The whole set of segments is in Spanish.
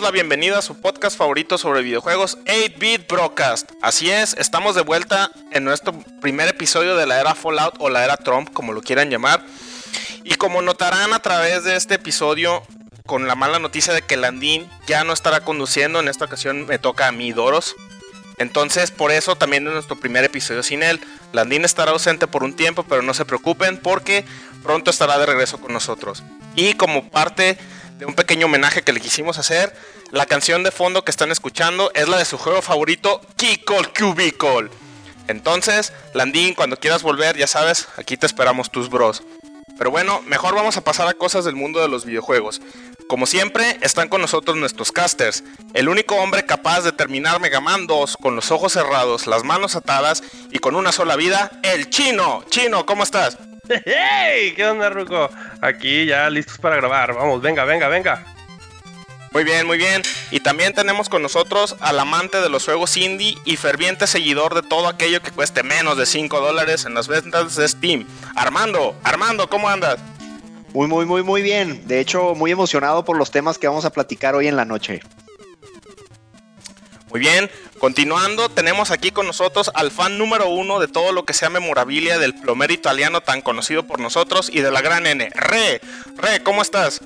la bienvenida a su podcast favorito sobre videojuegos, 8-Bit Broadcast. Así es, estamos de vuelta en nuestro primer episodio de la era Fallout o la era Trump, como lo quieran llamar. Y como notarán a través de este episodio, con la mala noticia de que Landín ya no estará conduciendo, en esta ocasión me toca a mí, Doros. Entonces, por eso también es nuestro primer episodio sin él. Landín estará ausente por un tiempo, pero no se preocupen porque pronto estará de regreso con nosotros. Y como parte de un pequeño homenaje que le quisimos hacer, la canción de fondo que están escuchando es la de su juego favorito, Kikol Cubicle. Entonces, Landín, cuando quieras volver, ya sabes, aquí te esperamos tus bros. Pero bueno, mejor vamos a pasar a cosas del mundo de los videojuegos. Como siempre, están con nosotros nuestros casters. El único hombre capaz de terminar Mega Man 2 con los ojos cerrados, las manos atadas y con una sola vida, el chino. Chino, ¿cómo estás? ¡Hey! ¿Qué onda, Ruco? Aquí ya listos para grabar. Vamos, venga, venga, venga. Muy bien, muy bien. Y también tenemos con nosotros al amante de los juegos indie y ferviente seguidor de todo aquello que cueste menos de 5 dólares en las ventas de Steam. Armando, Armando, ¿cómo andas? Muy, muy, muy, muy bien. De hecho, muy emocionado por los temas que vamos a platicar hoy en la noche. Muy bien, continuando, tenemos aquí con nosotros al fan número uno de todo lo que sea memorabilia del plomero italiano tan conocido por nosotros y de la gran N. Re, Re, ¿cómo estás?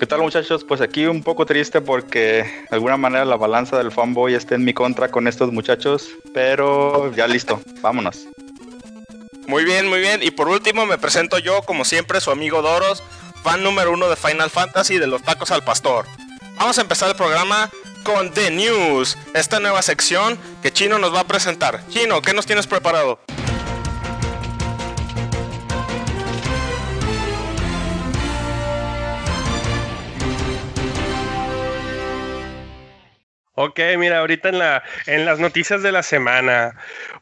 ¿Qué tal muchachos? Pues aquí un poco triste porque de alguna manera la balanza del fanboy está en mi contra con estos muchachos, pero ya listo, vámonos. Muy bien, muy bien. Y por último me presento yo, como siempre, su amigo Doros, fan número uno de Final Fantasy de los tacos al pastor. Vamos a empezar el programa con The News, esta nueva sección que Chino nos va a presentar. Chino, ¿qué nos tienes preparado? Ok, mira, ahorita en, la, en las noticias de la semana,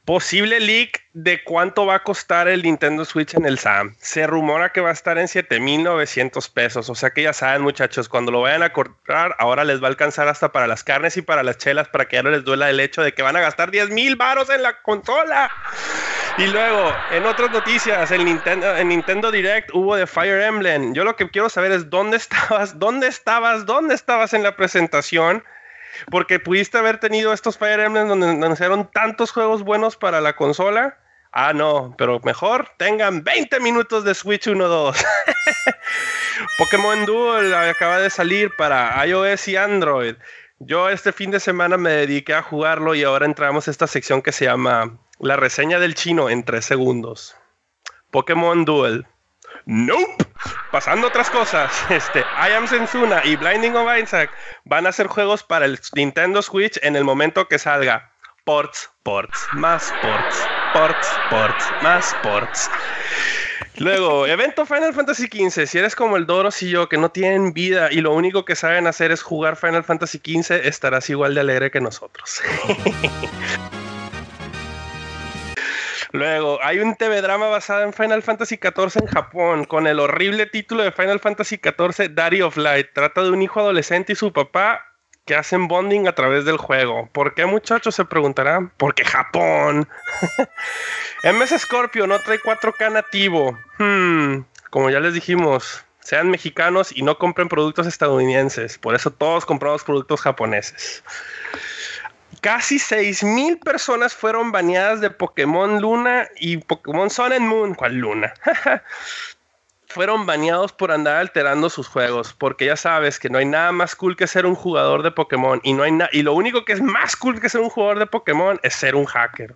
posible leak de cuánto va a costar el Nintendo Switch en el SAM. Se rumora que va a estar en 7,900 pesos. O sea que ya saben, muchachos, cuando lo vayan a comprar, ahora les va a alcanzar hasta para las carnes y para las chelas para que ya no les duela el hecho de que van a gastar 10 mil varos en la consola. Y luego, en otras noticias, el Nintendo, en Nintendo Direct hubo de Fire Emblem. Yo lo que quiero saber es dónde estabas, dónde estabas, dónde estabas en la presentación porque pudiste haber tenido estos Fire Emblem donde anunciaron tantos juegos buenos para la consola. Ah, no, pero mejor tengan 20 minutos de Switch 1-2. Pokémon Duel acaba de salir para iOS y Android. Yo este fin de semana me dediqué a jugarlo y ahora entramos a esta sección que se llama La reseña del chino en 3 segundos. Pokémon Duel. Nope. Pasando otras cosas, este, I Am Sensuna y Blinding of Isaac van a ser juegos para el Nintendo Switch en el momento que salga. Ports, ports, más ports, ports, ports, más ports. Luego, evento Final Fantasy XV. Si eres como el Doros y yo, que no tienen vida y lo único que saben hacer es jugar Final Fantasy XV, estarás igual de alegre que nosotros. Luego, hay un TV drama basado en Final Fantasy XIV en Japón, con el horrible título de Final Fantasy XIV, Daddy of Light. Trata de un hijo adolescente y su papá que hacen bonding a través del juego. ¿Por qué, muchachos? Se preguntarán. Porque Japón. MS Scorpio no trae 4K nativo. Hmm, como ya les dijimos, sean mexicanos y no compren productos estadounidenses. Por eso todos compramos productos japoneses. Casi 6.000 personas fueron baneadas de Pokémon Luna y Pokémon Sun and Moon. ¿Cuál Luna? fueron baneados por andar alterando sus juegos, porque ya sabes que no hay nada más cool que ser un jugador de Pokémon y no hay y lo único que es más cool que ser un jugador de Pokémon es ser un hacker.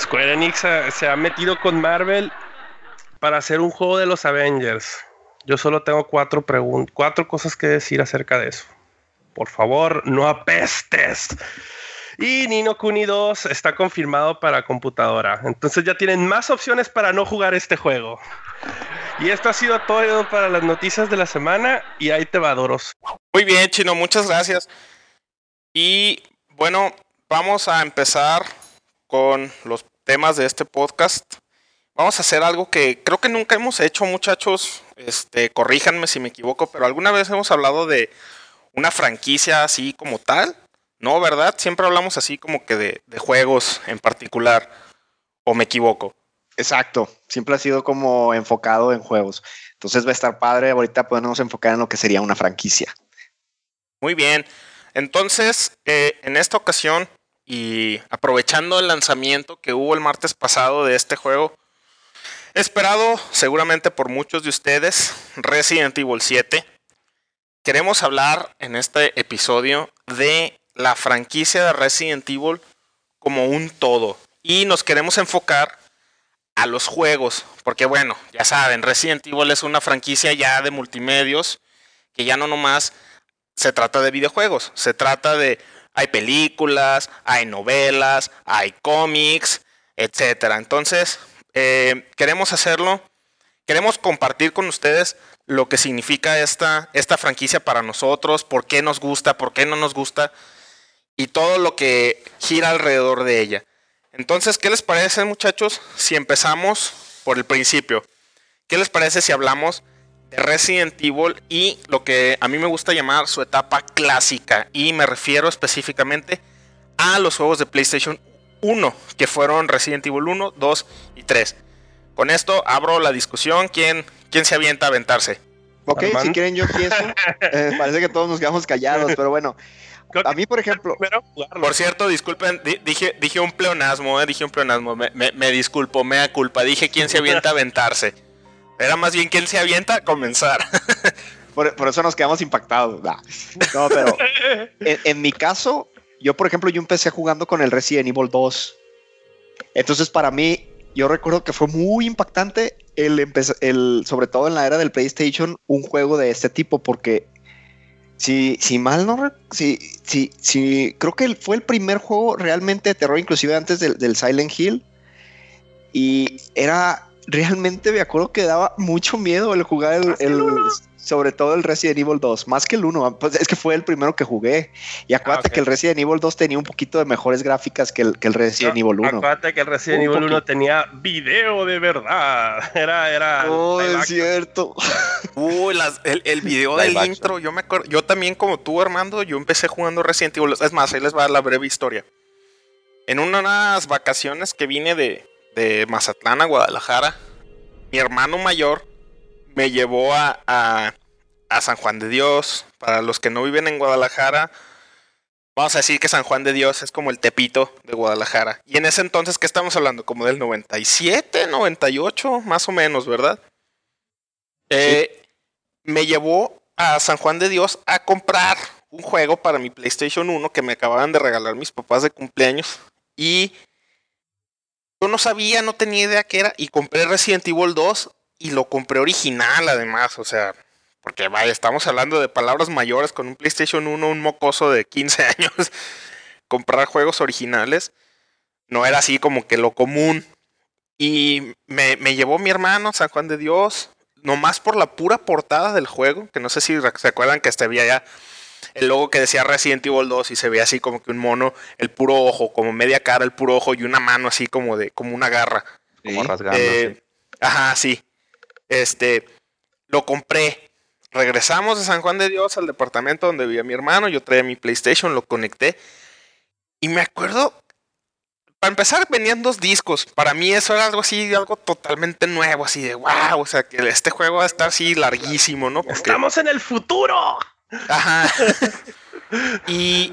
Square Enix se ha metido con Marvel para hacer un juego de los Avengers. Yo solo tengo cuatro cuatro cosas que decir acerca de eso. Por favor, no apestes. Y Nino Kuni 2 está confirmado para computadora. Entonces ya tienen más opciones para no jugar este juego. Y esto ha sido todo para las noticias de la semana. Y ahí te va, Doros. Muy bien, Chino, muchas gracias. Y bueno, vamos a empezar con los temas de este podcast. Vamos a hacer algo que creo que nunca hemos hecho, muchachos. Este, corríjanme si me equivoco, pero alguna vez hemos hablado de una franquicia así como tal. No, ¿verdad? Siempre hablamos así como que de, juegos en particular. ¿O me equivoco? Exacto, siempre ha sido como enfocado en juegos. Entonces va a estar padre ahorita podernos enfocar en lo que sería una franquicia. Muy bien. Entonces, eh, en esta ocasión, y aprovechando el lanzamiento que hubo el martes pasado de este juego, esperado seguramente por muchos de ustedes, Resident Evil 7, queremos hablar en este episodio de la franquicia de Resident Evil como un todo. Y nos queremos enfocar a los juegos, porque bueno, ya saben, Resident Evil es una franquicia ya de multimedios, que ya no nomás se trata de videojuegos, se trata de, hay películas, hay novelas, hay cómics, etcétera. Entonces, eh, queremos hacerlo, queremos compartir con ustedes lo que significa esta, esta franquicia para nosotros, por qué nos gusta, por qué no nos gusta y todo lo que gira alrededor de ella. Entonces, ¿qué les parece muchachos si empezamos por el principio? ¿Qué les parece si hablamos de Resident Evil y lo que a mí me gusta llamar su etapa clásica? Y me refiero específicamente a los juegos de PlayStation 1, que fueron Resident Evil 1, 2 y 3. Con esto abro la discusión. ¿Quién, quién se avienta a aventarse? Ok, si quieren yo empiezo. Eh, parece que todos nos quedamos callados, pero bueno. A mí, por ejemplo. Por cierto, disculpen, dije, dije un pleonasmo, eh, dije un pleonasmo. Me, me, disculpo, me da culpa. Dije quién se avienta a aventarse. Era más bien quién se avienta a comenzar. por, eso nos quedamos impactados. No, pero en, en, mi caso, yo, por ejemplo, yo empecé jugando con el Resident Evil 2. Entonces, para mí, yo recuerdo que fue muy impactante el, el, sobre todo en la era del PlayStation, un juego de este tipo, porque si, si mal no, si, si, si, creo que fue el primer juego realmente de terror, inclusive antes del, del Silent Hill, y era realmente me acuerdo que daba mucho miedo el jugar el, sobre todo el Resident Evil 2, más que el 1, pues es que fue el primero que jugué. Y acuérdate ah, que el Resident Evil 2 tenía un poquito de mejores gráficas que el, que el Resident Evil 1. Acuérdate que el Resident Evil 1 tenía video de verdad. Era, era. Oh, es cierto. Uy, el, el, video del intro, yo me acuerdo, yo también como tú, Armando, yo empecé jugando Resident Evil. Es más, ahí les va a dar la breve historia. En unas vacaciones que vine de, de Mazatlán a Guadalajara, mi hermano mayor me llevó a, a, San Juan de Dios. Para los que no viven en Guadalajara, vamos a decir que San Juan de Dios es como el tepito de Guadalajara. Y en ese entonces, ¿qué estamos hablando? Como del 97, 98, más o menos, ¿verdad? Eh, me llevó a San Juan de Dios a comprar un juego para mi PlayStation 1 que me acababan de regalar mis papás de cumpleaños. Y yo no sabía, no tenía idea qué era. Y compré Resident Evil 2 y lo compré original además, o sea, porque vaya, estamos hablando de palabras mayores con un PlayStation 1, un mocoso de 15 años, comprar juegos originales no era así como que lo común. Y me, llevó mi hermano, San Juan de Dios, nomás por la pura portada del juego, que no sé si se acuerdan que este había ya el logo que decía Resident Evil 2 y se veía así como que un mono, el puro ojo, como media cara, el puro ojo y una mano así como de, como una garra. Como rasgando. Eh, ajá, sí. Este, lo compré. Regresamos de San Juan de Dios al departamento donde vivía mi hermano. Yo traía mi PlayStation, lo conecté. Y me acuerdo, para empezar, venían dos discos. Para mí eso era algo así, algo totalmente nuevo, así de wow. O sea, que este juego va a estar así larguísimo, ¿no? Estamos en el futuro. Ajá. y,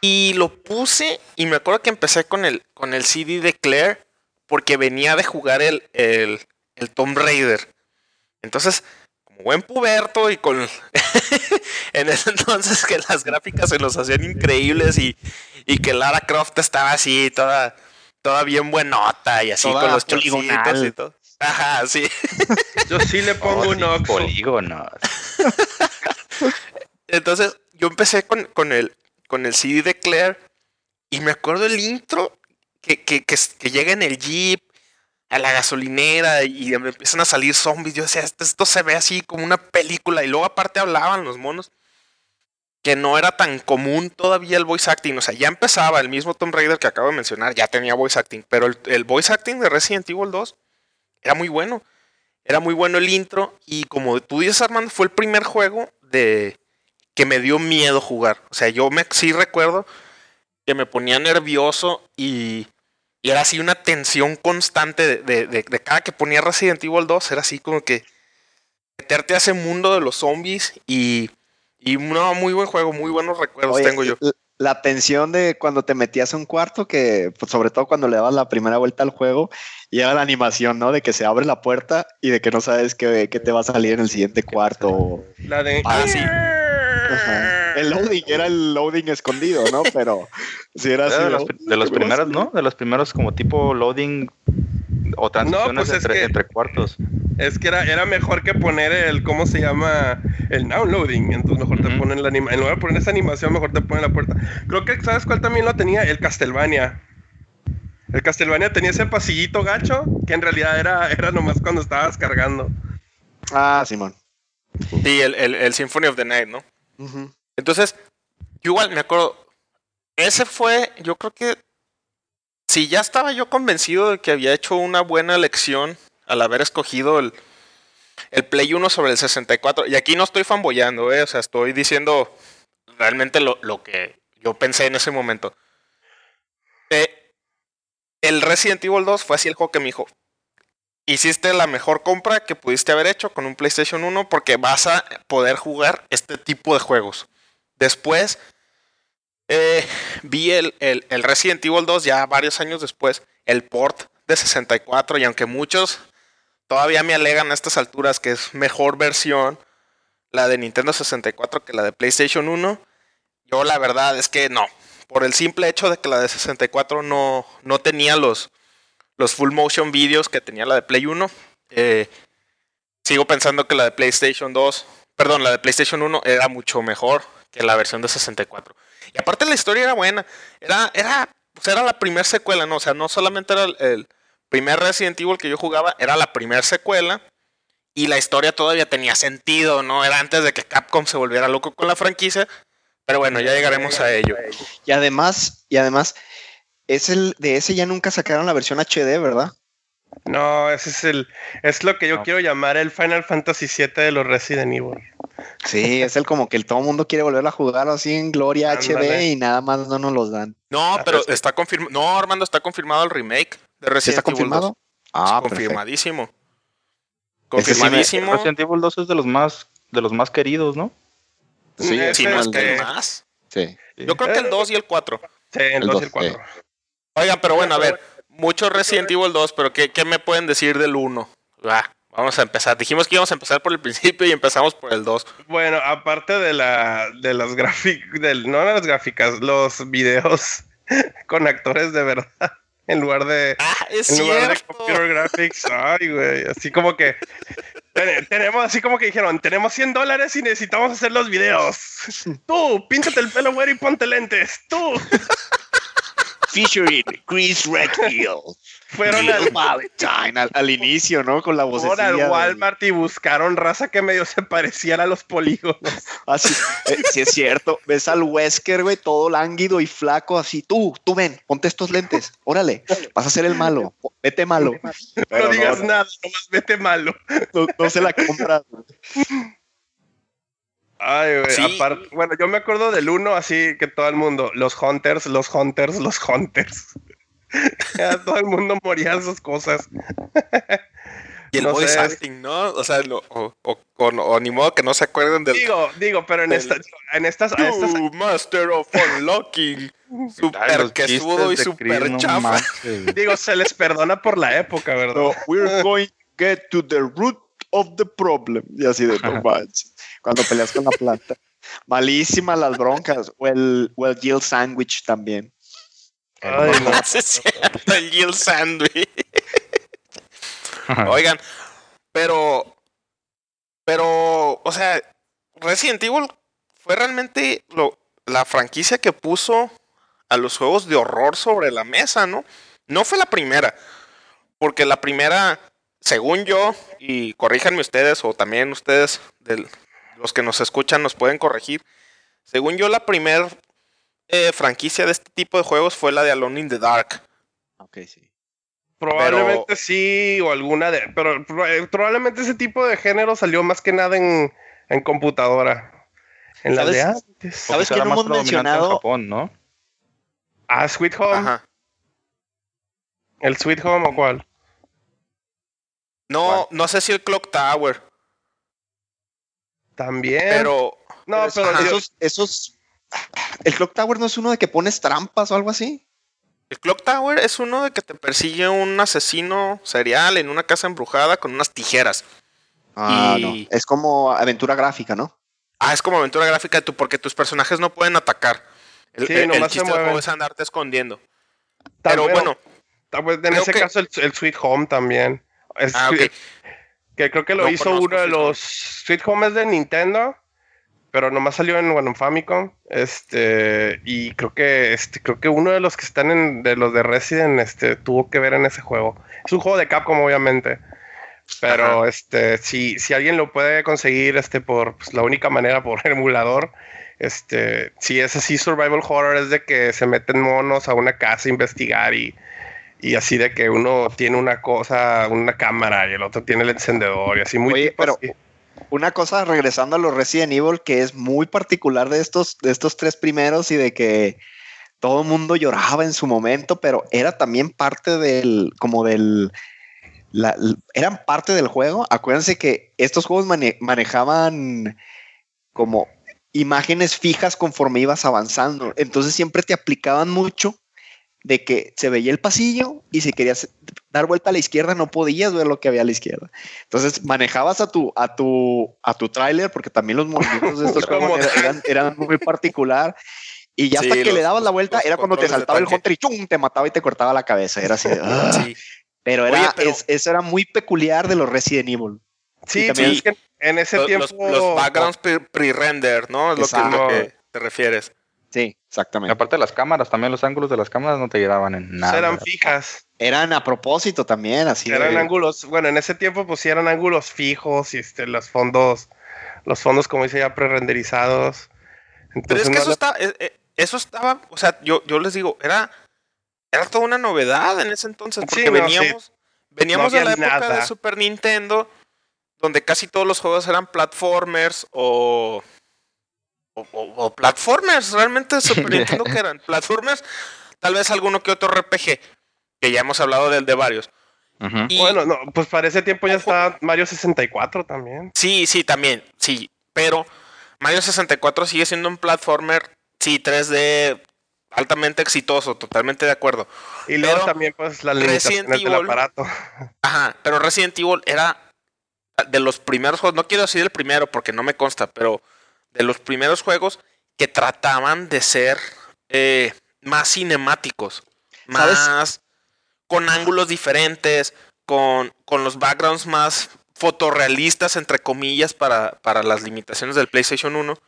y lo puse y me acuerdo que empecé con el, con el CD de Claire porque venía de jugar el, el, el Tomb Raider. Entonces, como buen puberto y con... en ese entonces que las gráficas se nos hacían increíbles y, y que Lara Croft estaba así, toda, toda bien buenota y así con los chorcitos y todo. Ajá, sí. Yo sí le pongo un oxo. Polígonos. Entonces, yo empecé con, con, el, con el CD de Claire y me acuerdo el intro que, que, que, llega en el Jeep a la gasolinera y empiezan a salir zombies. Yo decía, esto, se ve así como una película. Y luego aparte hablaban los monos. Que no era tan común todavía el voice acting. O sea, ya empezaba el mismo Tomb Raider que acabo de mencionar, ya tenía voice acting. Pero el, voice acting de Resident Evil 2 era muy bueno. Era muy bueno el intro. Y como tú dices, Armando, fue el primer juego de que me dio miedo jugar. O sea, yo me sí recuerdo que me ponía nervioso y y era así una tensión constante de, de, cada que ponía Resident Evil 2. Era así como que meterte a ese mundo de los zombies y, Y no, muy buen juego, muy buenos recuerdos Oye, tengo yo. La tensión de cuando te metías a un cuarto, que pues, sobre todo cuando le dabas la primera vuelta al juego, y era la animación, ¿no? De que se abre la puerta y de que no sabes qué, qué te va a salir en el siguiente cuarto. La de. Ah, sí. Ajá. El loading era el loading escondido, ¿no? Pero si era así. De los primeros, ¿no? De los primeros como tipo loading o transiciones pues es entre, que- entre cuartos. Es que era, era mejor que poner el, ¿cómo se llama? El downloading. Entonces mejor te ponen la animación. En lugar de poner esa animación, mejor te ponen la puerta. Creo que, ¿sabes cuál también lo tenía? El Castlevania. El Castlevania tenía ese pasillito gacho que en realidad era, era nomás cuando estabas cargando. Ah, Simón. Sí, el, el, el Symphony of the Night, ¿no? Entonces, yo igual me acuerdo. Ese fue, yo creo que. Si ya estaba yo convencido de que había hecho una buena elección al haber escogido el, el Play 1 sobre el 64. Y aquí no estoy fanboyando, ¿eh? O sea, estoy diciendo realmente lo, lo que yo pensé en ese momento. Eh, el Resident Evil 2 fue así el juego que me dijo. Hiciste la mejor compra que pudiste haber hecho con un PlayStation 1 porque vas a poder jugar este tipo de juegos. Después eh, vi el, el- el Resident Evil 2 ya varios años después, el port de 64 y aunque muchos todavía me alegan a estas alturas que es mejor versión la de Nintendo 64 que la de PlayStation 1, yo la verdad es que no. Por el simple hecho de que la de 64 no, no tenía los, los full motion videos que tenía la de Play 1. eh, sigo pensando que la de PlayStation 2, perdón, la de PlayStation 1 era mucho mejor que la versión de 64. Y aparte la historia era buena. Era, era, pues era la primera secuela, ¿no? O sea, no solamente era el, el primer Resident Evil que yo jugaba, era la primera secuela. Y la historia todavía tenía sentido, ¿no? Era antes de que Capcom se volviera loco con la franquicia. Pero bueno, ya llegaremos a ello. Y además, y además, es el de ese ya nunca sacaron la versión HD, ¿verdad? No, ese es el. Es lo que yo No. quiero llamar el Final Fantasy VII de los Resident Evil. Sí, es el como que el todo mundo quiere volver a jugar así en Gloria HD Ándale. y nada más no nos los dan. No, Ah, pero está confirmado. No, Armando, está confirmado el remake de ¿Sí Resident está Evil 2. confirmado? Ah, perfecto. confirmadísimo. Ese sí me- Confirmadísimo. Resident Evil 2 es de los más de los más queridos, ¿no? Sí, Si no es el que de- más. sí. Yo creo que el 2 y el 4. Sí, el El 2 y el dos, 4. Oigan, pero bueno, a ver. Mucho Resident Evil 2, pero ¿qué, qué me pueden decir del 1? Va, vamos a empezar. Dijimos que íbamos a empezar por el principio y empezamos por el 2. Bueno, aparte de la de las gráficas, no las gráficas, los videos con actores de verdad en lugar de Ah, es en lugar de computer graphics. Ay, güey, así como que ten- tenemos así como que dijeron, tenemos 100 dólares y necesitamos hacer los videos. Tú, píntate el pelo, güey, y ponte lentes. Tú. Featuring Chris Redfield. Fueron al, Valentine al, al inicio, ¿no? Con la voz fueron al Walmart y buscaron raza que medio se pareciera a los polígonos. Así, eh, sí es cierto. Ves al Wesker, güey, todo lánguido y flaco, así. Tú, tú ven, ponte estos lentes. Órale, vas a ser el malo. Vete malo. Pero no digas no, nada, nomás vete malo. no, no se la compras. güey. Ay, güey, Sí. aparte, bueno, yo me acuerdo del uno así que todo el mundo, los hunters, los hunters, los hunters. Ya todo el mundo moría de esas cosas. Y el no voice sé. acting, ¿no? O sea, no- o, o- o no- o ni modo que no se acuerden del. Digo, digo, pero en del- esta, en estas, en estas You Master of Unlocking. Super quesudo y super Chris, no chafa. digo, se les perdona por la época, ¿verdad? No, we're going to get to the root of the problem. Y así de no manches. Cuando peleas con la planta. Malísimas las broncas. O el, o el Jill Sandwich también. Ay, no. Cierto, el Jill Sandwich. Oigan, pero. Pero, o sea, Resident Evil fue realmente lo, la franquicia que puso a los juegos de horror sobre la mesa, ¿no? No fue la primera. Porque la primera, según yo, y corríjanme ustedes, o también ustedes, del- los que nos escuchan, nos pueden corregir. Según yo, la primera franquicia de este tipo de juegos fue la de Alone in the Dark. Ok, sí. Probablemente sí, o alguna de. Pero eh, probablemente ese tipo de género salió más que nada en, en computadora. En la de ¿Sabes? antes. ¿Sabes era no más hemos predominante en mencionado? Japón, ¿no? Ah, Sweet Home. Ajá. ¿El Sweet Home o cuál? No, no sé si el Clock Tower, También. pero No, pero, pero, esos, esos. El Clock Tower no es uno de que pones trampas o algo así. El Clock Tower es uno de que te persigue un asesino serial en una casa embrujada con unas tijeras. Ah, no. Es como aventura gráfica, ¿no? Ah, es como aventura gráfica tú, porque tus personajes no pueden atacar. El, Sí, el- el nomás chiste se juego mueven. es andarte escondiendo. Tal Pero bueno, tal vez en ese que- caso el, el Sweet Home también. Es- ah, ok. Que creo que lo No hizo uno de los Sweet Home es de Nintendo, pero nomás salió en, bueno, en Famicom. Este, y creo que este, creo que uno de los que están en de los de Resident este tuvo que ver en ese juego. Es un juego de Capcom obviamente. Pero Ajá. este, si, si alguien lo puede conseguir este por pues, la única manera por emulador, este, si es así survival horror es de que se meten monos a una casa a investigar y y así de que uno tiene una cosa, una cámara y el otro tiene el encendedor y así muy Oye, tipo pero- así. Una cosa, regresando a los Resident Evil, que es muy particular de estos, de estos tres primeros y de que todo el mundo lloraba en su momento, pero era también parte del, como del, eran parte del juego. Acuérdense que estos juegos mane- manejaban como imágenes fijas conforme ibas avanzando. Entonces siempre te aplicaban mucho de que se veía el pasillo y si querías dar vuelta a la izquierda no podías ver lo que había a la izquierda. Entonces manejabas a tu a tu a tu tráiler porque también los movimientos de estos juegos eran, eran muy particular y ya Sí, hasta que los- le dabas la vuelta era cuando te saltaba el hunter y ¡chum! te mataba y te cortaba la cabeza. Era así. de, "Ah". Sí. Pero era Oye, pero- es- eso era muy peculiar de los Resident Evil. Sí, también- es que en ese Los, tiempo los- los backgrounds pre- pre-render, ¿no? Es lo que, lo que te refieres. Sí, exactamente. aparte las cámaras, también los ángulos de las cámaras no te ayudaban en nada. eran fijas, Eran a propósito también, así. de- eran ángulos, bueno, en ese tiempo pues sí eran ángulos fijos y este los fondos los fondos como dice ya prerenderizados. Pero Entonces es que no eso, está, eh, eh, eso estaba, o sea, yo, yo les digo, era, era toda una novedad en ese entonces, porque Sí, no, veníamos, veníamos No de la época nada. de Super Nintendo, donde casi todos los juegos eran platformers o, o, o- o platformers, realmente Super Nintendo que eran platformers, tal vez alguno que otro RPG, que ya hemos hablado del de varios. Y- Bueno, no, pues para ese tiempo ya Ojo. estaba Mario 64 también. Sí, sí, también, sí. Pero Mario 64 sigue siendo un platformer, sí, 3D altamente exitoso, totalmente de acuerdo. Y luego Pero también pues las Resident limitaciones del Evil- aparato. Ajá, pero Resident Evil era de los primeros juegos, no quiero decir el primero porque no me consta, pero de los primeros juegos que trataban de ser eh, más cinemáticos, ¿Sabes? más con ángulos diferentes, con, con los backgrounds más fotorrealistas, entre comillas, para, para las limitaciones del PlayStation 1.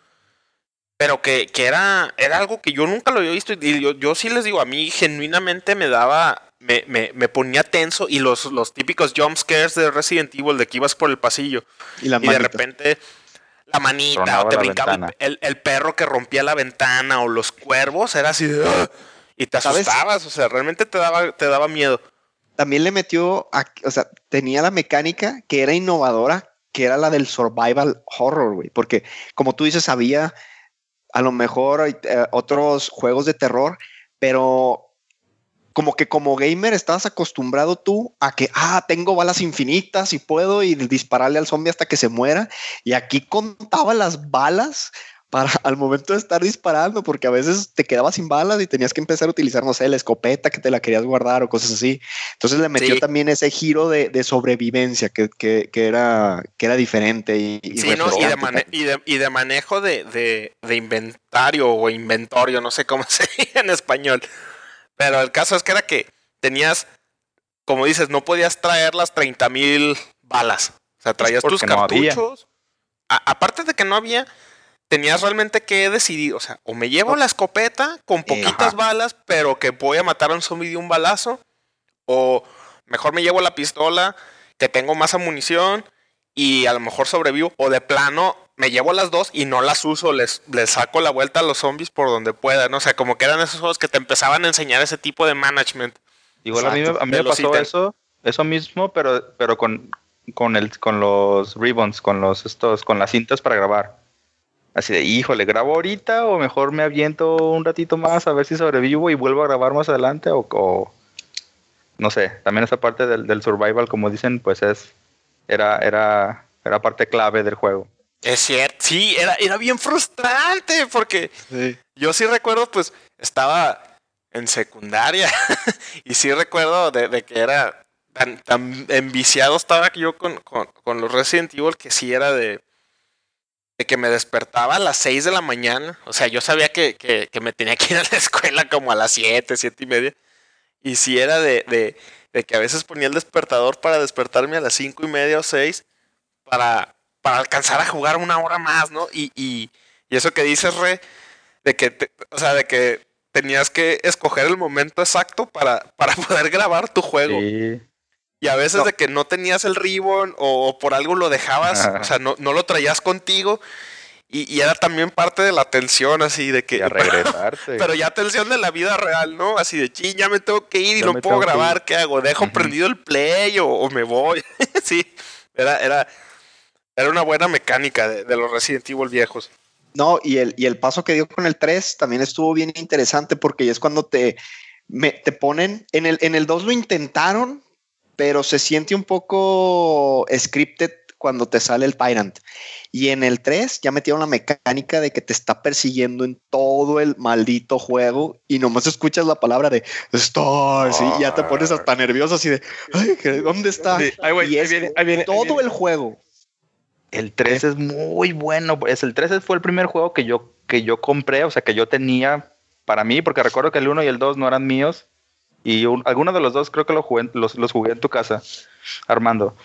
Pero que, que era, era algo que yo nunca lo había visto. Y yo, yo sí les digo, a mí genuinamente me daba. Me, me, me ponía tenso. Y los, los típicos jump scares de Resident Evil, de que ibas por el pasillo. Y las Y de repente la manita, o te brincaba el, el- perro que rompía la ventana, o los cuervos, era así de. "Ah", Y te ¿Sabes? asustabas, o sea, realmente te daba, te daba miedo. también le metió, a- o sea, tenía la mecánica que era innovadora, que era la del survival horror, güey, porque como tú dices, había a lo mejor eh, otros juegos de terror, pero como que como gamer estabas acostumbrado tú a que, ah, tengo balas infinitas y puedo ir dispararle al zombie hasta que se muera, y aquí contaba las balas para al momento de estar disparando, porque a veces te quedabas sin balas y tenías que empezar a utilizar, no sé, la escopeta que te la querías guardar o cosas así. Entonces le metió Sí. también ese giro de, de sobrevivencia que, que- que era, que era diferente y, y Sí, ¿no? y, de mane- y, de, y de manejo de, de- de inventario o inventorio, no sé cómo se dice en español. Pero el caso es que era que tenías, como dices, no podías traer las 30 mil balas. O sea, traías tus no había. cartuchos. Aparte de que no había, tenías realmente que decidir. O sea, o me llevo la escopeta con poquitas Ajá. balas, pero que voy a matar a un zombie de un balazo. O mejor me llevo la pistola, que tengo más munición y a lo mejor sobrevivo. O de plano, me llevo las dos y no las uso, les, les saco la vuelta a los zombies por donde pueda, ¿no? O sea, como que eran esos juegos que te empezaban a enseñar ese tipo de management. Igual a mí, a mí me pasó eso, eso mismo, pero, pero con, con el, con los ribbons, con los estos, con las cintas para grabar. Así de, híjole, ¿grabo ahorita o mejor me aviento un ratito más a ver si sobrevivo y vuelvo a grabar más adelante? O, o- no sé, también esa parte del, del survival, como dicen, pues es era, era, era parte clave del juego. Es cierto, sí, era, era bien frustrante porque yo sí recuerdo, pues, estaba en secundaria y sí recuerdo de, que era tan, tan enviciado estaba yo con, con, los Resident Evil que sí era de, de que me despertaba a las 6 de la mañana. O sea, yo sabía que, que, me tenía que ir a la escuela como a las 7, 7 y media. Y sí era de, de, de que a veces ponía el despertador para despertarme a las 5 y media o 6 para, para alcanzar a jugar una hora más, ¿no? Y, y, y eso que dices, Re, de que, o sea, de que tenías que escoger el momento exacto para, para poder grabar tu juego. Y a veces de que no tenías el ribbon o, por algo lo dejabas, o sea, no, no lo traías contigo. Y, era también parte de la tensión, así de que. pero ya tensión de la vida real, ¿no? Así de ching, ya me tengo que ir y no puedo grabar, ¿qué hago? ¿Dejo prendido el play o, me voy? sí, era, era, era una buena mecánica de, de los Resident Evil viejos. No, y el, y el paso que dio con el 3 también estuvo bien interesante porque es cuando te, te ponen, en el, en el 2 lo intentaron, pero se siente un poco scripted cuando te sale el Tyrant. Y en el 3 ya metieron la mecánica de que te está persiguiendo en todo el maldito juego y nomás escuchas la palabra de Stars y ya te pones hasta nervioso así de, ay, ¿dónde está? y es todo el juego el 3 es muy bueno. Es, el 3 fue el primer juego que yo, que yo compré, o sea, que yo tenía para mí, porque recuerdo que el 1 y el 2 no eran míos. Y alguno de los dos creo que lo jugué, los, los jugué en tu casa, Armando.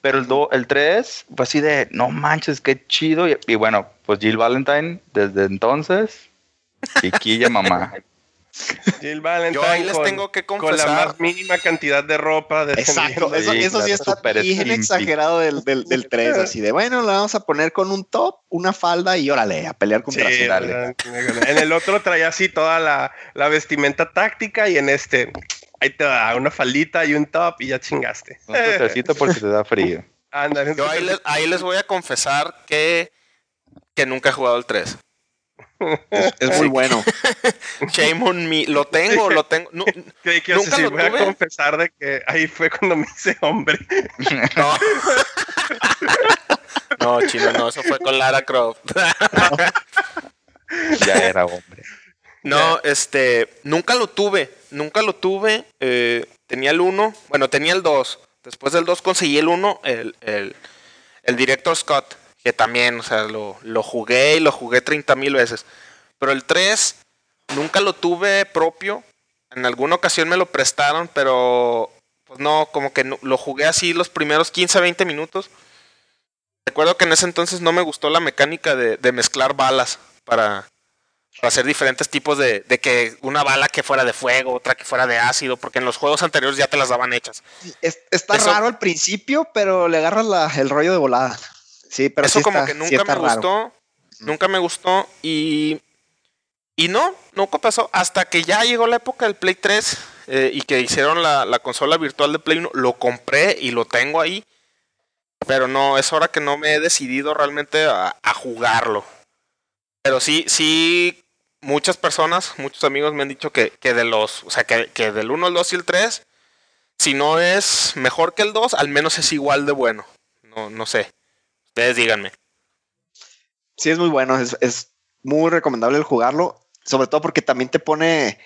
Pero el, el 3 fue así de, no manches, qué chido. Y, bueno, pues Jill Valentine, desde entonces, chiquilla mamá. Jill Valentine Yo ahí les tengo que confesar. Con la más mínima cantidad de ropa. De Exacto, eso, eso sí está bien exagerado del, del, del 3, así de, bueno, lo vamos a poner con un top, una falda y órale, a pelear contra sí, En el otro traía así toda la, la, vestimenta táctica y en este, ahí te da una faldita y un top y ya chingaste. Un porque te da frío. Yo ahí les, ahí les voy a confesar que, que nunca he jugado el 3. Es, muy bueno. Shame on me. Lo tengo, lo tengo. nunca lo voy a confesar de que ahí fue cuando me hice hombre. No. no, chino, no. Eso fue con Lara Croft. ya era hombre. No, este. Nunca lo tuve. Nunca lo tuve. Eh, tenía el 1. Bueno, tenía el 2. Después del 2 conseguí el 1. El, el, el Director Scott que también, o sea, lo, lo jugué y lo jugué 30 mil veces. Pero el 3 nunca lo tuve propio. En alguna ocasión me lo prestaron, pero pues no, como que lo jugué así los primeros 15, 20 minutos. Recuerdo que en ese entonces no me gustó la mecánica de, mezclar balas para, hacer diferentes tipos de, de, que una bala que fuera de fuego, otra que fuera de ácido, porque en los juegos anteriores ya te las daban hechas. está raro al principio, pero le agarras el rollo de volada. Sí, pero eso como que nunca me gustó, nunca me gustó y y no, nunca pasó hasta que ya llegó la época del Play 3 eh, y que hicieron la, consola virtual de Play 1, lo compré y lo tengo ahí. Pero no, es hora que no me he decidido realmente a, jugarlo. Pero sí, sí, muchas personas, muchos amigos me han dicho que, de los, o sea, que, que, del 1, el 2 y el 3, si no es mejor que el 2, al menos es igual de bueno. No, no sé. Ustedes díganme. Sí, es muy bueno, es, muy recomendable el jugarlo, sobre todo porque también te pone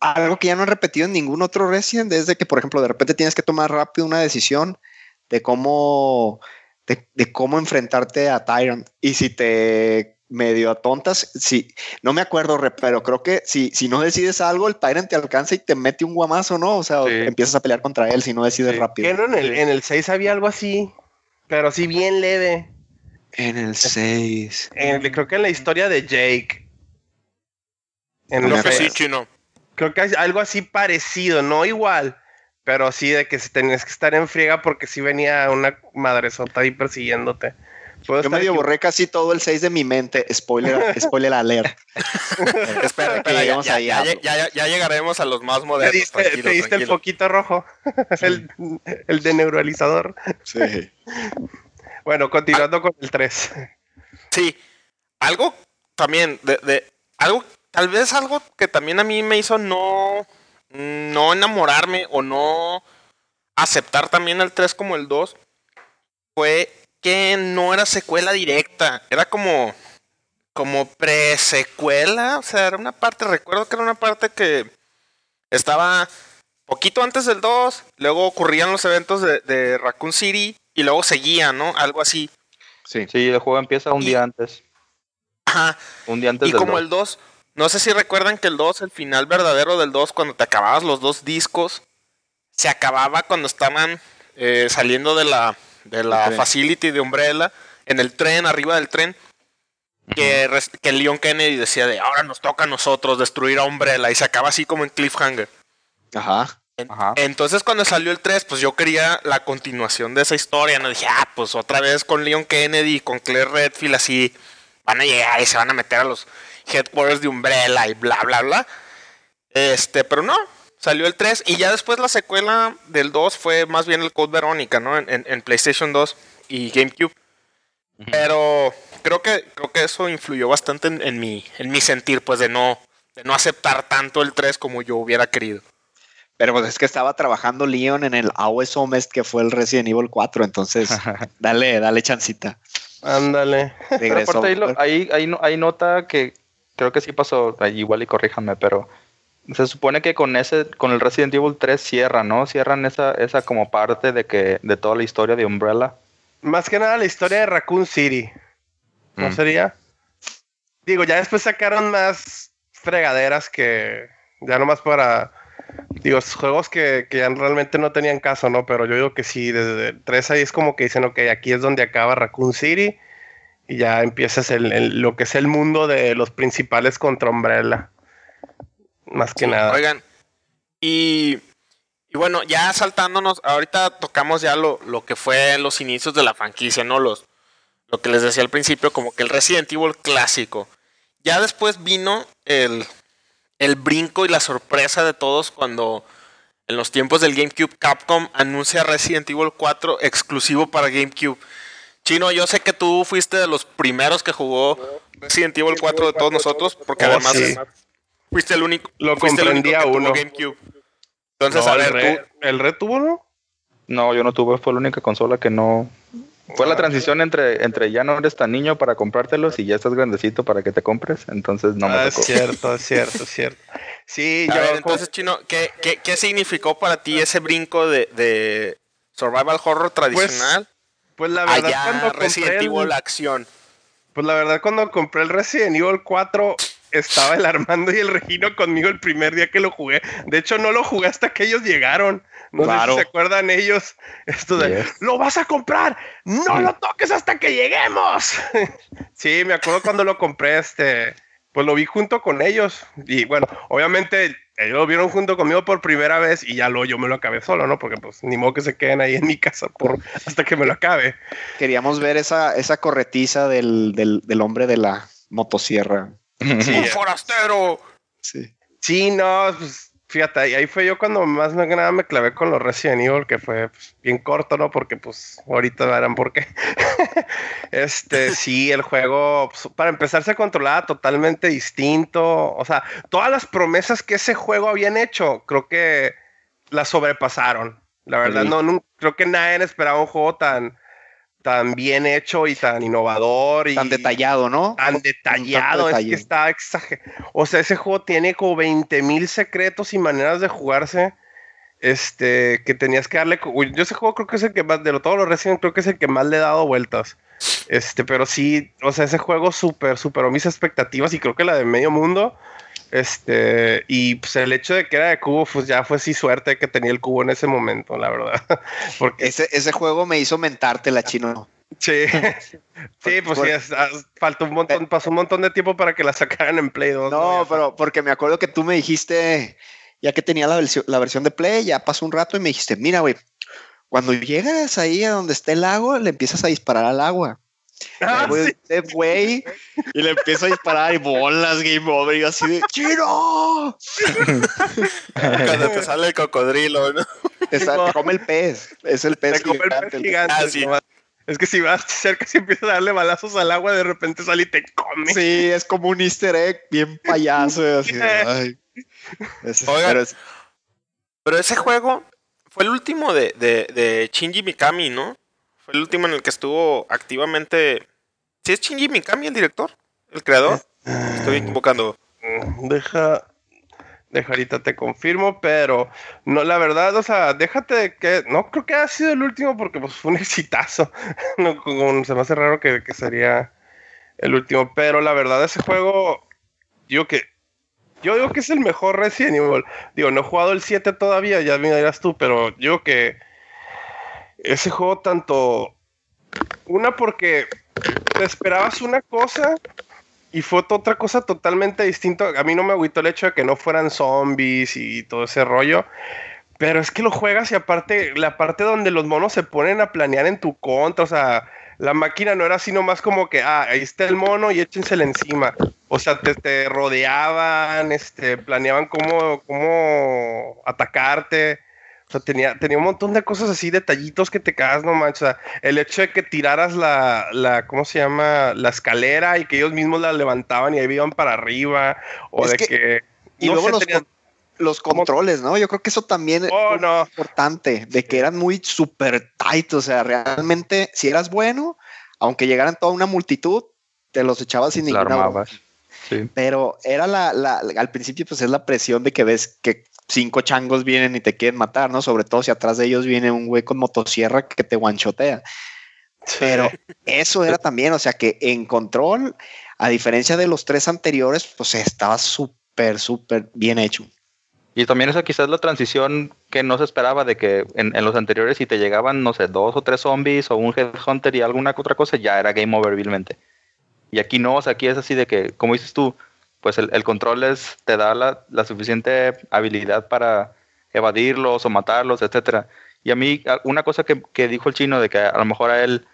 algo que ya no he repetido en ningún otro Resident, desde que, por ejemplo, de repente tienes que tomar rápido una decisión de cómo, de, cómo enfrentarte a Tyrant. Y si te medio tontas, si no me acuerdo, pero creo que si, si no decides algo, el Tyrant te alcanza y te mete un guamazo, ¿no? O sea, empiezas a pelear contra él si no decides rápido. En el, en el 6 había algo así. Pero sí bien leve. En el 6. creo que en la historia de Jake. En lo que sí, chino. Creo que hay algo así parecido, no igual, pero sí de que tenías que estar en friega porque sí venía una madresota ahí persiguiéndote. Yo medio borré casi todo el 6 de mi mente. Spoiler, spoiler alert. espera, espera, ya, llegaremos a los más modernos. Te diste, el poquito rojo, el, el de neuralizador. Sí. bueno, continuando ah. con el 3. Sí, algo también de, de, algo, tal vez algo que también a mí me hizo no, no enamorarme o no aceptar también el 3 como el 2 fue que no era secuela directa, era como como pre-secuela, o sea, era una parte, recuerdo que era una parte que estaba poquito antes del 2, luego ocurrían los eventos de, de Raccoon City y luego seguía, ¿no? Algo así. Sí. Sí, el juego empieza un Y- día antes. Ajá. Un día antes Y del como el 2, no sé si recuerdan que el 2, el final verdadero del 2, cuando te acababas los dos discos, se acababa cuando estaban eh, saliendo de la, de la facility de Umbrella, en el tren, arriba del tren, que, que Leon Kennedy decía de ahora nos toca a nosotros destruir a Umbrella y se acaba así como en cliffhanger. Ajá. Ajá. Entonces cuando salió el 3, pues yo quería la continuación de esa historia, no dije, ah, pues otra vez con Leon Kennedy, con Claire Redfield, así van a llegar y se van a meter a los headquarters de Umbrella y bla, bla, bla. Este, pero no, salió el 3 y ya después la secuela del 2 fue más bien el Code Verónica, ¿no? En, en- en PlayStation 2 y GameCube. Pero creo que, creo que eso influyó bastante en, en mi, en mi sentir, pues de no, de no aceptar tanto el 3 como yo hubiera querido. Pero pues es que estaba trabajando Leon en el AOS Homest que fue el Resident Evil 4, entonces dale, dale chancita. Ándale. Pero Regresó. aparte ahí, lo- ahí, ahí, no- ahí nota que creo que sí pasó, ahí igual y corríjanme, pero se supone que con ese, con el Resident Evil 3 cierran, ¿no? Cierran esa, esa como parte de que, de toda la historia de Umbrella. Más que nada la historia de Raccoon City. ¿No Mm. sería? Digo, ya después sacaron más fregaderas que ya nomás para. Digo, juegos que, que ya realmente no tenían caso, ¿no? Pero yo digo que sí, desde el 3 ahí es como que dicen, ok, aquí es donde acaba Raccoon City y ya empiezas el, el- lo que es el mundo de los principales contra Umbrella. Más que Sí, nada. Oigan, y, y bueno, ya saltándonos, ahorita tocamos ya lo, lo que fue los inicios de la franquicia, ¿no? Los, lo que les decía al principio, como que el Resident Evil clásico. Ya después vino el, el brinco y la sorpresa de todos cuando en los tiempos del GameCube Capcom anuncia Resident Evil 4 exclusivo para GameCube. Chino, yo sé que tú fuiste de los primeros que jugó Resident Evil 4 de todos nosotros, porque Oh, además sí. Fuiste el único, Lo fuiste el único comprendía uno. GameCube. Entonces, No, a el, ver, Red, tú, ¿El Red tuvo, no? No, yo no tuve, fue la única consola que no... Fue la transición entre, entre ya no eres tan niño para comprártelos y ya estás grandecito para que te compres, entonces no me Ah, tocó. es cierto, es cierto, es cierto. Sí, a yo. ver, entonces, Chino, ¿qué, qué, qué significó para ti ese brinco de, de survival horror tradicional pues la verdad, allá cuando compré Resident el- Evil acción? Pues la verdad, cuando compré el Resident Evil 4, estaba el Armando y el Regino conmigo el primer día que lo jugué. De hecho, no lo jugué hasta que ellos llegaron. No Claro. sé si se acuerdan ellos. Esto de, Yes. lo vas a comprar, no lo toques hasta que lleguemos. sí, me acuerdo cuando lo compré, este, pues lo vi junto con ellos. Y bueno, obviamente ellos lo vieron junto conmigo por primera vez y ya lo, yo me lo acabé solo, ¿no? Porque pues ni modo que se queden ahí en mi casa por, hasta que me lo acabe. Queríamos ver esa, esa corretiza del, del, del hombre de la motosierra. Sí, ¡Un forastero! Sí. Sí, no, pues, fíjate, ahí ahí fue yo cuando más que nada me clavé con los Resident Evil, que fue pues, bien corto, ¿no? Porque pues ahorita verán por qué. este, sí, el juego, pues, para empezar, se controlaba totalmente distinto. O sea, todas las promesas que ese juego habían hecho, creo que las sobrepasaron. La verdad, Sí. no, no, creo que nadie esperaba un juego tan, tan bien hecho y tan innovador y Tan detallado, ¿no? tan detallado, es que está exagerado. O sea, ese juego tiene como 20 mil secretos y maneras de jugarse. Este, que tenías que darle. Yo ese juego creo que es el que más, de lo- todos los Resident, creo que es el que más le he dado vueltas. Este, pero sí, o sea, ese juego súper, superó mis expectativas y creo que la de medio mundo. Este, y pues el hecho de que era de cubo, pues ya fue sí suerte que tenía el cubo en ese momento, la verdad. Porque Ese, ese juego me hizo mentarte la chino. Sí, sí, pues sí, es- faltó un montón, pasó un montón de tiempo para que la sacaran en Play 2. No, pero porque me acuerdo que tú me dijiste, ya que tenía la versión, la versión de Play, ya pasó un rato y me dijiste, mira, güey, cuando llegas ahí a donde está el lago, le empiezas a disparar al agua. Ah, voy sí. güey, y le empiezo a disparar y bolas, game over, y yo así de, ¡Chino! Cuando te sale el cocodrilo, ¿no? Te, sa- te come el pez, es el pez Te come el pez gigante. Ah, sí. Es que si vas cerca, si empiezas a darle balazos al agua, de repente sale y te come. Sí, es como un easter egg bien payaso, así de, ay. Es- Oigan. pero es- Pero ese juego fue el último de, de, de Shinji Mikami, ¿no? Fue el último en el que estuvo activamente. ¿Sí es Shinji Mikami el director? ¿El creador? Estoy equivocando. Mm, Deja. Deja ahorita te confirmo, pero no, la verdad, o sea, déjate que. No creo que haya sido el último porque pues fue un exitazo. No, como- se me hace raro que, que sería el último. Pero la verdad, ese juego. Digo que. Yo digo que es el mejor Resident Evil. Digo, no he jugado el 7 todavía, ya me dirás tú, pero digo que. Ese juego tanto. Una porque te esperabas una cosa y fue otra cosa totalmente distinta. A mí no me agüitó el hecho de que no fueran zombies y todo ese rollo. Pero es que lo juegas y aparte, la parte donde los monos se ponen a planear en tu contra, o sea, la máquina no era así nomás como que, ah, ahí está el mono y échensela encima. O sea, te, te rodeaban, este, planeaban cómo, cómo atacarte. O sea, tenía, tenía un montón de cosas así, detallitos que te cagas, no manches. O sea, el hecho de que tiraras la, la, ¿cómo se llama? La escalera y que ellos mismos la levantaban y ahí iban para arriba. O Es de que- que. Y no luego sé, los, tenían- con- los controles, ¿no? Yo creo que eso también Oh, es no. importante, de que eran muy super tight, o sea, realmente, si eras bueno, aunque llegaran toda una multitud, te los echabas sin La ninguna. Sí. Pero era la, la, al principio, pues es la presión de que ves que cinco changos vienen y te quieren matar, ¿no? Sobre todo si atrás de ellos viene un güey con motosierra que te guanchotea. Pero eso era también, o sea, que en control, a diferencia de los tres anteriores, pues estaba súper, súper bien hecho. Y también esa quizás la transición que no se esperaba de que en, en los anteriores si te llegaban, no sé, dos o tres zombies o un headhunter y alguna otra cosa, ya era game over vilmente. Y aquí no, o sea, aquí es así de que, como dices tú, pues el, el control es, te da la, la suficiente habilidad para evadirlos o matarlos, etcétera. Y a mí, una cosa que, que dijo el chino de que a lo mejor a él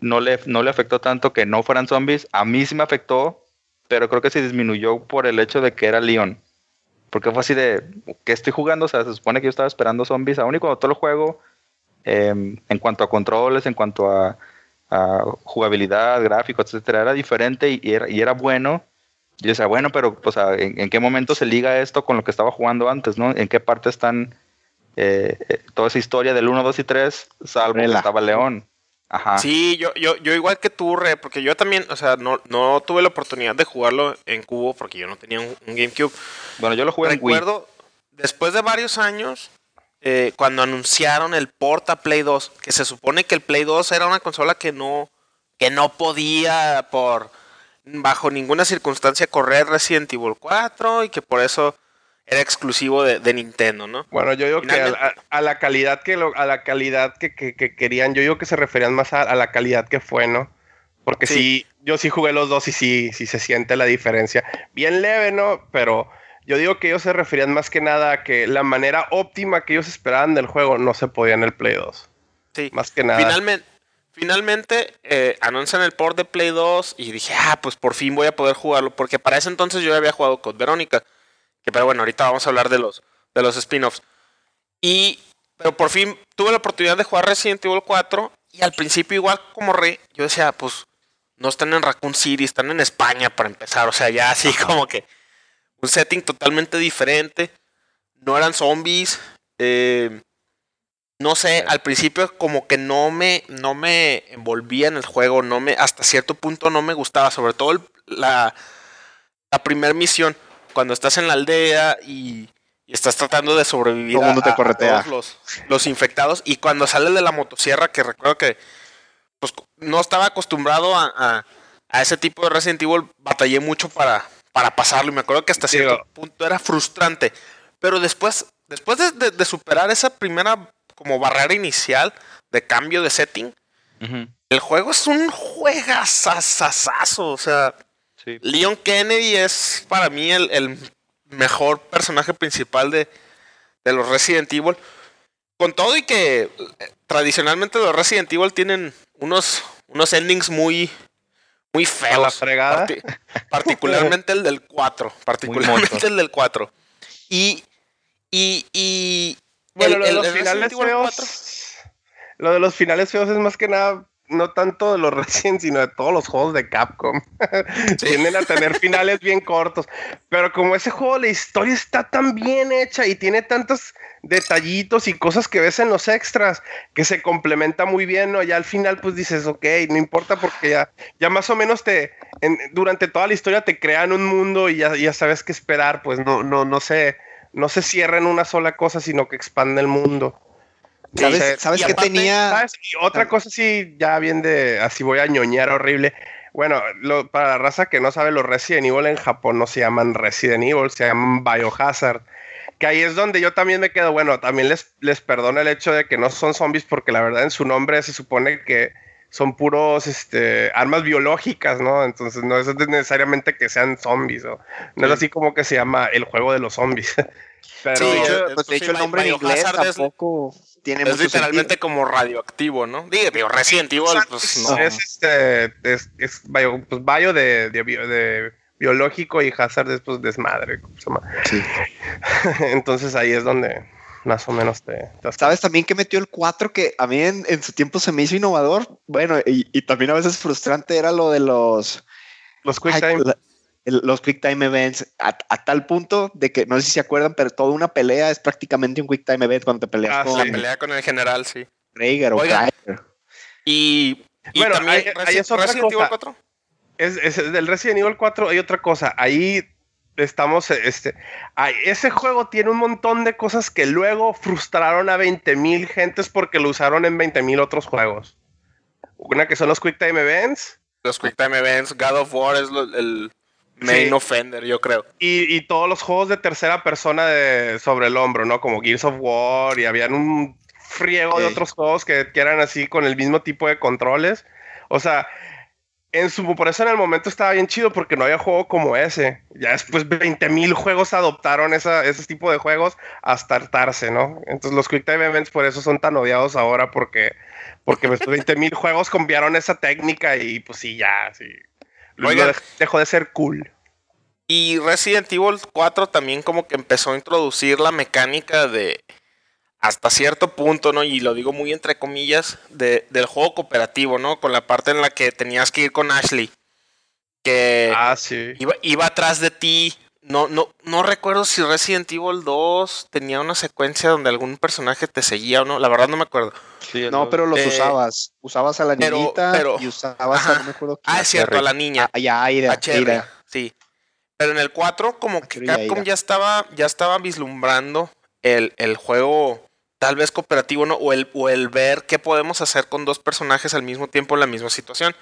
no le, no le afectó tanto que no fueran zombies, a mí sí me afectó, pero creo que se disminuyó por el hecho de que era Leon. Porque fue así de, que estoy jugando? O sea, se supone que yo estaba esperando zombies, aún y cuando todo el juego, em, en cuanto a controles, en cuanto a, jugabilidad, gráficos, etcétera, era diferente y era, y era bueno. Yo decía, bueno, pero o sea, ¿en, en qué momento se liga esto con lo que estaba jugando antes, no? ¿En qué parte están eh, eh, toda esa historia del 1, 2 y 3, salvo que estaba León? Ajá. Sí, yo, yo, yo igual que tú, Re, porque yo también, o sea, no, no tuve la oportunidad de jugarlo en cubo porque yo no tenía un, un GameCube. Bueno, yo lo jugué en Wii. Recuerdo, después de varios años, eh, cuando anunciaron el port a Play 2, que se supone que el Play 2 era una consola que no, que no podía por bajo ninguna circunstancia correr Resident Evil 4 y que por eso era exclusivo de, de Nintendo, ¿no? Bueno, yo digo que a, Finalmente- a- a la calidad que lo- a la calidad que, que- que querían, yo digo que se referían más a, a la calidad que fue, ¿no? Porque sí. Sí. yo sí jugué los dos y sí, sí se siente la diferencia. Bien leve, ¿no? Pero yo digo que ellos se referían más que nada a que la manera óptima que ellos esperaban del juego no se podía en el Play 2. Sí. Más que nada. Finalmente, finalmente eh, anuncian el port de Play 2 y dije, ah, pues por fin voy a poder jugarlo, porque para ese entonces yo ya había jugado con Verónica, que pero bueno, ahorita vamos a hablar de los, de los spin-offs. Y, pero por fin tuve la oportunidad de jugar Resident Evil 4 y al principio igual como re, yo decía, pues no están en Raccoon City, están en España para empezar, o sea, ya así como que un setting totalmente diferente, no eran zombies, eh, no sé, al principio como que no me, no me envolvía en el juego, no me, hasta cierto punto no me gustaba, sobre todo el- la, la primera misión, cuando estás en la aldea y, y estás tratando de sobrevivir Todo el mundo a, te a corretea. todos los, los infectados y cuando sales de la motosierra, que recuerdo que pues no estaba acostumbrado a, a- a ese tipo de Resident Evil, batallé mucho para, para pasarlo y me acuerdo que hasta Digo- cierto punto era frustrante, pero después, después de, de- de superar esa primera como barrera inicial de cambio de setting, el juego es un juegazazazazo. O sea, Sí. Leon Kennedy es para mí el, el mejor personaje principal de, de los Resident Evil. Con todo y que eh, tradicionalmente los Resident Evil tienen unos, unos endings muy, muy feos. A la fregada. Parti- particularmente el del 4. Particularmente el del 4. Y. Y. y Bueno, el- lo de el- los el finales feos. 4 Lo de los finales feos es más que nada. no tanto de los Resident, sino de todos los juegos de Capcom. Tienden a tener finales bien cortos. Pero como ese juego, la historia está tan bien hecha y tiene tantos detallitos y cosas que ves en los extras que se complementa muy bien, ¿no? Ya al final, pues dices, ok, no importa porque ya, ya más o menos te, durante toda la historia te crean un mundo y ya, ya sabes qué esperar, pues no, no, no se, no se cierra en una sola cosa, sino que expande el mundo. ¿Sabes, ¿sabes qué tenía? Y otra cosa sí, ya bien de, así voy a ñoñar horrible. Bueno, para la raza que no sabe, los Resident Evil en Japón no se llaman Resident Evil, se llaman Biohazard. Que ahí es donde yo también me quedo, bueno, también les, les perdono el hecho de que no son zombies, porque la verdad en su nombre se supone que son puros este, armas biológicas, ¿no? Entonces no es necesariamente que sean zombies, ¿no? No es así como que se llama el juego de los zombies. Pero, sí, de hecho, pues, de hecho el nombre en inglés tampoco tiene es literalmente como radioactivo, ¿no? Digo, digo Resident Evil, pues no. Es, este, es, es bio, pues, bio de, de, de, biológico y hazard es pues desmadre. Sí. Entonces ahí es donde más o menos te, ¿Sabes también que metió el 4 que a mí en, en, su tiempo se me hizo innovador? Bueno, y, y, también a veces frustrante era lo de los... Los Quick Time los Quick Time Events a, tal punto de que no sé si se acuerdan, pero toda una pelea es prácticamente un Quick Time Event cuando te peleas ah, con. La pelea con el general, sí. Rhaegar o Y, bueno, también hay, es otra Resident cosa. Evil 4. Es, es, del Resident Evil 4 hay otra cosa. Ahí estamos, este, ese juego tiene un montón de cosas que luego frustraron a 20.000 gentes porque lo usaron en 20.000 otros juegos. Una que son los Quick Time Events. Los Quick Time Events, God of War es el, Main offender, yo creo. Y, todos los juegos de tercera persona de, sobre el hombro, ¿no? Como Gears of War y habían un friego de otros juegos que, eran así con el mismo tipo de controles. O sea, en su, por eso en el momento estaba bien chido porque no había juego como ese. Ya después 20 mil juegos adoptaron esa, ese tipo de juegos hasta hartarse, ¿no? Entonces los Quick Time Events por eso son tan odiados ahora porque, porque 20 mil juegos cambiaron esa técnica y pues sí, ya, sí. Luego dejó de ser cool. Y Resident Evil 4 también como que empezó a introducir la mecánica de hasta cierto punto, ¿no? Y lo digo muy entre comillas, de, del juego cooperativo, ¿no? Con la parte en la que tenías que ir con Ashley. Que ah, sí. iba, iba atrás de ti. No, no, no recuerdo si Resident Evil 2 tenía una secuencia donde algún personaje te seguía o no. La verdad no me acuerdo. no, pero los usabas. Usabas a la niñita y usabas a no me acuerdo Ah, es cierto, a la niña. Ah, ya, Aira, Sí. Pero en el 4, como que Capcom ya estaba, ya estaba vislumbrando el, el, juego tal vez cooperativo, ¿no? O el, o el ver qué podemos hacer con dos personajes al mismo tiempo en la misma situación.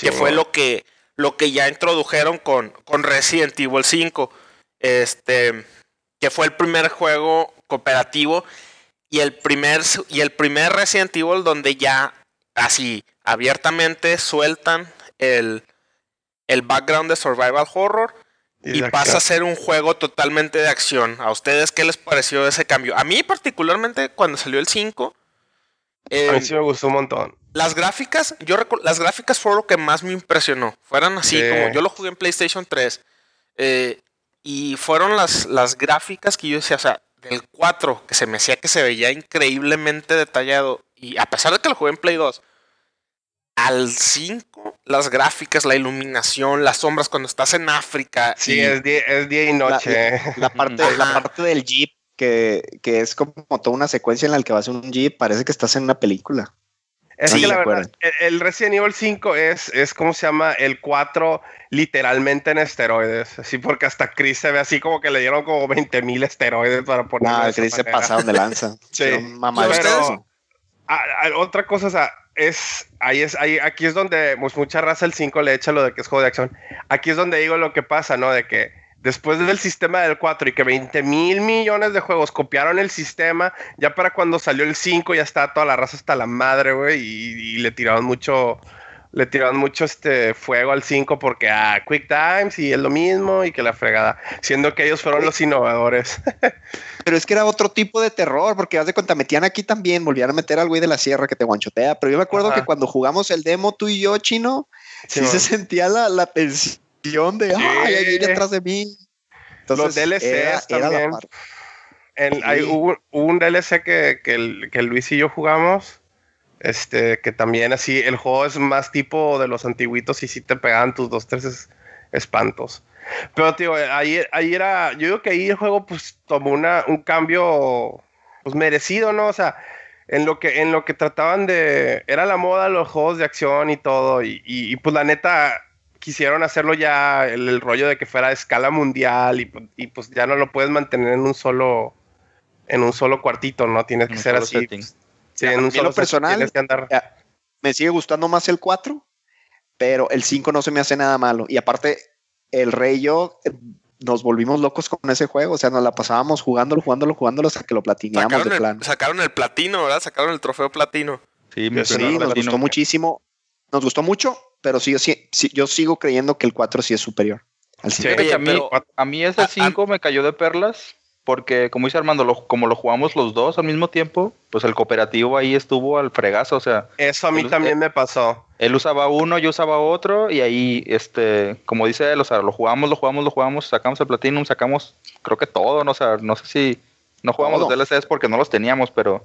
que fue lo que, lo que ya introdujeron con, con Resident Evil 5. Este. Que fue el primer juego cooperativo. Y el primer, y el primer Resident Evil donde ya así abiertamente sueltan el, el background de survival horror y pasa a ser un juego totalmente de acción. ¿A ustedes qué les pareció ese cambio? A mí particularmente cuando salió el 5... a mí sí me gustó un montón. Las gráficas, yo las gráficas fue lo que más me impresionó. Fueran así, como yo lo jugué en PlayStation 3. Eh, y fueron las, las gráficas que yo decía, o sea, del 4, que se me hacía que se veía increíblemente detallado. Y a pesar de que lo jugué en Play 2, al 5, las gráficas, la iluminación, las sombras cuando estás en África. Sí, es, día, y noche. La, parte, la parte del jeep, que, es como toda una secuencia en la que vas en un jeep, parece que estás en una película. Es que la verdad, el Resident Evil 5 es, es como se llama el 4 literalmente en esteroides. Así porque hasta Chris se ve así como que le dieron como 20 mil esteroides para poner. No, Chris se pasaron de lanza. sí. Mamá, pero, otra cosa, o sea, es, ahí es, ahí, aquí es donde pues, mucha raza el 5 le echa lo de que es juego de acción. Aquí es donde digo lo que pasa, ¿no? De que después del sistema del 4 y que 20 mil millones de juegos copiaron el sistema, ya para cuando salió el 5 ya estaba toda la raza hasta la madre, güey, y, le tiraron mucho, le tiraron mucho este fuego al 5 porque, ah, Quick Times y es lo mismo y que la fregada, siendo que ellos fueron los innovadores. pero es que era otro tipo de terror, porque haz de cuenta, metían aquí también, volvían a meter al güey de la sierra que te guanchotea, pero yo me acuerdo que cuando jugamos el demo tú y yo, chino, sí, se sentía la, la tensión de, ay, ahí viene atrás de mí. Entonces, Los DLCs también. hay, hubo, un DLC que, que, que Luis y yo jugamos, Este, que también así, el juego es más tipo de los antiguitos y sí te pegaban tus dos, tres es- espantos. Pero, tío, ahí, ahí era, yo digo que ahí el juego pues tomó una, un cambio pues merecido, ¿no? O sea, en lo que, en lo que trataban de, era la moda los juegos de acción y todo, y, y- y, pues la neta quisieron hacerlo ya el, el rollo de que fuera a escala mundial y, pu- y, pues ya no lo puedes mantener en un solo, en un solo cuartito, ¿no? Tienes que ser así. Sí, en un solo lo personal, que andar. Ya, Me sigue gustando más el 4, pero el 5 no se me hace nada malo. Y aparte, el rey y yo eh, nos volvimos locos con ese juego. O sea, nos la pasábamos jugándolo, jugándolo, jugándolo hasta que lo platineamos Sacaron de el, plan. sacaron el platino, ¿verdad? Sacaron el trofeo platino. Sí, mi Sí, Sí, nos platino. gustó muchísimo. Nos gustó mucho, pero sí, sí- sí- yo sigo creyendo que el 4 sí es superior al Sí. 5. Fíjate que a, mí, pero- a mí ese a- a- 5 me cayó de perlas porque, como dice Armando, lo- como lo jugamos los dos al mismo tiempo, pues el cooperativo ahí estuvo al fregazo. O sea, Eso a mí también me pasó. él usaba uno, yo usaba otro y ahí, este, como dice él, o sea, lo jugamos, lo jugamos, lo jugamos, sacamos el Platinum, sacamos, creo que todo, ¿no? O sea, no sé si no jugamos Todo. los DLCs porque no los teníamos, pero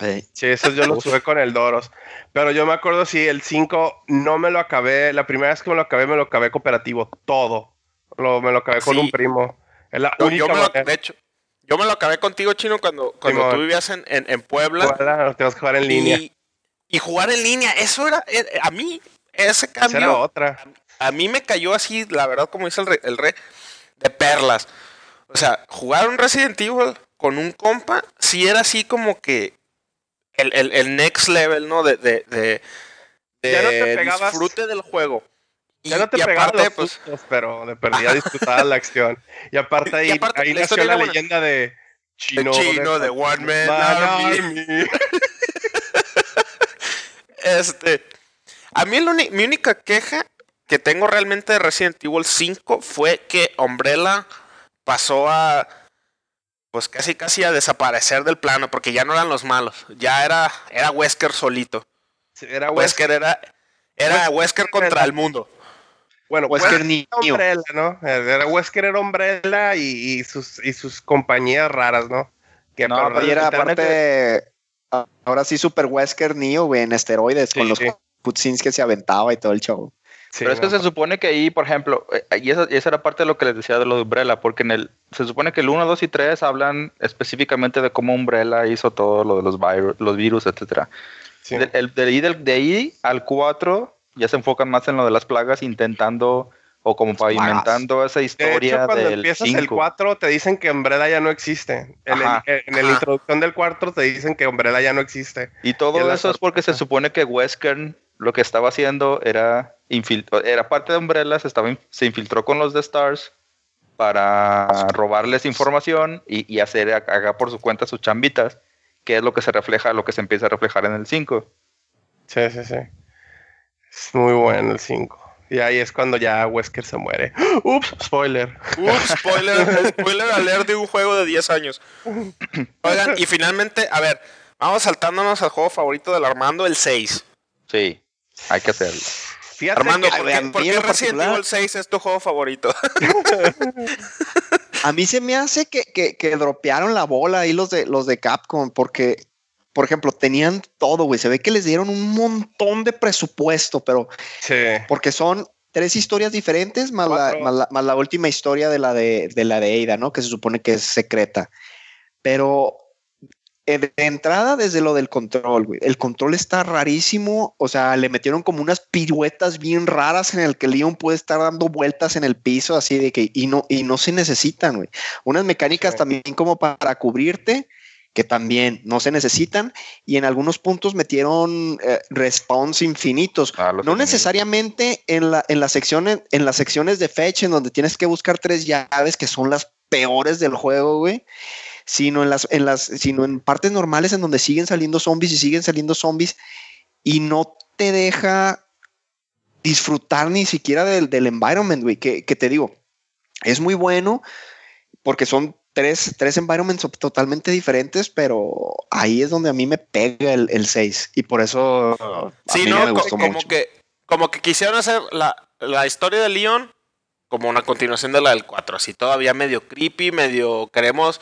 Eh, Sí, eso yo lo tuve con el Doros. Pero yo me acuerdo si el 5 no me lo acabé. La primera vez que me lo acabé, me lo acabé cooperativo. Todo. Lo, me lo acabé con Sí. un primo. Es la Yo, única yo me lo, manera. de hecho, yo me lo acabé contigo, Chino, cuando, cuando tú vivías en, en, en Puebla. Lo tenemos que jugar en línea. Y, y jugar en línea, eso era, eh, a mí, ese era cambio, otra. a mí me cayó así, la verdad, como dice el rey, el rey, de perlas. O sea, jugar un Resident Evil con un compa, sí era así como que el, el, el next level, ¿no? De, de, de, Ya no te de pegabas- disfrute del juego. Y, Ya no te pegaban aparte, los pues, pero de perdida disfrutabas la acción. Y aparte ahí, Y aparte, ahí la nació la buena. leyenda de Chino. Chino, de One Man Army. Army. Este, a mí uni- mi única queja que tengo realmente de Resident Evil 5 fue que Umbrella pasó a, pues casi casi a desaparecer del plano, porque ya no eran los malos, ya era, era Wesker solito. Sí, Era Wesker era, era Wesker contra el mundo. Bueno, Wesker Wesker niño. Umbrella, ¿no? Era Wesker era Umbrella y, y sus, y sus compañías raras, ¿no? Que No, pero y era aparte, ahora sí, Super Wesker Neo, güey, en esteroides, Sí, con los sí. cutscenes que se aventaba y todo el show. Sí, Pero es que se supone que ahí, por ejemplo, eh, y esa, y esa era parte de lo que les decía de lo de Umbrella, porque en el, se supone que el 1, 2 y 3 hablan específicamente de cómo Umbrella hizo todo lo de los, virus, los virus, etcétera. Sí. De, el- de ahí, del- de ahí al 4 ya se enfocan más en lo de las plagas, intentando o como pavimentando esa De historia hecho, cuando del empiezas el 5. 4, te dicen que Umbrella ya no existe. En, el, en introducción del 4 te dicen que Umbrella ya no existe. Y todo eso es porque se supone que Wesker lo que estaba haciendo era era parte de Umbrella, se, estaba in- se infiltró con los de Stars para robarles información y, y hacer a- haga por su cuenta sus chambitas, que es lo que se refleja, lo que se empieza a reflejar en el 5. Sí, sí, sí. Es muy bueno el 5. Y ahí es cuando ya Wesker se muere. Ups, spoiler. Ups, spoiler, spoiler alert de un juego de 10 años. Oigan, y finalmente, a ver, vamos saltándonos al juego favorito del Armando, el 6. Sí, hay que hacerlo. Fíjate Armando, que- ¿por qué, por qué Resident particular- Evil 6 es tu juego favorito? A mí se me hace que, que, que dropearon la bola ahí los de, los de Capcom, porque, por ejemplo, tenían todo, güey. Se ve que les dieron un montón de presupuesto, pero Sí. porque son tres historias diferentes, más la, más la, más la última historia de la de, de la de Ada, ¿no? Que se supone que es secreta. Pero eh, de entrada, desde lo del control, güey. El control está rarísimo. O sea, le metieron como unas piruetas bien raras en el que Leon puede estar dando vueltas en el piso, así de que, y no, y no se necesitan, güey. Unas mecánicas Sí. también como para cubrirte, que también no se necesitan. Y en algunos puntos metieron eh, respawns infinitos. Ah, No necesariamente en, la, en, las secciones, en las secciones de fetch, en donde tienes que buscar tres llaves que son las peores del juego, güey. Sino en las, en las, sino en partes normales en donde siguen saliendo zombies y siguen saliendo zombies y no te deja disfrutar ni siquiera del, del environment, güey. Que, que te digo, es muy bueno porque son tres, tres environments totalmente diferentes, pero ahí es donde a mí me pega el, el 6 y por eso a Sí, mí ¿no? me Co- gustó como mucho. que, como que quisieron hacer la, la historia de Leon como una continuación de la del 4, así todavía medio creepy, medio queremos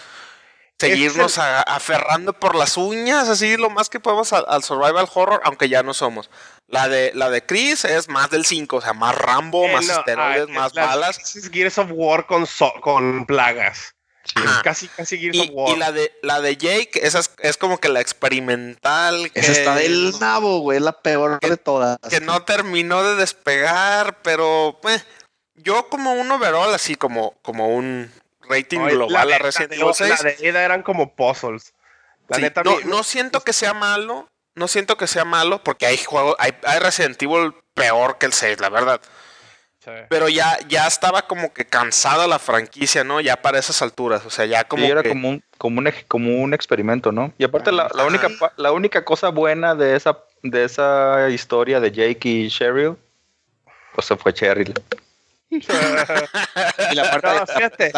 seguirnos el- a- aferrando por las uñas, así lo más que podemos al, al survival horror, aunque ya no somos. La de la de Chris es más del 5, o sea, más Rambo, Eh, más no, esteroides, ah, más la- balas. Es Gears of War con, so- con plagas. Ajá. Casi, casi Gears Y, of War. y la de la de Jake, esa es, es como que la experimental que, Esa está del nabo, güey. La peor de todas. que no terminó de despegar, pero eh, yo como un overall, así como, como un rating global la a de- Resident la Evil de, 6. la de Ada eran como puzzles. La Sí, neta, no, mi- no siento que sea malo, no siento que sea malo, porque hay juegos, hay, hay Resident Evil peor que el 6, la verdad. Sí. Pero ya, ya estaba como que cansada la franquicia, ¿no? Ya para esas alturas. O sea, ya como. Sí, era que- como un, como un, como un experimento, ¿no? Y aparte la, la única la única cosa buena de esa de esa historia de Jake y Cheryl, pues se fue Cheryl. Y la parte No, de fíjate,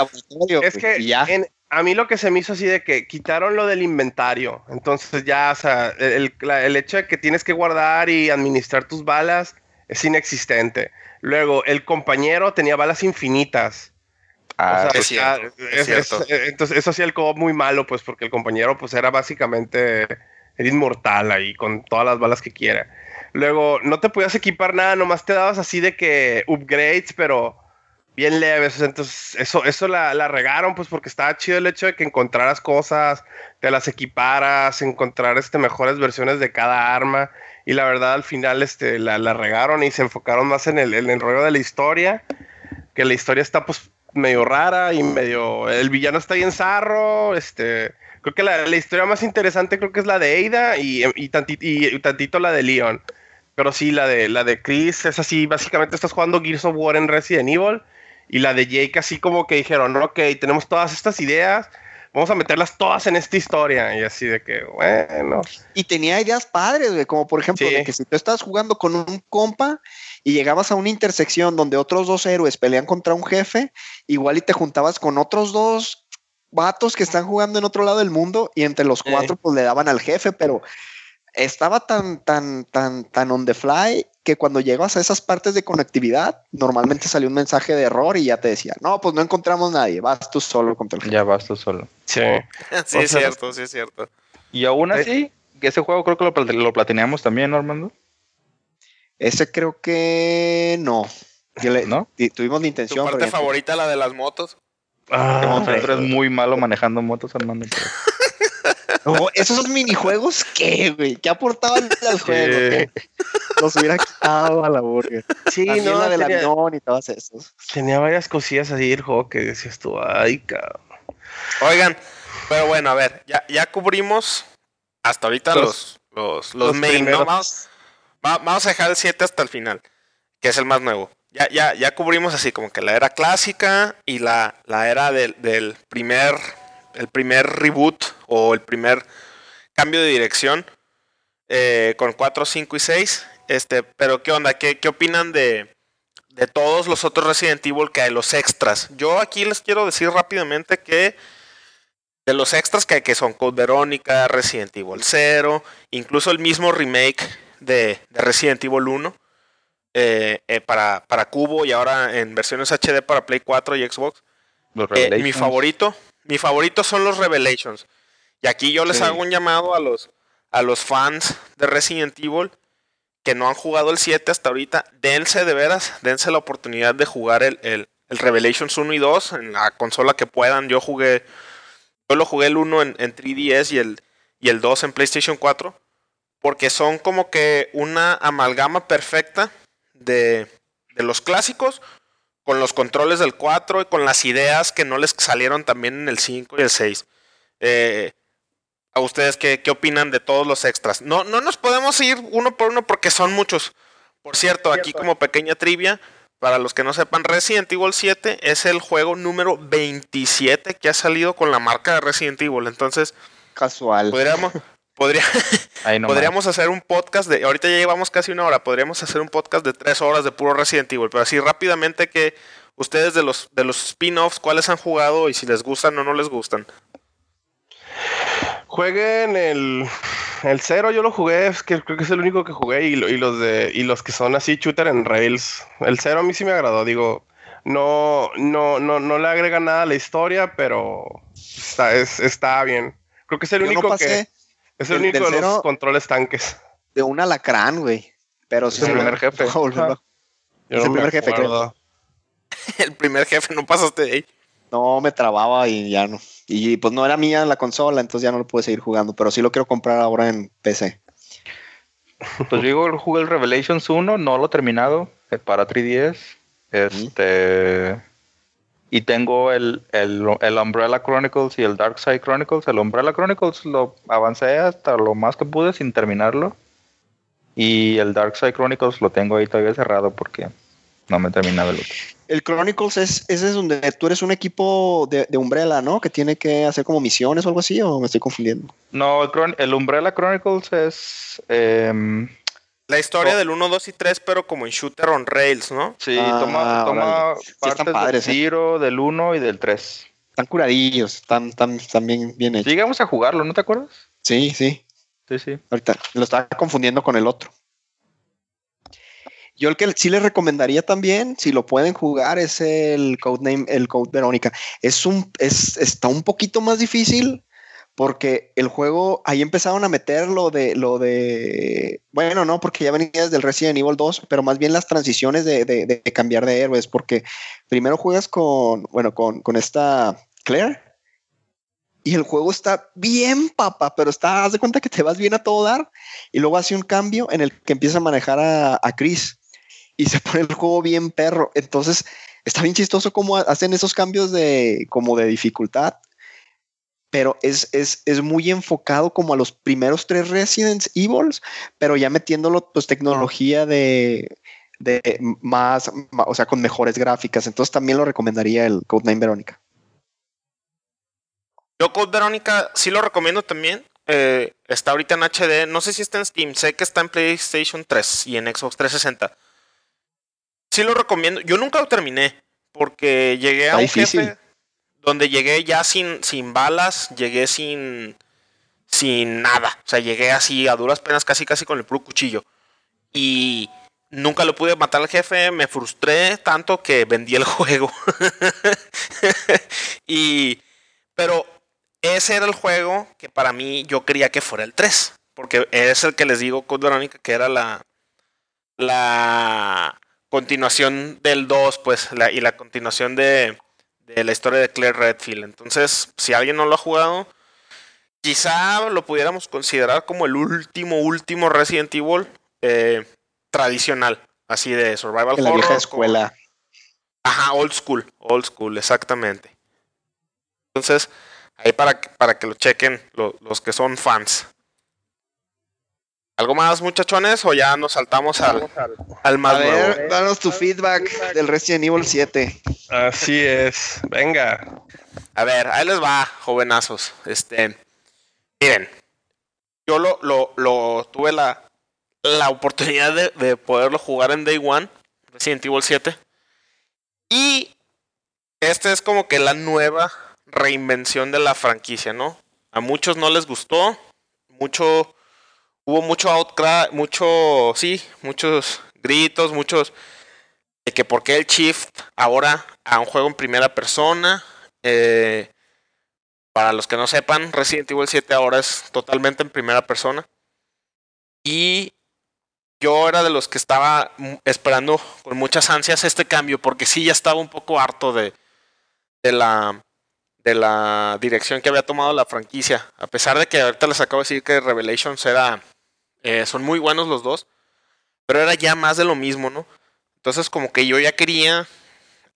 Es que y ya. en- a mí lo que se me hizo así de que quitaron lo del inventario. Entonces ya, o sea, el, el hecho de que tienes que guardar y administrar tus balas es inexistente. Luego, el compañero tenía balas infinitas. Ah, O sea, es cierto, es cierto. entonces eso hacía el co muy malo, pues, porque el compañero, pues, era básicamente era inmortal ahí con todas las balas que quiera. Luego, no te podías equipar nada, nomás te dabas así de que upgrades, pero bien leves. Entonces, eso, eso la, la regaron, pues, porque estaba chido el hecho de que encontraras cosas, te las equiparas, encontrar este, mejores versiones de cada arma. Y la verdad, al final, este, la, la regaron y se enfocaron más en el, en el rollo de la historia. Que la historia está, pues, medio rara y medio. El villano está bien zarro. Este. Creo que la, la historia más interesante creo que es la de Ada y, y, tanti- y tantito la de Leon. Pero sí, la de, la de Chris es así, básicamente estás jugando Gears of War en Resident Evil. Y la de Jake así como que dijeron, ok, tenemos todas estas ideas, vamos a meterlas todas en esta historia. Y así de que, bueno. Y tenía ideas padres, güey, como por ejemplo, Sí. de que si tú estabas jugando con un compa y llegabas a una intersección donde otros dos héroes pelean contra un jefe, igual y te juntabas con otros dos vatos que están jugando en otro lado del mundo y entre los cuatro pues le daban al jefe, pero estaba tan, tan, tan, tan on the fly que cuando llegas a esas partes de conectividad, normalmente salió un mensaje de error y ya te decía, no, pues no encontramos nadie, vas tú solo contra el ya vas tú solo. Sí. sí, o es cierto, sí, es cierto. Y aún Eh. así, ese juego creo que lo, plat- lo platineamos también, ¿no, Armando? Ese creo que no. Le- ¿No? tuvimos la ¿Tu intención. parte pero ya- favorita, la de las motos? Ah, Como tú eres muy malo manejando motos, Armando. pero- No, esos minijuegos, ¿qué, güey? ¿Qué aportaban al juego? ¿Qué? Los hubiera quitado a la burger. sí, También no, la del tenía, avión y todos esos. tenía varias cosillas así el juego que decías tú, ay, cabrón. Oigan, pero bueno, a ver, ya, ya cubrimos hasta ahorita los, Los- los, los, los main, ¿no? Vamos, va- vamos a dejar el 7 hasta el final, que es el más nuevo. Ya, ya, ya cubrimos así como que la era clásica y la, la era del, del primer, el primer reboot o el primer cambio de dirección eh, con 4, 5 y 6. Este, pero ¿qué onda? ¿Qué, qué opinan de, de todos los otros Resident Evil que hay, los extras? Yo aquí les quiero decir rápidamente que de los extras que hay, que son Code Verónica, Resident Evil 0, incluso el mismo remake de, de Resident Evil 1 eh, eh, para, para Cubo y ahora en versiones HD para Play 4 y Xbox. Los mi favorito, mi favorito son los Revelations. Y aquí yo les Sí. hago un llamado a los, a los fans de Resident Evil que no han jugado el 7 hasta ahorita. Dense de veras, dense la oportunidad de jugar el, el- el Revelations 1 y 2 en la consola que puedan. Yo jugué, yo lo jugué el 1 en, en 3DS y el, y el 2 en PlayStation 4. Porque son como que una amalgama perfecta de, de los clásicos con los controles del 4 y con las ideas que no les salieron también en el 5 y el 6. Eh, ¿A ustedes qué, qué opinan de todos los extras? No, no nos podemos ir uno por uno porque son muchos. Por cierto, aquí como pequeña trivia, para los que no sepan, Resident Evil 7 es el juego número 27 que ha salido con la marca de Resident Evil. Entonces, Casual. podríamos, podría, podríamos hacer un podcast de. Ahorita ya llevamos casi una hora. Podríamos hacer un podcast de tres horas de puro Resident Evil. Pero así rápidamente que ustedes de los, de los spin-offs, cuáles han jugado y si les gustan o no les gustan. Jueguen el, el cero, yo lo jugué, es que creo que es el único que jugué y, y los de y los que son así shooter en rails. El cero a mí sí me agradó, digo, no no no no le agrega nada a la historia, pero está, es, está bien. Creo que es el Yo no único pasé que. Es el del- único de los controles tanques. de un alacrán, güey. Pero sí, el primer jefe. Yo Es el me primer jefe, creo. El primer jefe, no pasaste de ahí. No, me trababa y ya no. Y pues no era mía la consola, entonces ya no lo pude seguir jugando. Pero sí lo quiero comprar ahora en PC. Pues digo, jugué el Revelations 1, no lo he terminado, para 3DS. Este. Y tengo el, el, el Umbrella Chronicles y el Dark Side Chronicles. El Umbrella Chronicles lo avancé hasta lo más que pude sin terminarlo. Y el Dark Side Chronicles lo tengo ahí todavía cerrado porque no me he terminado el otro. El Chronicles es, ese es donde tú eres un equipo de, de Umbrella, ¿no? Que tiene que hacer como misiones o algo así, o me estoy confundiendo. No, el, el Umbrella Chronicles es. em, La historia Oh. del 1, 2 y 3, pero como en Shooter on Rails, ¿no? sí, Ah, toma, toma órale. Sí, están partes padres, del eh. 0, del 1 y del 3. Están curadillos, están, están, están bien, bien hechos. Llegamos a jugarlo, ¿no te acuerdas? Sí, sí. Sí, sí. Ahorita lo estaba confundiendo con el otro. Yo el que sí les recomendaría también, si lo pueden jugar, es el Codename, el Code Verónica. Es un, es, está un poquito más difícil porque el juego, ahí empezaron a meter lo de, lo de, bueno, no, porque ya venía desde el Resident Evil 2, pero más bien las transiciones de, de- de cambiar de héroes, porque primero juegas con, bueno, con, con esta Claire, y el juego está bien, papá, pero está, haz de cuenta que te vas bien a todo dar. Y luego hace un cambio en el que empieza a manejar a, a Chris. Y se pone el juego bien perro. Entonces, está bien chistoso cómo hacen esos cambios de, como de dificultad. Pero es, es, es muy enfocado como a los primeros tres Resident Evils, pero ya metiéndolo pues tecnología de, de más, o sea, con mejores gráficas. Entonces también lo recomendaría el Codename Verónica. Yo Code Verónica sí lo recomiendo también. Eh, está ahorita en HD. No sé si está en Steam. Sé que está en PlayStation 3 y en Xbox 360. Sí lo recomiendo. Yo nunca lo terminé. Porque llegué a un difícil. jefe donde llegué ya sin, sin balas. Llegué sin. Sin nada. O sea, llegué así a duras penas, casi casi con el puro cuchillo. Y nunca lo pude matar al jefe. Me frustré tanto que vendí el juego. y. Pero ese era el juego que para mí yo quería que fuera el 3. Porque es el que les digo, Code Verónica, que era la, la continuación del 2, pues, y la continuación de, de la historia de Claire Redfield. Entonces, si alguien no lo ha jugado, quizá lo pudiéramos considerar como el último, último Resident Evil eh, tradicional. Así de survival De la horror. vieja escuela. Ajá, old school, old school, exactamente. Entonces, ahí para, que- para que lo chequen lo- los que son fans. ¿Algo más, muchachones? ¿O ya nos saltamos al, al más A nuevo? ver, danos tu feedback del Resident Evil 7. Así es. Venga. A ver, ahí les va, jovenazos. Este, miren, yo lo, lo, lo tuve la, la oportunidad de, de poderlo jugar en Day One, Resident Evil 7. Y esta es como que la nueva reinvención de la franquicia, ¿no? A muchos no les gustó, mucho, hubo mucho outcry, mucho, sí, muchos gritos, muchos de que por qué el Shift ahora a un juego en primera persona. Eh, para los que no sepan, Resident Evil 7 ahora es totalmente en primera persona. Y yo era de los que estaba esperando con muchas ansias este cambio, porque sí ya estaba un poco harto de, de la de la dirección que había tomado la franquicia. A pesar de que ahorita les acabo de decir que Revelations era. Eh, son muy buenos los dos. Pero era ya más de lo mismo, ¿no? Entonces, como que yo ya quería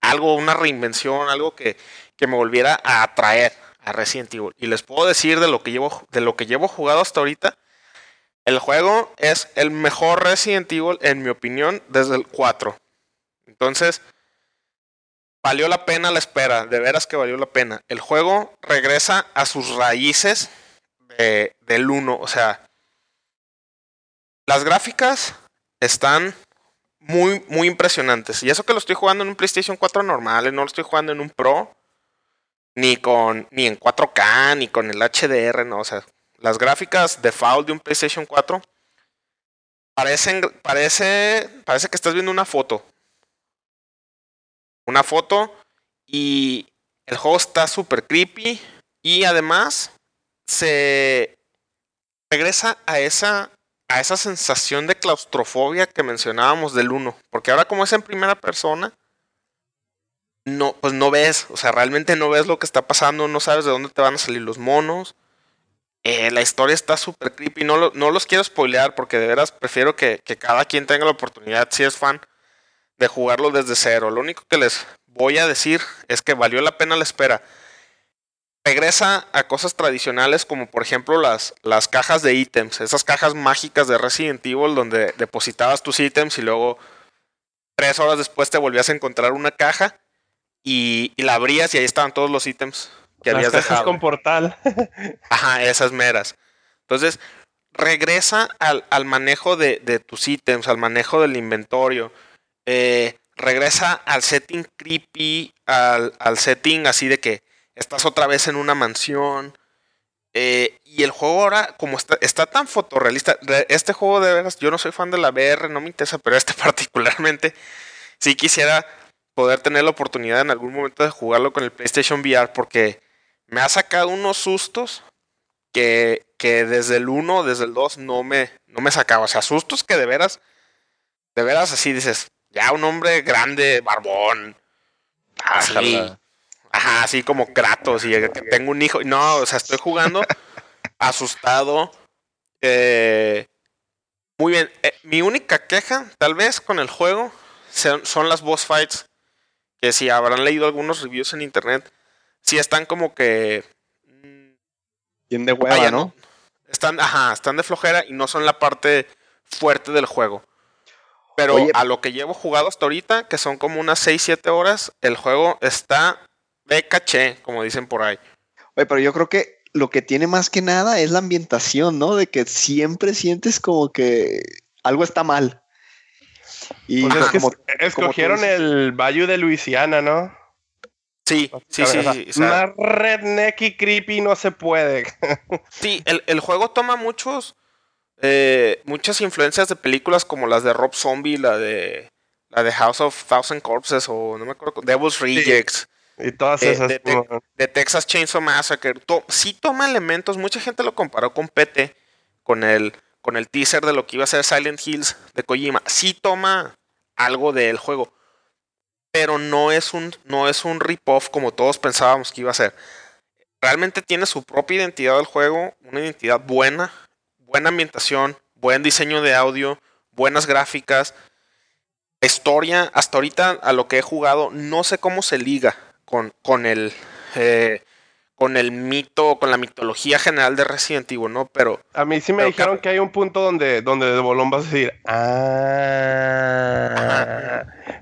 algo, una reinvención, algo que, que me volviera a atraer a Resident Evil. Y les puedo decir de lo que llevo, de lo que llevo jugado hasta ahorita. El juego es el mejor Resident Evil, en mi opinión, desde el 4. Entonces, valió la pena la espera, de veras que valió la pena. El juego regresa a sus raíces de- del 1. O sea, las gráficas están muy, muy impresionantes. Y eso que lo estoy jugando en un PlayStation 4 normal, no lo estoy jugando en un Pro, ni con ni en 4K, ni con el HDR, no. O sea, las gráficas default de un PlayStation 4 parecen, parece, parece que estás viendo una foto. Una foto y el juego está súper creepy. Y además se regresa a esa, a esa sensación de claustrofobia que mencionábamos del 1. Porque ahora como es en primera persona, no, pues no ves, o sea, realmente no ves lo que está pasando, no sabes de dónde te van a salir los monos. Eh, la historia está súper creepy, no, no los quiero spoilear porque de veras prefiero que, que cada quien tenga la oportunidad, si es fan, de jugarlo desde cero. Lo único que les voy a decir es que valió la pena la espera. Regresa a cosas tradicionales como por ejemplo las, las cajas de ítems, esas cajas mágicas de Resident Evil donde depositabas tus ítems y luego tres horas después te volvías a encontrar una caja y, la abrías y ahí estaban todos los ítems que habías dejado. con portal. Ajá, esas meras. Entonces, regresa al, manejo de, de, tus ítems, al manejo del inventario. Eh, regresa al setting creepy, al, al, setting así de que estás otra vez en una mansión. Eh, y el juego ahora, como está, está tan fotorrealista, este juego de veras, yo no soy fan de la VR, no me interesa, pero este particularmente, sí quisiera poder tener la oportunidad en algún momento de jugarlo con el PlayStation VR porque me ha sacado unos sustos que, que desde el 1, desde el 2 no me, no me sacaba. O sea, sustos que de veras, de veras así dices, ya un hombre grande, barbón, así, ajá, así como Kratos y que tengo un hijo. No, o sea, estoy jugando asustado. Eh, muy bien, eh, mi única queja, tal vez, con el juego son las boss fights que si habrán leído algunos reviews en internet, sí están como que... Bien de hueva, ¿no? Están, ajá, están de flojera y no son la parte fuerte del juego. Pero a lo que llevo jugado hasta ahorita, que son como unas 6-7 horas, el juego está de caché, como dicen por ahí. Oye, pero yo creo que lo que tiene más que nada es la ambientación, ¿no? De que siempre sientes como que algo está mal. Y pues como, escogieron el Bayou de Luisiana, ¿no? Sí, sí, sí. más redneck y creepy no se puede. sí, el, juego toma muchos, eh, muchas influencias de películas como las de Rob Zombie, la de la de House of Thousand Corpses o no me acuerdo, Devil's Rejects. Y todas esas. De, Texas Chainsaw Massacre. sí toma elementos, mucha gente lo comparó con PT, con el con el teaser de lo que iba a ser Silent Hills de Kojima, sí toma algo del juego, pero no es un, no es un rip-off como todos pensábamos que iba a ser. Realmente tiene su propia identidad del juego, una identidad buena, buena ambientación, buen diseño de audio, buenas gráficas, historia. Hasta ahorita a lo que he jugado, no sé cómo se liga con, con el eh, con el mito, con la mitología general de Resident Evil, ¿no? Pero. A mí sí me dijeron que hay un punto donde, donde de bolón vas a decir. Ah.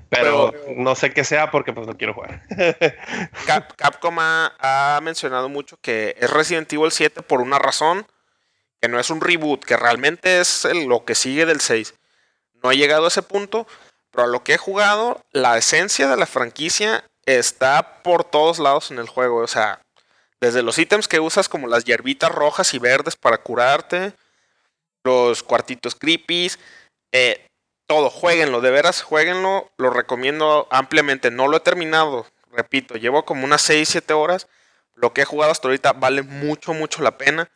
Pero, no sé qué sea porque pues no quiero jugar. Capcom ha, mencionado mucho que es Resident Evil 7 por una razón. Que no es un reboot, que realmente es lo que sigue del 6. No he llegado a ese punto. Pero a lo que he jugado, la esencia de la franquicia está por todos lados en el juego. O sea, desde los ítems que usas como las hierbitas rojas y verdes para curarte, los cuartitos creepy, eh, todo, jueguenlo, de veras, jueguenlo, lo recomiendo ampliamente. No lo he terminado, repito, llevo como unas 6, 7 horas. Lo que he jugado hasta ahorita vale mucho, mucho la pena.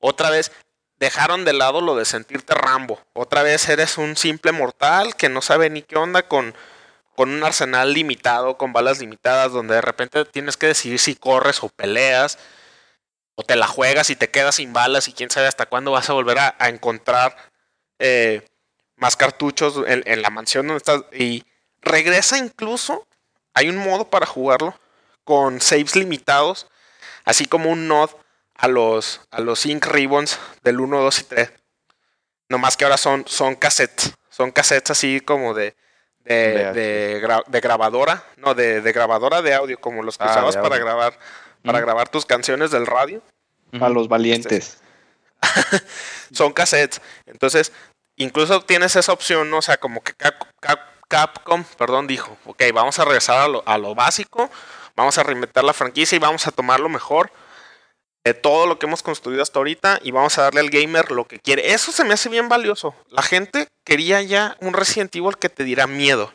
Otra vez, dejaron de lado lo de sentirte Rambo. Otra vez eres un simple mortal que no sabe ni qué onda con con un arsenal limitado, con balas limitadas, donde de repente tienes que decidir si corres o peleas, o te la juegas y te quedas sin balas y quién sabe hasta cuándo vas a volver a, encontrar eh, más cartuchos en, la mansión donde estás. Y regresa incluso, hay un modo para jugarlo con saves limitados, así como un nod a los, a los Ink Ribbons del 1, 2 y 3. No más que ahora son, son cassettes, son cassettes así como de de, grabadora, no, de, grabadora de audio, como los que ah, usabas para grabar, para grabar tus canciones del radio. A los valientes. son cassettes. Entonces, incluso tienes esa opción, ¿no? O sea, como que Capcom, perdón, dijo, ok, vamos a regresar a lo, a lo básico, vamos a reinventar la franquicia y vamos a tomar lo mejor de todo lo que hemos construido hasta ahorita y vamos a darle al gamer lo que quiere. Eso se me hace bien valioso. La gente quería ya un Resident Evil que te diera miedo.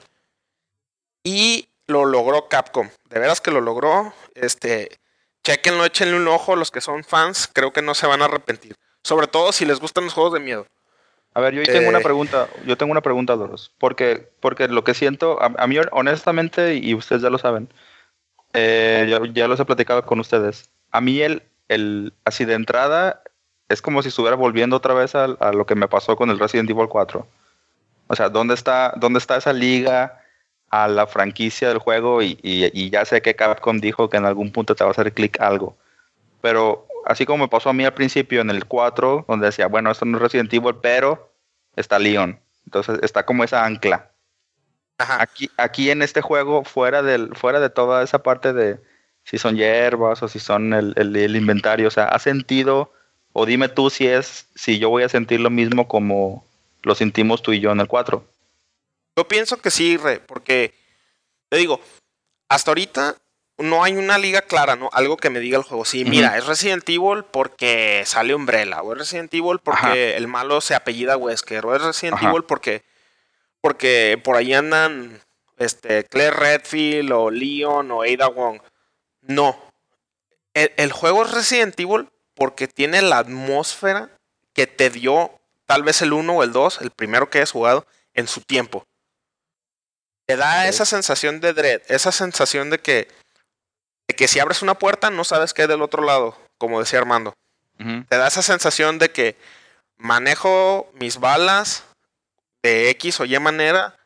Y lo logró Capcom. De veras que lo logró. Este, chequenlo, échenle un ojo. Los que son fans, creo que no se van a arrepentir. Sobre todo si les gustan los juegos de miedo. A ver, yo tengo una Eh. pregunta. Yo tengo una pregunta, Doros. Porque, porque lo que siento, a, a mí honestamente, y ustedes ya lo saben, eh, ya, ya los he platicado con ustedes. A mí el, el así de entrada es como si estuviera volviendo otra vez a, a lo que me pasó con el Resident Evil 4. O sea, ¿dónde está, dónde está esa liga a la franquicia del juego? Y, y- y ya sé que Capcom dijo que en algún punto te va a hacer clic algo. Pero así como me pasó a mí al principio en el 4, donde decía, bueno, esto no es Resident Evil, pero está Leon. Entonces está como esa ancla. Ajá. Aquí, aquí en este juego, fuera, del, fuera de toda esa parte de si son hierbas o si son el, el- el inventario, o sea, ¿has sentido, o dime tú si es, si yo voy a sentir lo mismo como lo sentimos tú y yo en el 4? Yo pienso que sí, Re, porque te digo, hasta ahorita no hay una liga clara, ¿no? Algo que me diga el juego. Sí, mira, es Resident Evil porque sale Umbrella, o es Resident Evil porque Ajá. el malo se apellida Wesker, o es Resident Ajá. Evil porque, porque por ahí andan este, Claire Redfield, o Leon, o Ada Wong. No. El, el juego es Resident Evil porque tiene la atmósfera que te dio tal vez el 1 o el 2, el primero que hayas jugado, en su tiempo. Te da esa sensación de dread, esa sensación de que, de que si abres una puerta no sabes qué hay del otro lado, como decía Armando. Te da esa sensación de que manejo mis balas de X o Y manera,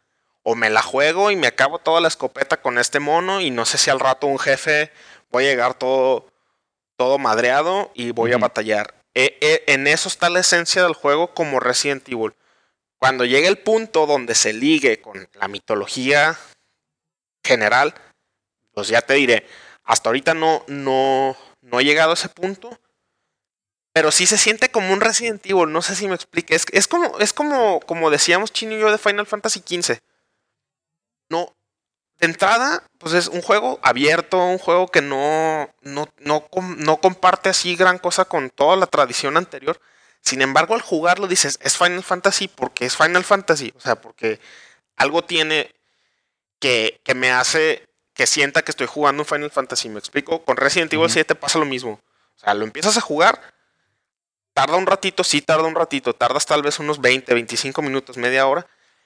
o me la juego y me acabo toda la escopeta con este mono y no sé si al rato un jefe voy a llegar todo, todo madreado y voy a batallar. E- e- en eso está la esencia del juego como Resident Evil. Cuando llegue el punto donde se ligue con la mitología general, pues ya te diré, hasta ahorita no, no, no he llegado a ese punto. Pero sí se siente como un Resident Evil, no sé si me explique. Es, es como, es como, como decíamos Chino y yo de Final Fantasy XV. No, de entrada, pues es un juego abierto, un juego que no, no, no, no comparte así gran cosa con toda la tradición anterior. Sin embargo, al jugarlo dices, es Final Fantasy porque es Final Fantasy. O sea, porque algo tiene que, que me hace que sienta que estoy jugando un Final Fantasy. ¿Me explico? Con Resident Evil Ujú. 7 pasa lo mismo. O sea, lo empiezas a jugar, tarda un ratito, sí tarda un ratito, tardas tal vez unos 20, 25 minutos, media hora,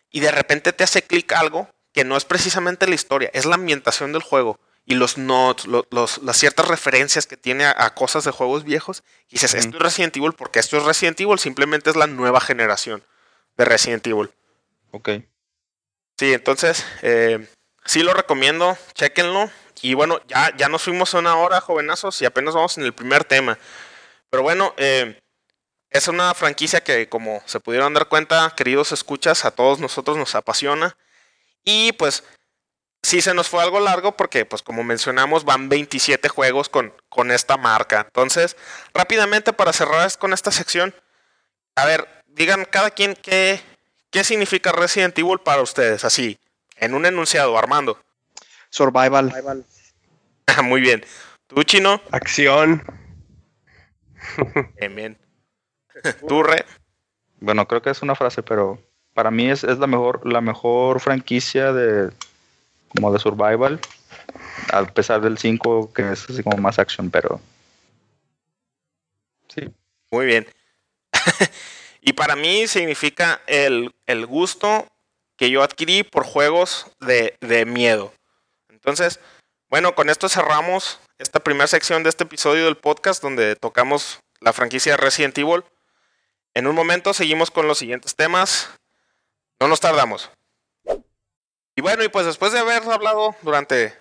y de repente te hace clic algo que no es precisamente la historia, es la ambientación del juego y los notes, lo- los, las ciertas referencias que tiene a, a cosas de juegos viejos. Y dices, esto es Resident Evil porque esto es Resident Evil, simplemente es la nueva generación de Resident Evil. Ok. Sí, entonces, eh, sí lo recomiendo, chequenlo. Y bueno, ya, ya nos fuimos a una hora, jovenazos, y apenas vamos en el primer tema. Pero bueno, eh, es una franquicia que, como se pudieron dar cuenta, queridos escuchas, a todos nosotros nos apasiona. Y pues, sí se nos fue algo largo porque, pues como mencionamos, van 27 juegos con, con esta marca. Entonces, rápidamente para cerrar con esta sección, a ver, digan cada quien qué, qué significa Resident Evil para ustedes, así, en un enunciado, Armando. Survival. Muy bien. ¿Tú, Chino? Acción. Bien, bien. ¿Tú, Re? Bueno, creo que es una frase, pero para mí es, es la mejor, la mejor franquicia de como de survival. A pesar del 5, que es así como más action, pero. Sí. Muy bien. y para mí significa el, el gusto que yo adquirí por juegos de, de miedo. Entonces, bueno, con esto cerramos esta primera sección de este episodio del podcast donde tocamos la franquicia Resident Evil. En un momento seguimos con los siguientes temas. No nos tardamos. Y bueno, y pues después de haber hablado durante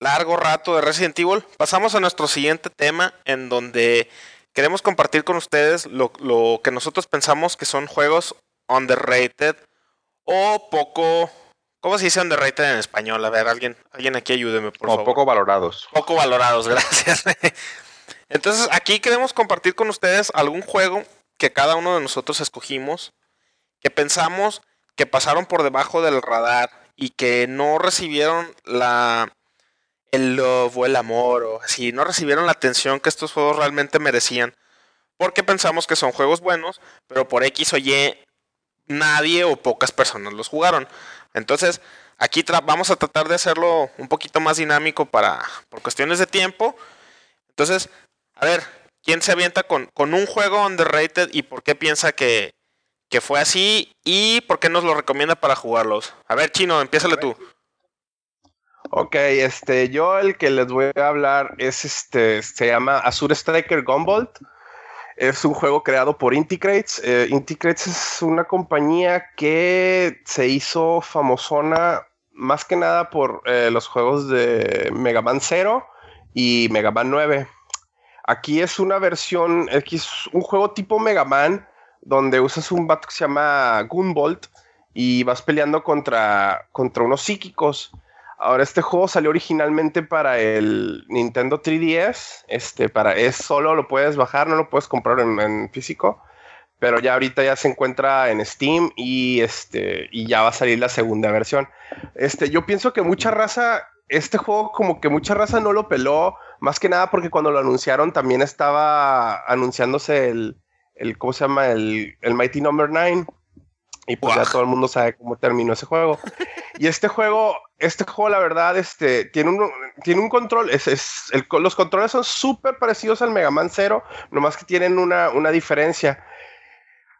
largo rato de Resident Evil, pasamos a nuestro siguiente tema en donde queremos compartir con ustedes lo, lo que nosotros pensamos que son juegos underrated o poco... ¿Cómo se dice underrated en español? A ver, alguien, alguien aquí ayúdeme, por Como favor. poco valorados. Poco valorados, gracias. Entonces, aquí queremos compartir con ustedes algún juego que cada uno de nosotros escogimos, que pensamos que pasaron por debajo del radar y que no recibieron la el love o el amor o así, no recibieron la atención que estos juegos realmente merecían, porque pensamos que son juegos buenos, pero por X o Y nadie o pocas personas los jugaron. Entonces, aquí vamos a tratar de hacerlo un poquito más dinámico para por cuestiones de tiempo. Entonces, a ver, ¿quién se avienta con, con un juego underrated y por qué piensa que, que fue así y por qué nos lo recomienda para jugarlos? A ver, Chino, empiézale tú. Ok, este, yo el que les voy a hablar es este, se llama Azure Striker Gunvolt. Es un juego creado por Inticrates. Eh, Inticrates es una compañía que se hizo famosona más que nada por eh, los juegos de Mega Man 0 y Mega Man 9. Aquí es una versión, aquí es un juego tipo Mega Man donde usas un vato que se llama Gunvolt y vas peleando contra, contra unos psíquicos. Ahora, este juego salió originalmente para el Nintendo 3DS. Este, para, es solo lo puedes bajar, no lo puedes comprar en, físico. Pero ya ahorita ya se encuentra en Steam y, este, y ya va a salir la segunda versión. Este, yo pienso que mucha raza, este juego como que mucha raza no lo peló. Más que nada porque cuando lo anunciaron también estaba anunciándose el, el ¿cómo se llama? El, el Mighty Number no. 9 y pues ya todo el mundo sabe cómo terminó ese juego. Y este juego, este juego, la verdad, este, tiene un, tiene un control. Es, es el, los controles son súper parecidos al Mega Man Zero, nomás que tienen una, una diferencia.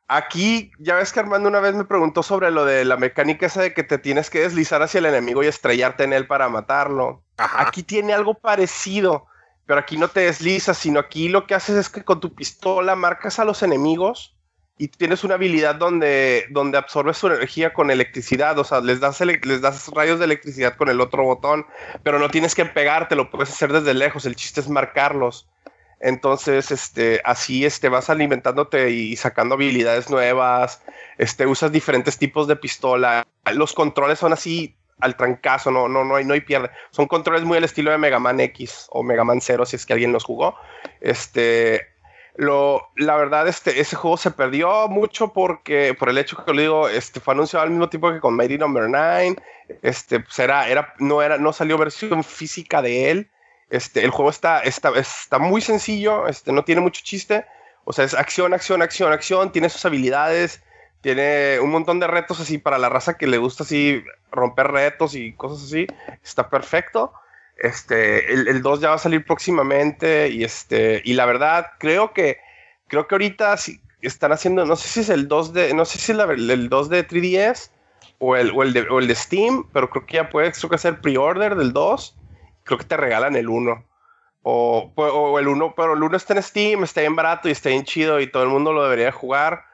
Aquí, ya ves que Armando una vez me preguntó sobre lo de la mecánica esa de que te tienes que deslizar hacia el enemigo y estrellarte en él para matarlo. Aquí tiene algo parecido, pero aquí no te deslizas, sino aquí lo que haces es que con tu pistola marcas a los enemigos y tienes una habilidad donde, donde absorbes su energía con electricidad, o sea, les das, les das rayos de electricidad con el otro botón, pero no tienes que pegarte, lo puedes hacer desde lejos, el chiste es marcarlos. Entonces, este, así este, vas alimentándote y sacando habilidades nuevas, este, usas diferentes tipos de pistola, los controles son así al trancazo, no, no, no hay, no hay pierde. Son controles muy al estilo de Mega Man X o Mega Man Zero, si es que alguien los jugó. Este, lo, la verdad, este, ese juego se perdió mucho porque, por el hecho que lo digo, este, fue anunciado al mismo tiempo que con Mighty Number no. 9. Este, pues era, no, era, no salió versión física de él. Este, el juego está, está, está muy sencillo, este, no tiene mucho chiste. O sea, es acción, acción, acción, acción. Tiene sus habilidades. Tiene un montón de retos así para la raza que le gusta así romper retos y cosas así. Está perfecto. Este, el, 2 ya va a salir próximamente y este, y la verdad, creo que, creo que ahorita están haciendo, no sé si es el 2 de, no sé si es el 2 de 3DS o el, o el, de, o el de Steam, pero creo que ya puedes, creo que hacer pre-order del 2, creo que te regalan el 1. O, o, el 1, pero el 1 está en Steam, está bien barato y está bien chido y todo el mundo lo debería jugar,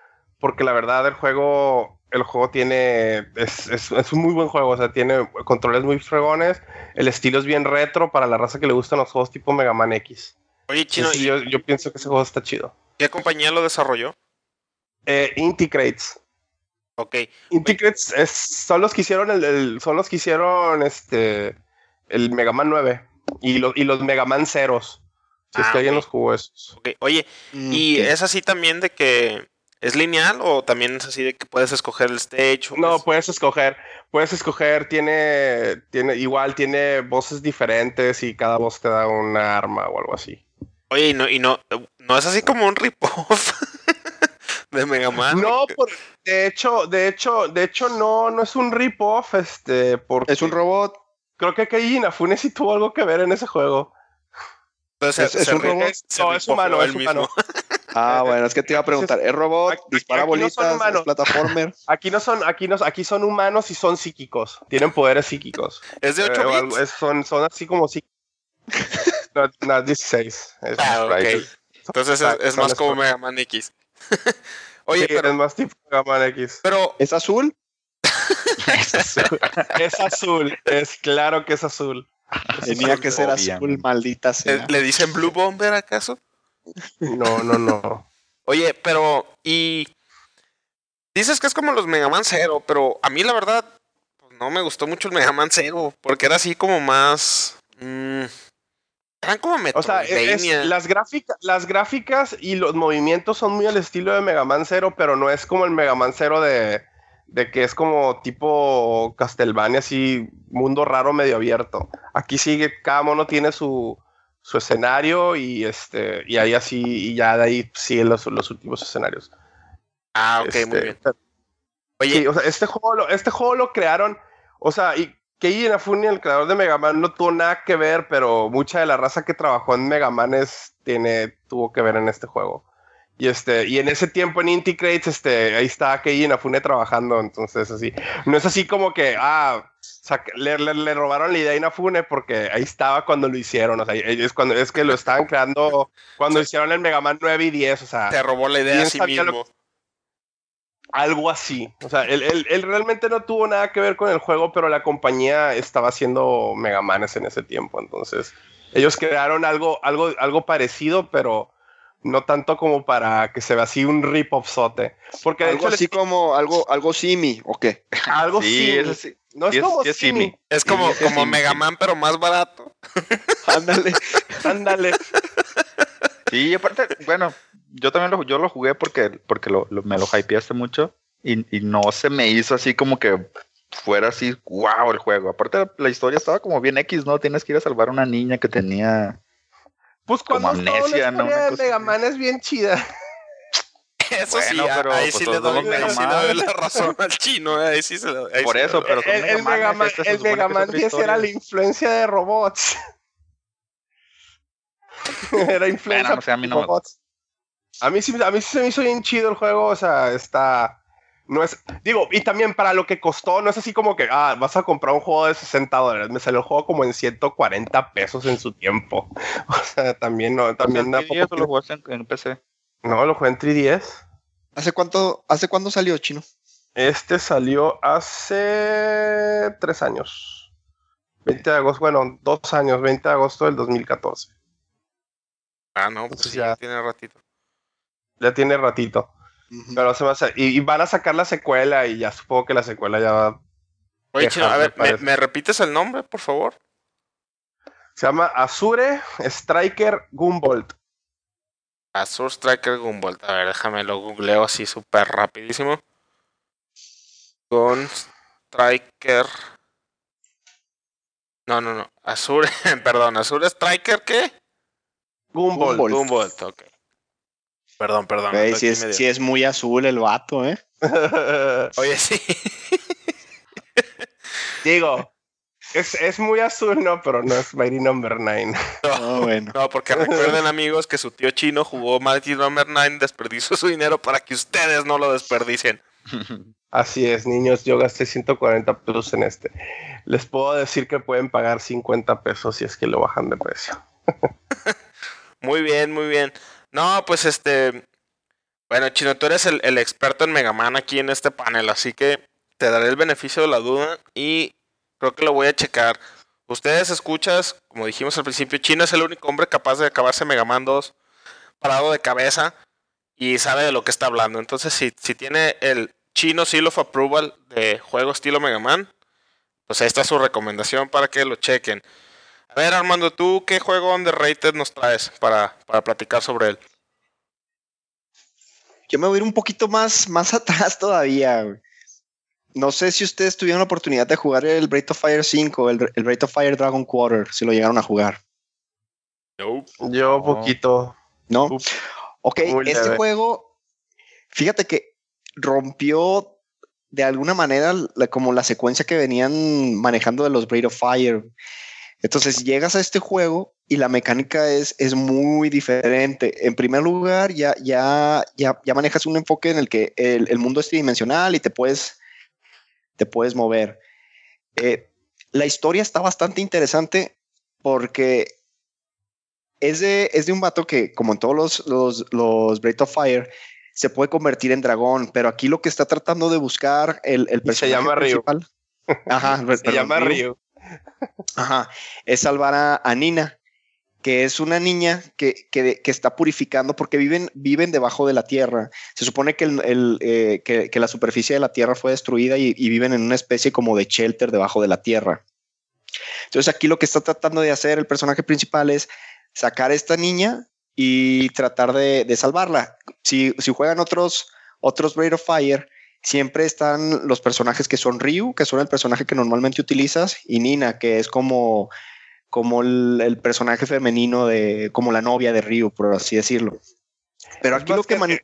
porque la verdad el juego el juego tiene. Es, un muy buen juego, o sea, tiene controles muy fregones. El estilo es bien retro para la raza que le gustan los juegos tipo Mega Man X. Oye, Chino. yo, yo, pienso que ese juego está chido. ¿Qué compañía lo desarrolló? Eh, Inticrates. Ok. Inticrates son los que hicieron el, son los que hicieron este el Mega Man 9 y, y los Mega Man ceros. Si es que ah, alguien los jugó esos. Okay. Oye, mm, y es así también de que ¿Es lineal o también es así de que puedes escoger el stage? no, puedes escoger. Puedes escoger, tiene, tiene, igual tiene voces diferentes y cada voz te da una arma o algo así. Oye, y no, y no, no es así como un rip-off de Mega Man. No, de hecho, de hecho, de hecho, no, no es un rip-off, este, porque. Es un robot. Creo que Keiji Inafune sí tuvo algo que ver en ese juego. Entonces, es, un robot. no, es humano, es humano. Ah, bueno, es que te iba a preguntar, ¿es robot? ¿Dispara bolitas? No plataformer? Aquí no son, aquí no, aquí son humanos y son psíquicos. Tienen poderes psíquicos. ¿Es de 8 eh, bits? son, son así como psíquicos. no, no, 16. ah, ok. Entonces es, más como Mega Man X. Oye, pero, es más tipo Mega Man X. Pero, ¿Es azul? es azul. es azul. Es claro que es azul. Tenía que ser azul, maldita sea. ¿Le dicen Blue Bomber acaso? No, no, no. Oye, pero, y. Dices que es como los Mega Man Zero, pero a mí la verdad pues, no me gustó mucho el Mega Man Zero, porque era así como más. Mmm, eran como O sea, las, gráficas, las gráficas y los movimientos son muy al estilo de Mega Man Zero, pero no es como el Mega Man Zero de, de que es como tipo Castlevania, así, mundo raro medio abierto. Aquí sigue, cada mono tiene su, su escenario y este y ahí así y ya de ahí siguen los, los últimos escenarios. Ah, ok, muy este, bien. Oye, o sea, este juego, lo, este juego lo crearon, o sea, y Keiji Inafune, el creador de Mega Man, no tuvo nada que ver, pero mucha de la raza que trabajó en Mega Man es, tiene, tuvo que ver en este juego. Y este, y en ese tiempo en Inti Crates, este, ahí está Keiji Inafune trabajando, entonces así. No es así como que, ah, le, le, le, robaron la idea a Inafune porque ahí estaba cuando lo hicieron, o sea, es cuando es que lo estaban creando cuando hicieron el Mega Man 9 y 10, o sea. Te robó la idea a sí mismo. Algo así. O sea, él, él, él, realmente no tuvo nada que ver con el juego, pero la compañía estaba haciendo Mega Manes en ese tiempo. Entonces, ellos crearon algo, algo, algo parecido, pero no tanto como para que se vea así un rip-off sote. Porque de algo hecho, así les... como algo, algo simi, ¿o qué? Algo sí, simi. sí. No es como es simi. simi. Es como, Sí, como. Mega Man, pero más barato. Ándale. Ándale. Sí, y aparte, bueno, yo también lo, yo lo jugué porque, porque lo, lo- me lo hypeaste mucho y, y no se me hizo así como que fuera así, wow, el juego. Aparte, la historia estaba como bien X, ¿no? Tienes que ir a salvar a una niña que tenía... Pues cuando Como amnesia, ¿no? de Mega. Man es bien chida. Eso sí, Bueno, a- pero, ahí pues, sí le doy, ahí sí le doy la razón al chino, eh, ahí sí se lo ahí Por sí eso, pero El, el Mega Man, se el Mega Man otra 10 era la influencia de robots. era influencia Bueno, no sé, a mí no de me- robots. A mí, sí, a mí sí se me hizo bien chido el juego, o sea, está... No es, digo, y también para lo que costó, no es así como que, ah, vas a comprar un juego de 60 dólares. Me salió el juego como en 140 pesos en su tiempo. O sea, también no, también da Sí, poco eso lo jugaste en, en PC. No, lo jugué en 3DS. ¿Hace cuánto, hace cuándo salió chino? Este salió hace tres años. 20 de agosto, bueno, dos años, 20 de agosto del 2014. Ah, no, pues Entonces sí, ya- tiene ratito. Ya tiene ratito. Pero se va a hacer- y, y van a sacar la secuela y ya supongo que la secuela ya va. Oye, chino, a me ver, ¿me, repites el nombre, por favor? Se llama Azure Striker Gumbolt. Azure Striker Gumball. A ver, déjame lo googleo así súper rapidísimo. Gun Striker. No, no, no. Azure, perdón, Azure Striker, ¿qué? Gumbolt. Gumbolt. Ok. Perdón, perdón. Güey, sí, es, sí es muy azul el vato, ¿eh? Oye, sí. Digo, es, es muy azul, ¿no? Pero no es Mighty Number 9. No, bueno. No, porque recuerden, amigos, que su tío chino jugó Mighty Number 9, desperdició su dinero para que ustedes no lo desperdicien. Así es, niños, yo gasté 140 pesos en este. Les puedo decir que pueden pagar 50 pesos si es que lo bajan de precio. Muy bien, muy bien. No, pues este. Bueno, Chino, tú eres el, experto en Mega Man aquí en este panel, así que te daré el beneficio de la duda y creo que lo voy a checar. Ustedes escuchas, como dijimos al principio, Chino es el único hombre capaz de acabarse Mega Man 2 parado de cabeza y sabe de lo que está hablando. Entonces, si, si tiene el Chino Seal of Approval de juego estilo Mega Man, pues ahí está su recomendación para que lo chequen. A ver, Armando, ¿tú qué juego underrated nos traes para, para platicar sobre él? Yo me voy a ir un poquito más, más atrás todavía. güey. No sé si ustedes tuvieron la oportunidad de jugar el Breath of Fire 5, el, el Breath of Fire Dragon Quarter, si lo llegaron a jugar. Nope. Yo poquito. ¿No? Uf, Ok, muy este leve. juego, fíjate que rompió de alguna manera la- como la secuencia que venían manejando de los Breath of Fire. Entonces llegas a este juego y la mecánica es, es muy diferente. En primer lugar, ya, ya, ya, ya manejas un enfoque en el que el, el mundo es tridimensional y te puedes, te puedes mover. Eh, la historia está bastante interesante porque es de, es de un vato que, como en todos los, los, los Breath of Fire, se puede convertir en dragón, pero aquí lo que está tratando de buscar el, el Y se personaje llama Ryu. principal. Ajá, Se perdón, llama Ryu. Ajá, es salvar a, Nina, que es una niña que, que, está purificando porque viven, viven debajo de la tierra. Se supone que, el, eh, que, la superficie de la tierra fue destruida y, viven en una especie como de shelter debajo de la tierra. Entonces aquí lo que está tratando de hacer el personaje principal es sacar a esta niña y tratar de, salvarla. Si, si juegan otros, otros Breath of Fire, siempre están los personajes que son Ryu, que son el personaje que normalmente utilizas, y Nina, que es como, como el, el personaje femenino de, como la novia de Ryu, por así decirlo. Pero aquí lo que, que- mani-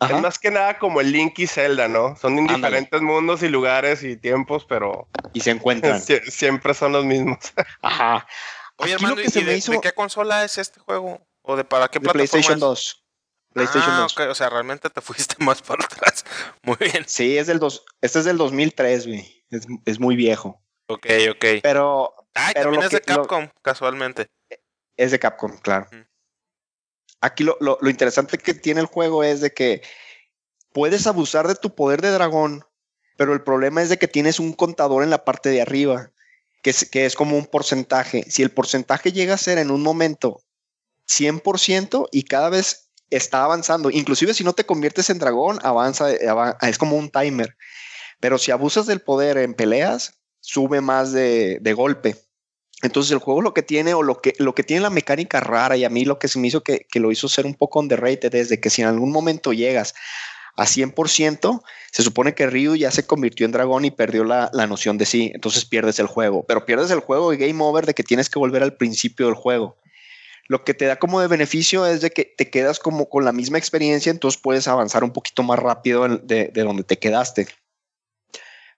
Es más que nada como el Link y Zelda, ¿no? Son en diferentes mundos y lugares y tiempos, pero. Y se encuentran. siempre son los mismos. Ajá. Oye, hermano, ¿y de, qué consola es este juego? ¿O de para qué plataforma? PlayStation 2. PlayStation 2. Ah, o sea, realmente te fuiste más para atrás. Muy bien. Sí, es del dos, este es del 2003, güey. Es, es muy viejo. Ok, ok. Pero. Ah, también es de Capcom, casualmente. Es de Capcom, claro. Aquí lo, interesante que tiene el juego es de que puedes abusar de tu poder de dragón, pero el problema es de que tienes un contador en la parte de arriba, que es, que es como un porcentaje. Si el porcentaje llega a ser en un momento 100% y cada vez está avanzando, inclusive si no te conviertes en dragón, avanza, es como un timer. Pero si abusas del poder en peleas, sube más de, golpe. Entonces el juego lo que tiene o lo que, lo que tiene la mecánica rara y a mí lo que se me hizo que, lo hizo ser un poco underrated es de que si en algún momento llegas a 100%, se supone que Ryu ya se convirtió en dragón y perdió la, noción de sí, entonces pierdes el juego, pero pierdes el juego y game over de que tienes que volver al principio del juego. Lo que te da como de beneficio es de que te quedas como con la misma experiencia, entonces puedes avanzar un poquito más rápido de, donde te quedaste.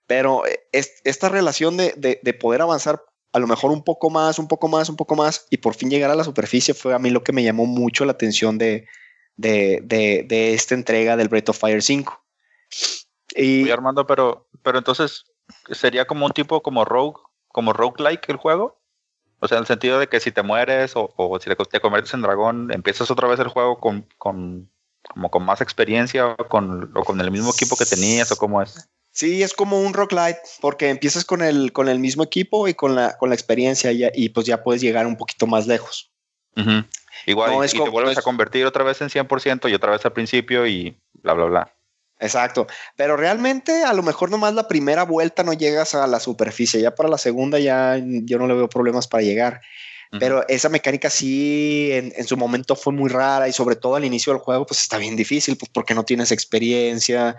Pero eh, esta relación de, de poder avanzar a lo mejor un poco más, un poco más, un poco más, y por fin llegar a la superficie fue a mí lo que me llamó mucho la atención de, esta entrega del Breath of Fire 5. Y Armando, pero, pero entonces sería como un tipo como rogue, como roguelike el juego. O sea, en el sentido de que si te mueres o, o si te conviertes en dragón, empiezas otra vez el juego con, con como con más experiencia o con, o con el mismo equipo que tenías o cómo es. Sí, es como un rock light, porque empiezas con el, con el mismo equipo y con la, con la experiencia y, y pues ya puedes llegar un poquito más lejos. Igual, y, te vuelves a convertir otra vez en 100% y otra vez al principio y bla, bla, bla. Exacto, pero realmente a lo mejor nomás la primera vuelta no llegas a la superficie, ya para la segunda ya yo no le veo problemas para llegar. Pero esa mecánica sí en, en, su momento fue muy rara y sobre todo al inicio del juego pues está bien difícil pues porque no tienes experiencia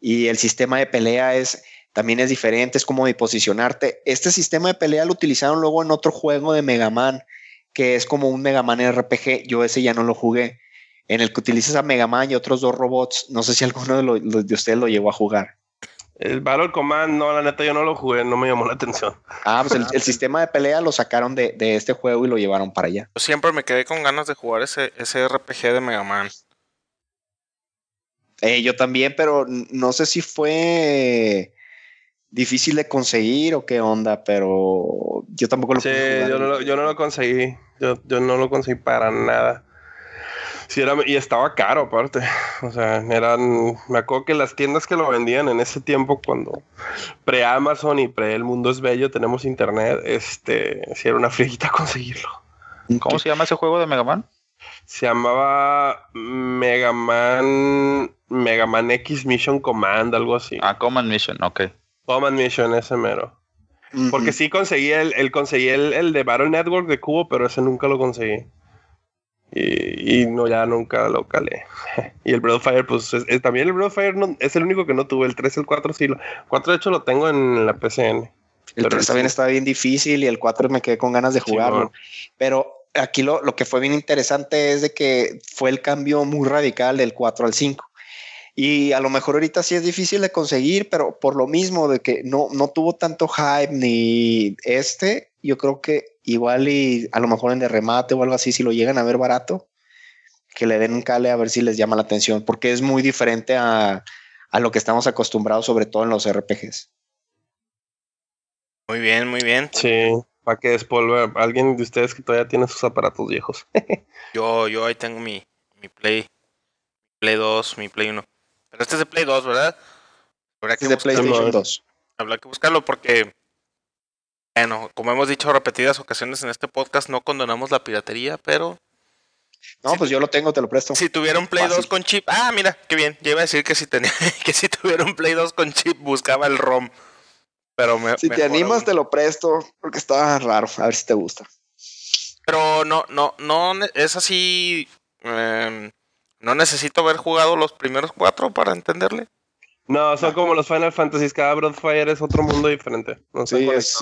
y el sistema de pelea es también es diferente, es como de posicionarte. Este sistema de pelea lo utilizaron luego en otro juego de Mega Man, que es como un Mega Man RPG. Yo ese ya no lo jugué. En el que utilizas a Mega Man y otros dos robots. No sé si alguno de, de ustedes lo llevó a jugar. El Battle Command, no, la neta yo no lo jugué, no me llamó la atención. Ah, pues el, sistema de pelea lo sacaron de, de, este juego y lo llevaron para allá. Yo siempre me quedé con ganas de jugar ese, ese RPG de Mega Man. Eh, yo también, pero no sé si fue difícil de conseguir o qué onda, pero yo tampoco lo Sí, yo no lo, yo no lo conseguí. Yo, yo, no lo conseguí para nada. Sí, era, y estaba caro aparte. O sea, eran. Me acuerdo que las tiendas que lo vendían en ese tiempo, cuando pre-Amazon y pre-El Mundo es Bello, tenemos internet, este, sí era una friguita conseguirlo. ¿Cómo se llama ese juego de Mega Man? Se llamaba Mega Man, Mega Man X Mission Command, algo así. Ah, Command Mission, ok. Command Mission, ese mero. Porque sí conseguí el, el conseguí el, de Battle Network de Cubo, pero ese nunca lo conseguí. Y, no, ya nunca lo calé. y el Breath Fire, pues también el Breath Fire es el único que no tuve. El 3 y el 4 sí. Lo, 4 de hecho lo tengo en la PCN. El 3 también está bien difícil y el 4 me quedé con ganas de jugarlo. Pero aquí lo, lo, que fue bien interesante es de que fue el cambio muy radical del 4 al 5. Y a lo mejor ahorita sí es difícil de conseguir, pero por lo mismo de que no, no tuvo tanto hype ni este, yo creo que igual y a lo mejor en de remate o algo así, si lo llegan a ver barato, que le den un cale a ver si les llama la atención, porque es muy diferente a, a lo que estamos acostumbrados, sobre todo en los RPGs. Muy bien, muy bien. Sí para que despolver alguien de ustedes que todavía tiene sus aparatos viejos. yo, yo ahí tengo mi, mi Play, Play 2, mi Play 1. Pero este es de Play 2, ¿verdad? Habrá que es de PlayStation 2. Habrá que buscarlo porque, bueno, como hemos dicho repetidas ocasiones en este podcast, no condonamos la piratería, pero... No, pues yo lo tengo, te lo presto. Si tuviera un Play 2 con chip... Ah, mira, qué bien. Yo iba a decir que si, tenía, que si tuviera un Play 2 con chip buscaba el ROM. Pero si te animas, te lo presto, porque está raro. A ver si te gusta. Pero no, no, no, es así. Em, no necesito haber jugado los primeros cuatro para entenderle. No, son como los Final Fantasy. Cada Fire es otro mundo diferente. No sí, es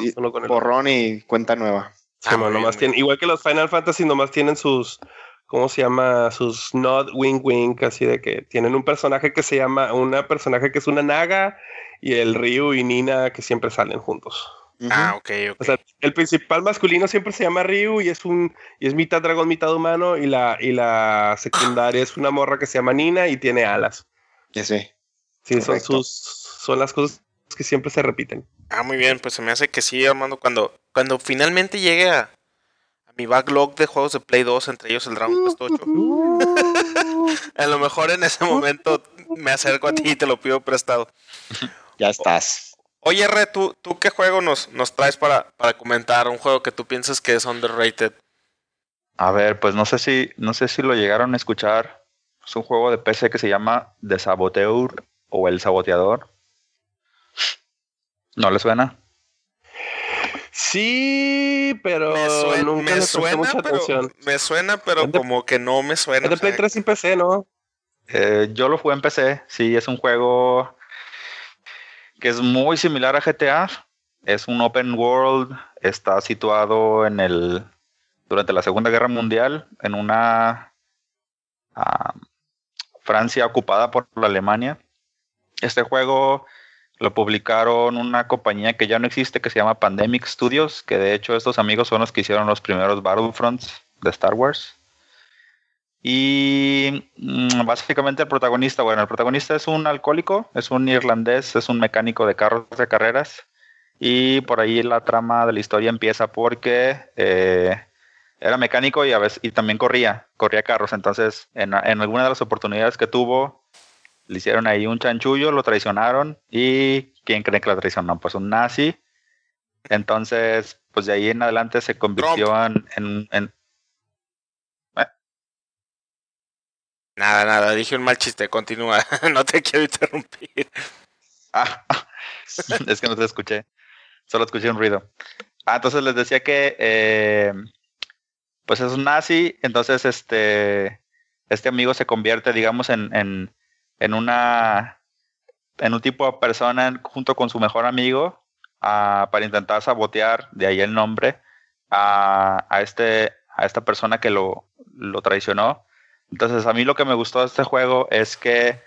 borrón y cuenta nueva. Ah, nomás igual que los Final Fantasy, nomás tienen sus ¿cómo se llama? Sus nod wing wing, así de que tienen un personaje que se llama, una personaje que es una naga y el Ryu y Nina que siempre salen juntos. Ah, ok, ok. O sea, el principal masculino siempre se llama Ryu y es un y es mitad dragón, mitad humano y la y la secundaria es una morra que se llama Nina y tiene alas. Ya sé. Sí, son sus son las cosas que siempre se repiten. Ah, muy bien, pues se me hace que sí, Armando, cuando, cuando finalmente llegue a, a mi backlog de juegos de Play 2, entre ellos el Dragon Quest 8, a lo mejor en ese momento me acerco a ti y te lo pido prestado. Ya estás. Oye, Re, ¿tú, tú qué juego nos, nos traes para, para comentar? Un juego que tú piensas que es underrated. A ver, pues no sé si, no sé si lo llegaron a escuchar. Es un juego de PC que se llama The Saboteur o El Saboteador. ¿No le suena? Sí, pero Me, nunca le suena, mucha pero, atención. me suena, pero de- como que no me suena. Es de Play sea, 3 sin PC, ¿no? Eh, yo lo jugué en PC. Sí, es un juego que es muy similar a GTA. Es un open world. Está situado en el durante la Segunda Guerra Mundial en una ah, Francia ocupada por la Alemania. Este juego lo publicaron una compañía que ya no existe que se llama Pandemic Studios, que de hecho estos amigos son los que hicieron los primeros Battlefronts de Star Wars. Y mm, básicamente el protagonista, bueno, el protagonista es un alcohólico, es un irlandés, es un mecánico de carros de carreras. Y por ahí la trama de la historia empieza porque eh, era mecánico y a veces y también corría, corría carros. Entonces, en, en alguna de las oportunidades que tuvo, le hicieron ahí un chanchullo, lo traicionaron. ¿Y quién cree que lo traicionó? Pues un nazi. Entonces, pues de ahí en adelante se convirtió en, en- en- Nada, nada, dije un mal chiste, continúa. no te quiero interrumpir. Ah, es que no te escuché. Solo escuché un ruido. Ah, entonces les decía que eh, pues es un nazi, entonces este este amigo se convierte, digamos, en, en, en una en un tipo de persona junto con su mejor amigo ah, para intentar sabotear, de ahí el nombre, a, a este a esta persona que lo, lo traicionó. Entonces a mí lo que me gustó de este juego es que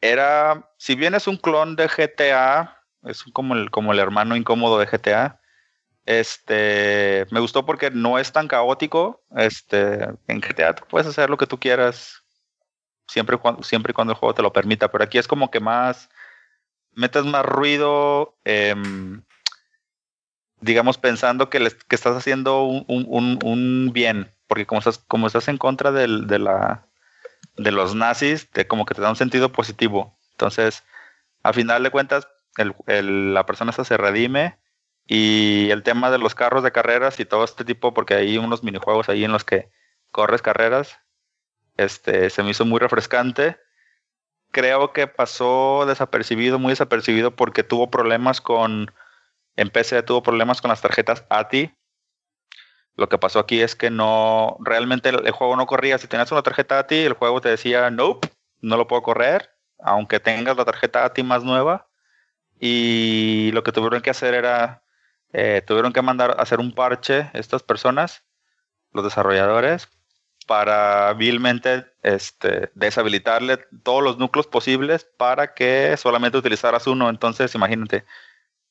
era, si bien es un clon de GTA, es como el, como el hermano incómodo de GTA, este, me gustó porque no es tan caótico, este, en GTA puedes hacer lo que tú quieras, siempre cuando, siempre y cuando el juego te lo permita, pero aquí es como que más, metes más ruido, em, digamos, pensando que, que estás haciendo un, un- un- bien, porque como estás, como estás en contra del- de la de los nazis, de como que te da un sentido positivo. Entonces, a final de cuentas, el- el- la persona esta se redime y el tema de los carros de carreras y todo este tipo, porque hay unos minijuegos ahí en los que corres carreras, este, se me hizo muy refrescante. Creo que pasó desapercibido, muy desapercibido, porque tuvo problemas con, en PC tuvo problemas con las tarjetas ATI, lo que pasó aquí es que no, realmente el, juego no corría. Si tenías una tarjeta ATI, el juego te decía, nope, no lo puedo correr, aunque tengas la tarjeta ATI más nueva. Y lo que tuvieron que hacer era, eh, tuvieron que mandar a hacer un parche estas personas, los desarrolladores, para vilmente este, deshabilitarle todos los núcleos posibles para que solamente utilizaras uno. Entonces, imagínate,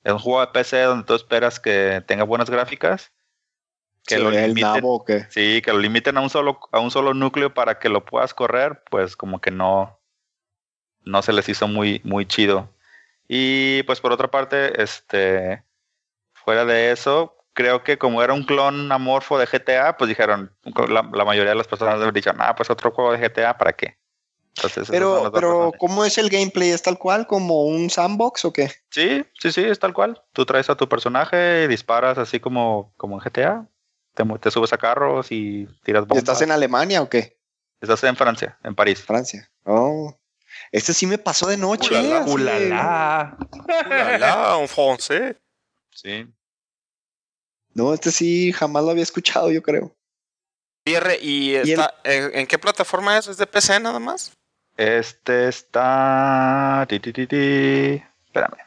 es un juego de PC donde tú esperas que tenga buenas gráficas que ¿Se lo limiten, nabo sí, que lo limiten a un solo a un solo núcleo para que lo puedas correr, pues como que no no se les hizo muy muy chido. Y pues por otra parte, este fuera de eso, creo que como era un clon amorfo de GTA, pues dijeron la, la mayoría de las personas dicho, "Ah, pues otro juego de GTA, ¿para qué?" Entonces, Pero, pero. ¿cómo es el gameplay? ¿Es tal cual como un sandbox o qué? Sí, sí, sí, es tal cual. Tú traes a tu personaje y disparas así como, como en GTA. Te, subes a carros y tiras ¿Y bombas. ¿Estás en Alemania o qué? Estás en Francia, en París. Francia. Oh. Este sí me pasó de noche. Ulala, ¡Ulala! Ulala, un francés. Sí. No, este sí jamás lo había escuchado, yo creo. Pierre, ¿y, el- está, ¿en, en qué plataforma es? ¿Es de PC nada más? Este está. ti, ti, ti, ti. Espérame.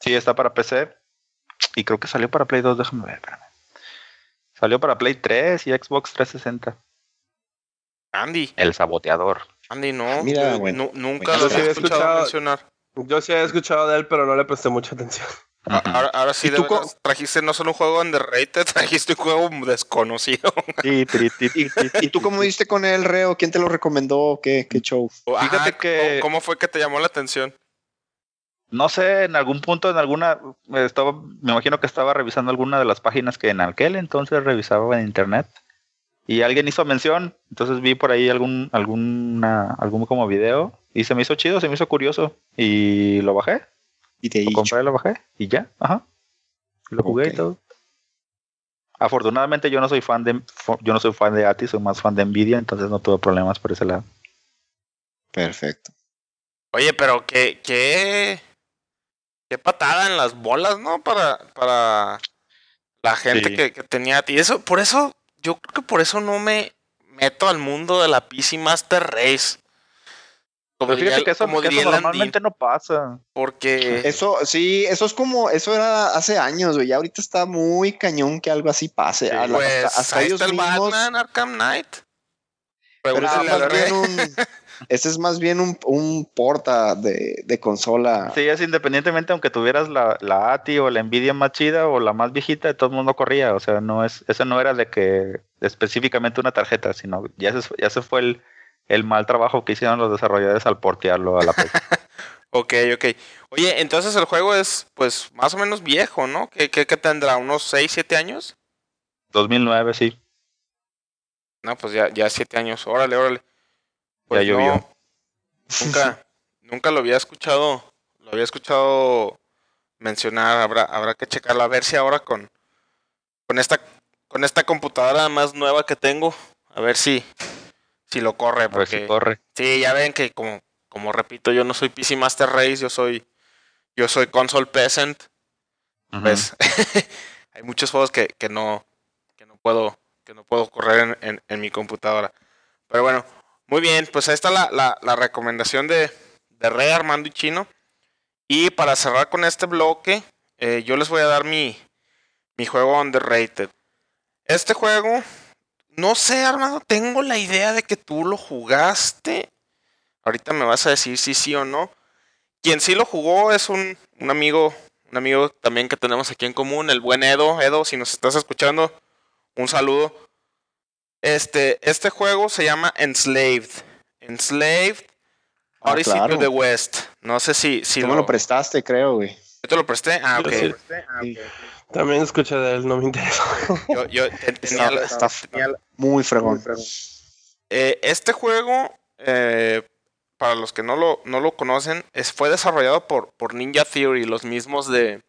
Sí, está para PC. Y creo que salió para Play 2, déjame ver, espérame. Salió para Play 3 y Xbox 360. Andy. El saboteador. Andy, no. Mira, nu- bueno, nunca bueno, lo había escuchado, escuchado- mencionar. Yo sí había escuchado de él, pero no le presté mucha atención. Ahora, ahora sí, ¿Y de veras, trajiste no solo un juego underrated, trajiste un juego desconocido. Sí, tri, tri, tri, tri, ¿Y tú cómo diste con el reo? ¿Quién te lo recomendó? ¿Qué, qué show? Fíjate Ajá, que- ¿cómo, cómo fue que te llamó la atención? No sé, en algún punto, en alguna, estaba, me imagino que estaba revisando alguna de las páginas que en aquel entonces revisaba en internet y alguien hizo mención, entonces vi por ahí algún, alguna, algún como video y se me hizo chido, se me hizo curioso y lo bajé, Y te lo compré, lo bajé y ya, ajá, Y lo jugué y todo. Afortunadamente yo no soy fan de, yo no soy fan de Ati, soy más fan de Nvidia, entonces no tuve problemas por ese lado. Perfecto. Oye, pero qué, qué, qué patada en las bolas, ¿no? Para, para la gente Sí. que, que tenía. Y eso, por eso, yo creo que por eso no me meto al mundo de la PC Master Race. Como Pero fíjate diría- que eso, como que diría eso el Andy, normalmente no pasa. porque Eso, sí, eso es como, eso era hace años, güey. Ya ahorita está muy cañón que algo así pase. Sí, A la- pues hasta, hasta ahí ellos está el mismos. Batman Arkham Knight. Pero ese Pregúntale es al más bien un, ese es más bien un, un porta de, de consola. Sí, es independientemente, aunque tuvieras la, la ATI o la Nvidia más chida o la más viejita, de todo el mundo corría. O sea, no es, eso no era de que específicamente una tarjeta, sino ya se, ya se fue el, el mal trabajo que hicieron los desarrolladores al portearlo a la PC. Ok, ok. Oye, entonces el juego es, pues, más o menos viejo, ¿no? ¿Qué, qué, qué tendrá? ¿Unos 6, 7 años? 2009, sí. No, pues ya, ya 7 años. Órale, órale. Pues Ya llovió. no, nunca, nunca lo había escuchado, lo había escuchado mencionar. Habrá, habrá que checarlo a ver si ahora con, con esta, con esta computadora más nueva que tengo, a ver si, si lo corre, ver si porque corre. sí, ya ven que como, como repito, yo no soy PC Master Race, yo soy, yo soy console peasant. Ujú. Pues hay muchos juegos que, que no que no puedo que no puedo correr en, en- en mi computadora. Pero bueno, muy bien, pues ahí está la, la- la recomendación de, de Rey Armando y Chino. Y para cerrar con este bloque, eh, yo les voy a dar mi, mi juego underrated. Este juego, no sé, Armando, tengo la idea de que tú lo jugaste. Ahorita me vas a decir si sí o no. Quien sí lo jugó es un, un amigo un amigo también que tenemos aquí en común, el buen Edo. Edo, si nos estás escuchando, un saludo. Este, este juego se llama Enslaved. Enslaved Ah, Odyssey claro. to the West. No sé si, si Tú lo, me lo prestaste, creo, güey. ¿Yo te lo presté. Ah, ok. Sí. También escuché de él, no me interesa. Yo, yo te- tenía Está, la- está tenía la- muy fregón. Eh, este juego, eh, para los que no lo, no lo conocen, es, fue desarrollado por, por Ninja Theory, los mismos de.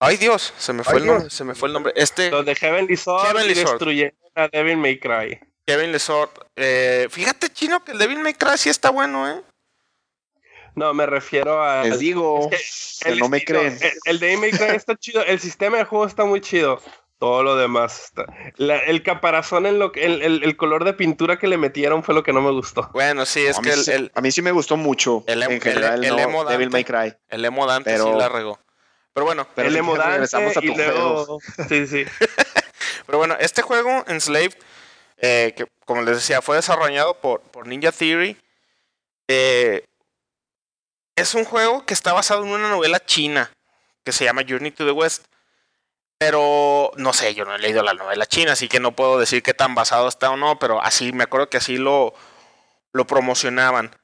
Ay Dios, se me fue Ay, el Dios. nombre, se me fue el nombre. Este Los de Heavenly Sword Heavenly Sword. destruyeron a Devil May Cry. Kevin Lesort. Eh, fíjate, chino, que el Devil May Cry sí está bueno, ¿eh? No, me refiero a. Les digo es que el no me estilo- creen. El, el Devil May Cry está chido. El sistema de juego está muy chido. Todo lo demás está. la- el caparazón, en lo que, el, el- el color de pintura que le metieron fue lo que no me gustó. Bueno, sí, es a, que mí el, a mí sí me gustó mucho. el em- en general, el- el no, emo Devil May Dante. Cry. el emo Dante pero- sí la regó. Pero bueno, Pero el sí, Emodante regresamos a tu luego. Sí, sí. Pero bueno, este juego, Enslaved, eh, que como les decía, fue desarrollado por, por Ninja Theory. eh, es un juego que está basado en una novela china que se llama Journey to the West. Pero no sé, yo no he leído la novela china, así que no puedo decir qué tan basado está o no, pero así, me acuerdo que así lo, lo promocionaban.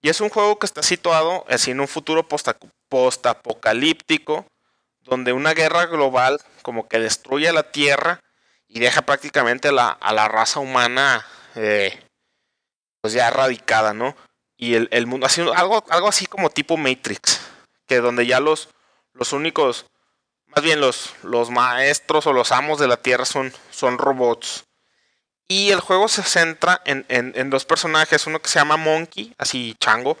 Y es un juego que está situado así en un futuro posta- postapocalíptico, donde una guerra global como que destruye la Tierra y deja prácticamente la- a la raza humana eh, pues ya erradicada, ¿no? Y el, el mundo, algo, algo así como tipo Matrix, que donde ya los, los únicos, más bien los, los maestros o los amos de la Tierra son, son robots. Y el juego se centra en, en- en dos personajes, uno que se llama Monkey, así chango,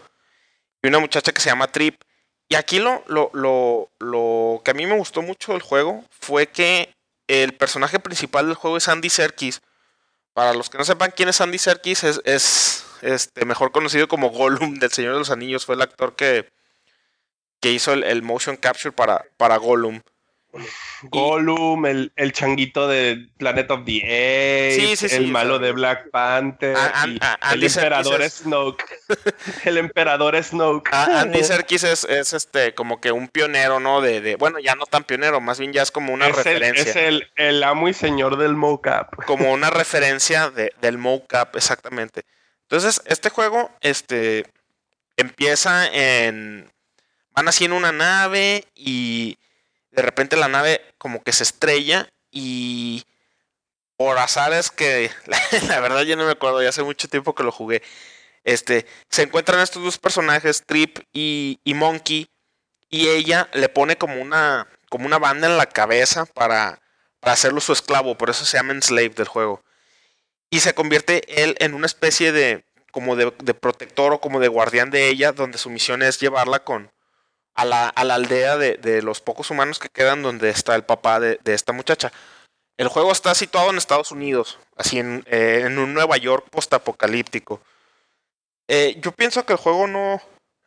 y una muchacha que se llama Trip. Y aquí lo, lo, lo, lo que a mí me gustó mucho del juego fue que el personaje principal del juego es Andy Serkis. Para los que no sepan quién es Andy Serkis, es, es este, mejor conocido como Gollum del Señor de los Anillos. Fue el actor que, que hizo el, el motion capture para, para Gollum. Gollum, el, el changuito de Planet of the Apes, Sí, sí, sí, el malo de Black Panther, a- a- y a- el emperador Serkis Snoke. el emperador Snoke. Andy Serkis es, es este como que un pionero, ¿no? De, de- bueno, ya no tan pionero, más bien ya es como una es el, referencia. es el, el amo y señor del mocap. como una referencia de- del mocap, exactamente. Entonces, este juego, este, empieza en, van así en una nave y de repente la nave como que se estrella y por azares que, la, verdad yo no me acuerdo, ya hace mucho tiempo que lo jugué, este, se encuentran estos dos personajes, Trip y, y Monkey, y ella le pone como una, como una banda en la cabeza para, para hacerlo su esclavo, por eso se llama Slave del juego. Y se convierte él en una especie de, como de, protector o como de guardián de ella, donde su misión es llevarla con, a la, a la aldea de, de los pocos humanos que quedan donde está el papá de, de esta muchacha. El juego está situado en Estados Unidos, así en, eh, en un Nueva York postapocalíptico. Eh, yo pienso que el juego no.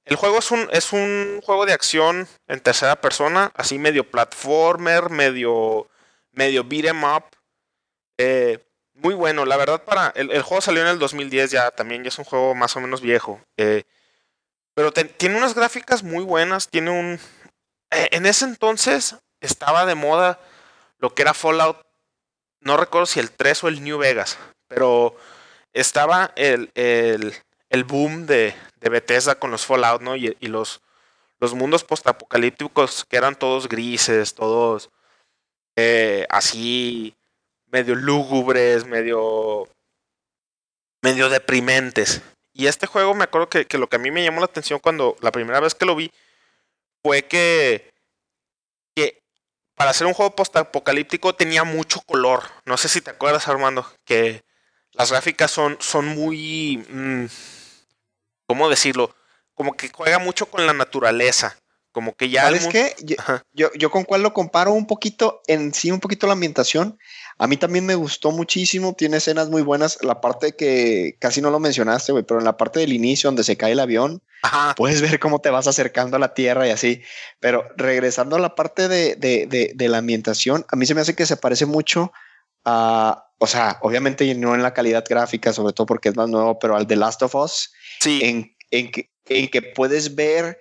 El juego es un, es un juego de acción en tercera persona, así medio platformer, medio, medio beat 'em up. Eh, muy bueno, la verdad para... El, juego salió en el 2010 ya, también ya es un juego más o menos viejo. eh, pero tiene unas gráficas muy buenas, tiene un... eh, en ese entonces estaba de moda lo que era Fallout, no recuerdo si el 3 o el New Vegas, pero estaba el, el, el boom de, de Bethesda con los Fallout, ¿no? Y, y los, los mundos postapocalípticos que eran todos grises, todos eh, así medio lúgubres, medio medio deprimentes. Y este juego me acuerdo que, que lo que a mí me llamó la atención cuando la primera vez que lo vi fue que, que para hacer un juego postapocalíptico tenía mucho color. No sé si te acuerdas, Armando, que las gráficas son, son muy... mm, ¿Cómo decirlo? Como que juega mucho con la naturaleza. Como que ya... ¿Sabes qué? Yo, yo, yo con cuál lo comparo un poquito, en sí, un poquito la ambientación. A mí también me gustó muchísimo, tiene escenas muy buenas. La parte que casi no lo mencionaste, güey, pero en la parte del inicio donde se cae el avión, Ajá. puedes ver cómo te vas acercando a la tierra y así. Pero regresando a la parte de, de, de, de la ambientación, a mí se me hace que se parece mucho a, o sea, obviamente no en la calidad gráfica, sobre todo porque es más nuevo, pero al The Last of Us, Sí. en, en, que, en que puedes ver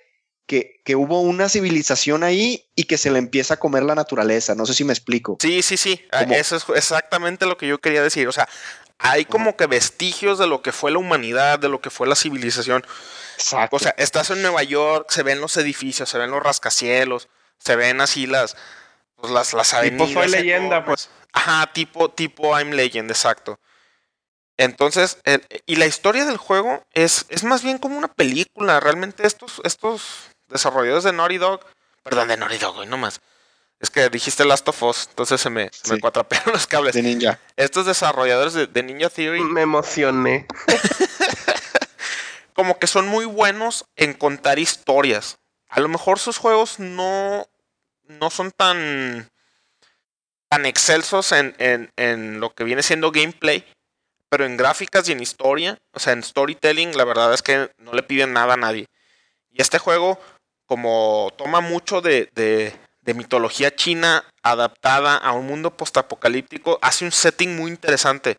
que, que hubo una civilización ahí y que se le empieza a comer la naturaleza. No sé si me explico. Sí, sí, sí. Ah, Eso es exactamente lo que yo quería decir. O sea, hay como que vestigios de lo que fue la humanidad, de lo que fue la civilización. Exacto. O sea, estás en Nueva York, se ven los edificios, se ven los rascacielos, se ven así las, pues las, las Tipo avenidas. Soy Leyenda, enormes. Ajá, tipo, tipo I'm Legend, exacto. Entonces, el- y la historia del juego es, es más bien como una película. Realmente estos, estos desarrolladores de Naughty Dog, perdón, de Naughty Dog, güey, no más. Es que dijiste Last of Us, entonces se me, se me cuatrapearon los cables. de ninja. Estos desarrolladores de, de Ninja Theory Me emocioné. como que son muy buenos en contar historias. A lo mejor sus juegos no, no son tan, tan excelsos en, en, en lo que viene siendo gameplay, pero en gráficas y en historia, o sea, en storytelling, la verdad es que no le piden nada a nadie. Y este juego, como toma mucho de, de, mitología china adaptada a un mundo postapocalíptico, hace un setting muy interesante.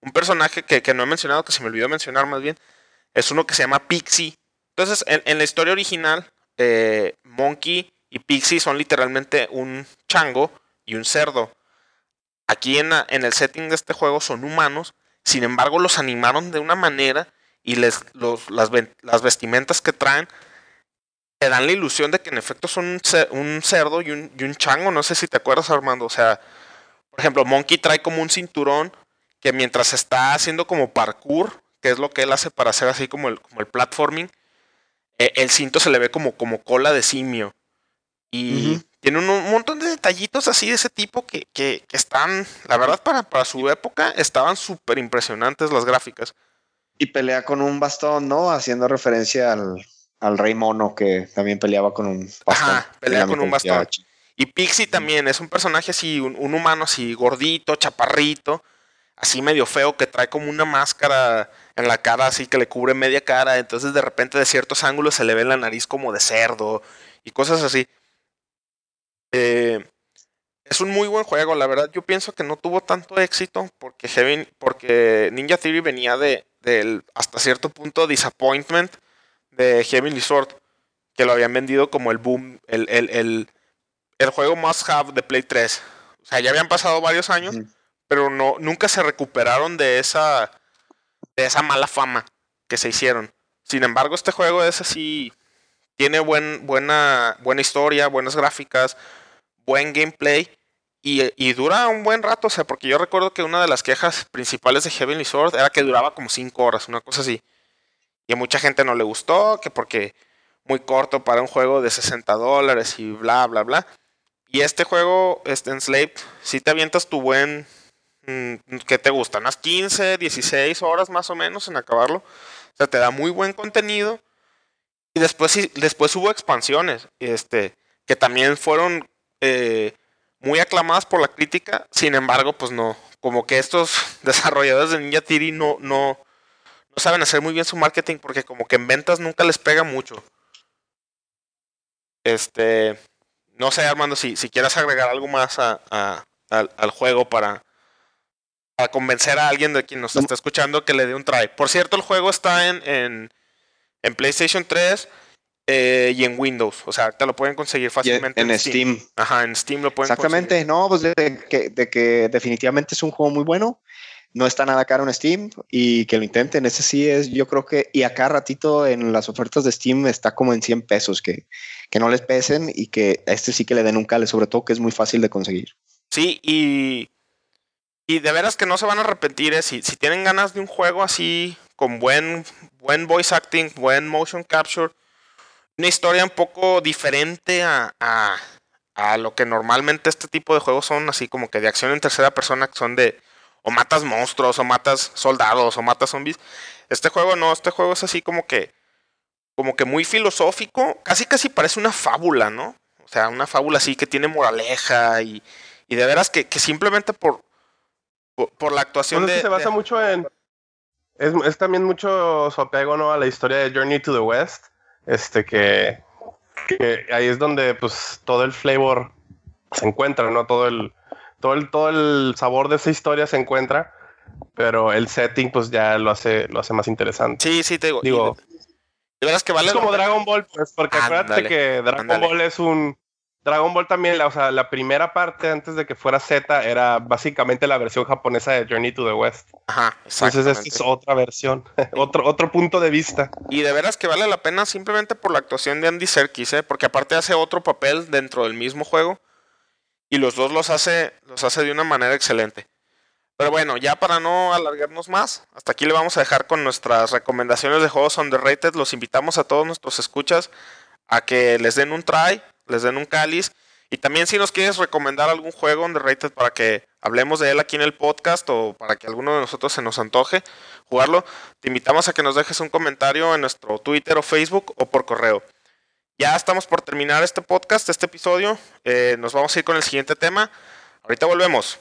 Un personaje que, que no he mencionado, que se me olvidó mencionar más bien, es uno que se llama Pixie. Entonces, en, la historia original, eh, Monkey y Pixie son literalmente un chango y un cerdo. Aquí en, en el setting de este juego son humanos, sin embargo los animaron de una manera y les, los- las, las vestimentas que traen te dan la ilusión de que en efecto son un, ce- un cerdo y un, y un chango. No sé si te acuerdas, Armando. O sea, por ejemplo, Monkey trae como un cinturón que mientras está haciendo como parkour, que es lo que él hace para hacer así como el, como el platforming, eh, el cinto se le ve como, como cola de simio. Y tiene un, un montón de detallitos así de ese tipo que, que- que están, la verdad, para, para su época, estaban súper impresionantes las gráficas. Y pelea con un bastón, ¿no? Haciendo referencia al, al rey mono que también peleaba con un bastón. Ajá, pelea con un bastón. Y Pixie también es un personaje así, un, un humano así gordito, chaparrito, así medio feo, que trae como una máscara en la cara, así que le cubre media cara. Entonces de repente de ciertos ángulos se le ve la nariz como de cerdo y cosas así. Eh, es un muy buen juego, la verdad. Yo pienso que no tuvo tanto éxito porque, Heaven, porque Ninja Theory venía de del hasta cierto punto disappointment de Heavenly Sword, que lo habían vendido como el boom, el, el, el, el juego must have de Play 3. O sea, ya habían pasado varios años, pero no, nunca se recuperaron de esa, de esa mala fama que se hicieron. Sin embargo, este juego es así, tiene buen, buena, buena historia, buenas gráficas, buen gameplay. Y, dura un buen rato, o sea, porque yo recuerdo que una de las quejas principales de Heavenly Sword era que duraba como 5 horas, una cosa así. Y a mucha gente no le gustó, que porque muy corto para un juego de 60 dólares y bla, bla, bla. Y este juego, este Enslaved, si te avientas tu buen, mm, ¿qué te gusta? Unas 15, 16 horas más o menos en acabarlo. O sea, te da muy buen contenido. Y después, después hubo expansiones, este, que también fueron... Eh, muy aclamadas por la crítica, sin embargo, pues no, como que estos desarrolladores de Ninja Theory no, no, no saben hacer muy bien su marketing porque como que en ventas nunca les pega mucho. Este, no sé Armando, si, si quieres agregar algo más a, al, juego para, para convencer a alguien de quien nos está escuchando que le dé un try. Por cierto, el juego está en, en, en PlayStation 3 eh, y en Windows. O sea, te lo pueden conseguir fácilmente. En, Steam. Ajá, en Steam lo pueden Exactamente, no, pues de que, de que definitivamente es un juego muy bueno. No está nada caro en Steam y que lo intenten. Ese sí es, yo creo que, y acá ratito en las ofertas de Steam está como en 100 pesos, que, que no les pesen y que a este sí que le den un cale, sobre todo que es muy fácil de conseguir. Sí, y, y de veras que no se van a arrepentir. ¿eh? Si, si tienen ganas de un juego así, con buen, buen voice acting, buen motion capture, una historia un poco diferente a, a, lo que normalmente este tipo de juegos son, así como que de acción en tercera persona, que son de o matas monstruos, o matas soldados, o matas zombies. Este juego no, este juego es así como que, como que muy filosófico, casi casi parece una fábula, ¿no? O sea, una fábula así que tiene moraleja y, y de veras que, que simplemente por, por, la actuación de... se basa mucho en... Es, es, también mucho su apego, ¿no? A la historia de Journey to the West este que, ahí es donde pues todo el flavor se encuentra, ¿no? Todo el, todo el, todo el sabor de esa historia se encuentra, pero el setting pues ya lo hace, lo hace más interesante. Sí, sí, te digo. que vale es como Dragon Ball, pues, porque acuérdate que Dragon Ball es un Dragon Ball también, o sea, la primera parte antes de que fuera Z era básicamente la versión japonesa de Journey to the West. Ajá, Entonces esta es otra versión, otro, otro punto de vista. Y de veras que vale la pena simplemente por la actuación de Andy Serkis, ¿eh? porque aparte hace otro papel dentro del mismo juego y los dos los hace, los hace de una manera excelente. Pero bueno, ya para no alargarnos más, hasta aquí le vamos a dejar con nuestras recomendaciones de juegos underrated. Los invitamos a todos nuestros escuchas a que les den un try les den un cáliz. Y también si nos quieres recomendar algún juego underrated para que hablemos de él aquí en el podcast o para que alguno de nosotros se nos antoje jugarlo, te invitamos a que nos dejes un comentario en nuestro Twitter o Facebook o por correo. Ya estamos por terminar este podcast, este episodio. Eh, nos vamos a ir con el siguiente tema. Ahorita volvemos.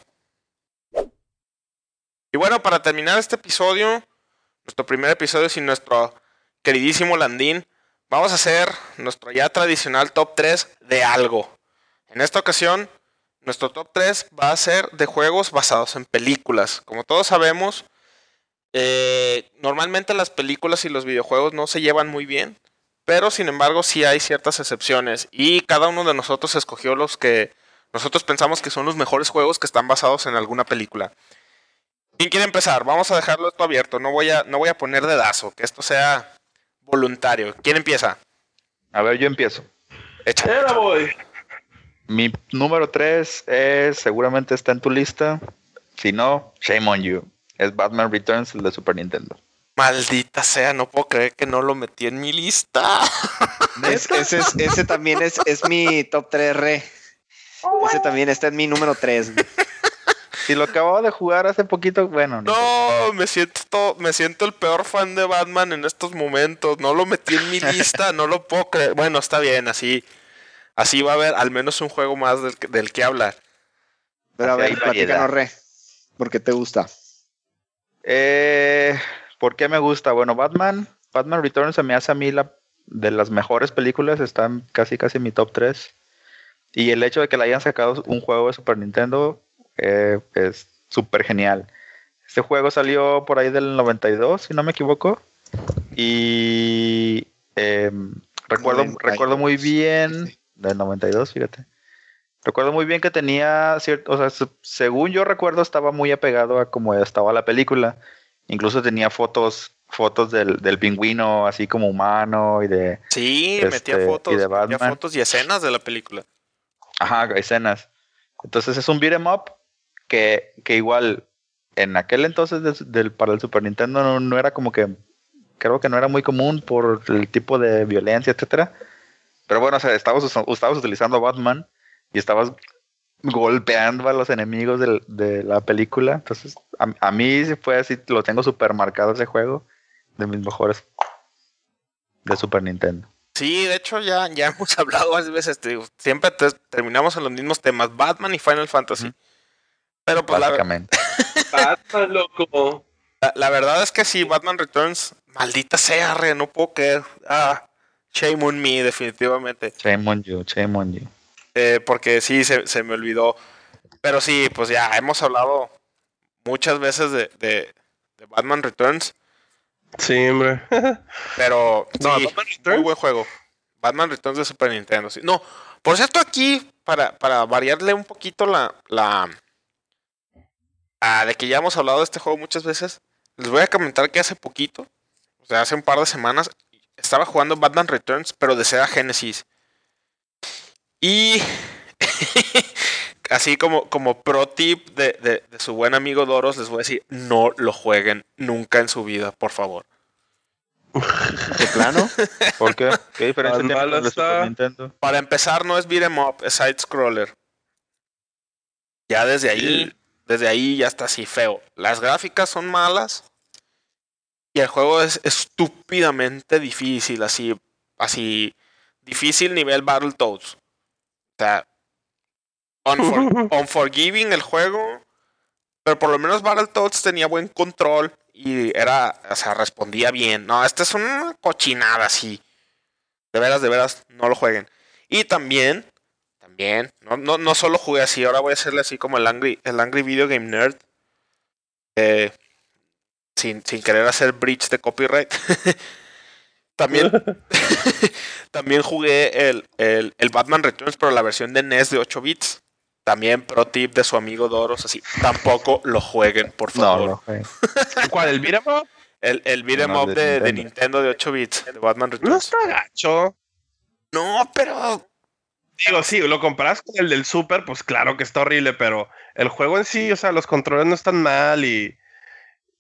Y bueno, para terminar este episodio, nuestro primer episodio sin nuestro queridísimo Landín, Vamos a hacer nuestro ya tradicional top 3 de algo. En esta ocasión, nuestro top 3 va a ser de juegos basados en películas. Como todos sabemos, eh, normalmente las películas y los videojuegos no se llevan muy bien, pero sin embargo sí hay ciertas excepciones y cada uno de nosotros escogió los que nosotros pensamos que son los mejores juegos que están basados en alguna película. ¿Quién quiere empezar? Vamos a dejarlo esto abierto, no voy a, no voy a poner dedazo, que esto sea voluntario. ¿Quién empieza? A ver, yo empiezo. Échale. voy. Mi número 3 es, seguramente está en tu lista. Si no, shame on you. Es Batman Returns, el de Super Nintendo. Maldita sea, no puedo creer que no lo metí en mi lista. ese, también es, es mi top 3 re. ese también está en mi número 3. Si lo acababa de jugar hace poquito, bueno. No, me siento me siento el peor fan de Batman en estos momentos. No lo metí en mi lista, no lo puedo creer. Bueno, está bien, así, así va a haber al menos un juego más del, que hablar. Pero a ver, platícanos, Re. ¿Por qué te gusta? Eh, ¿Por qué me gusta? Bueno, Batman, Batman Returns se me hace a mí la de las mejores películas, están casi casi en mi top 3. Y el hecho de que le hayan sacado un juego de Super Nintendo eh, es súper genial. Este juego salió por ahí del 92, si no me equivoco. Y em, recuerdo, 92, recuerdo muy bien, sí. del 92, fíjate. Recuerdo muy bien que tenía cierto, o sea, se- según yo recuerdo estaba muy apegado a como estaba la película. Incluso tenía fotos, fotos del, del pingüino así como humano y de, Sí, Este, metía y fotos, de metía fotos y escenas de la película. Ajá, escenas. Entonces es un beat'em up que, que igual en aquel entonces del, del- para el Super Nintendo no, no era como que creo que no era muy común por el tipo de violencia, etcétera. Pero bueno, o sea, estabas, estabas utilizando a Batman y estabas golpeando a los enemigos del- de la película. Entonces, a, a mí sí fue así, lo tengo super marcado ese juego, de mis mejores de Super Nintendo. Sí, de hecho ya, ya hemos hablado varias veces. te digo, siempre te- terminamos en los mismos temas, Batman y Final Fantasy. Pero pues la, Básicamente. Batman, loco. la- la verdad es que sí, Batman Returns, maldita sea, re, no puedo creer. Ah, shame on me, definitivamente. Shame on you, shame on you. Eh, porque sí, se, se me olvidó. Pero sí, pues ya hemos hablado muchas veces de, de- de Batman Returns. Sí, hombre. Pero No, sí, Batman muy Returns. buen juego. Batman Returns de Super Nintendo. sí. No, por cierto, aquí, para, para variarle un poquito la. la ah, de que ya hemos hablado de este juego muchas veces, les voy a comentar que hace poquito, o sea, hace un par de semanas, estaba jugando Batman Returns, pero de Sega Genesis. Y. Así como, como pro tip de, de- de su buen amigo Doros, les voy a decir: no lo jueguen nunca en su vida, por favor. ¿De plano? ¿Por qué? ¿Qué diferencia tiene con. Super Nintendo? Para empezar, no es beat'em up, es side scroller. Ya desde ahí, desde ahí ya está así feo. Las gráficas son malas. Y el juego es estúpidamente difícil, así, así, difícil nivel Battletoads. O sea, unfor- unforgiving el juego. Pero por lo menos Battletoads tenía buen control y era, o sea, respondía bien. No, esta es una cochinada así. De veras, de veras, no lo jueguen. Y también, también, no, no, no solo jugué así, ahora voy a hacerle así como el Angry, el Angry Video Game Nerd. eh, sin, sin querer hacer breach de copyright. también, también jugué el, el, el Batman Returns, pero la versión de NES de 8 bits. También pro tip de su amigo Doros, así. Tampoco lo jueguen, por No, favor. no. ¿Cuál? ¿El beat'em up? El, el beat'em No, up de de, de Nintendo. De 8 bits, de Batman No Returns. está gacho. No, pero Digo, sí, lo comparas con el del Super, pues claro que está horrible, pero el juego en sí, o sea, los controles no están mal y,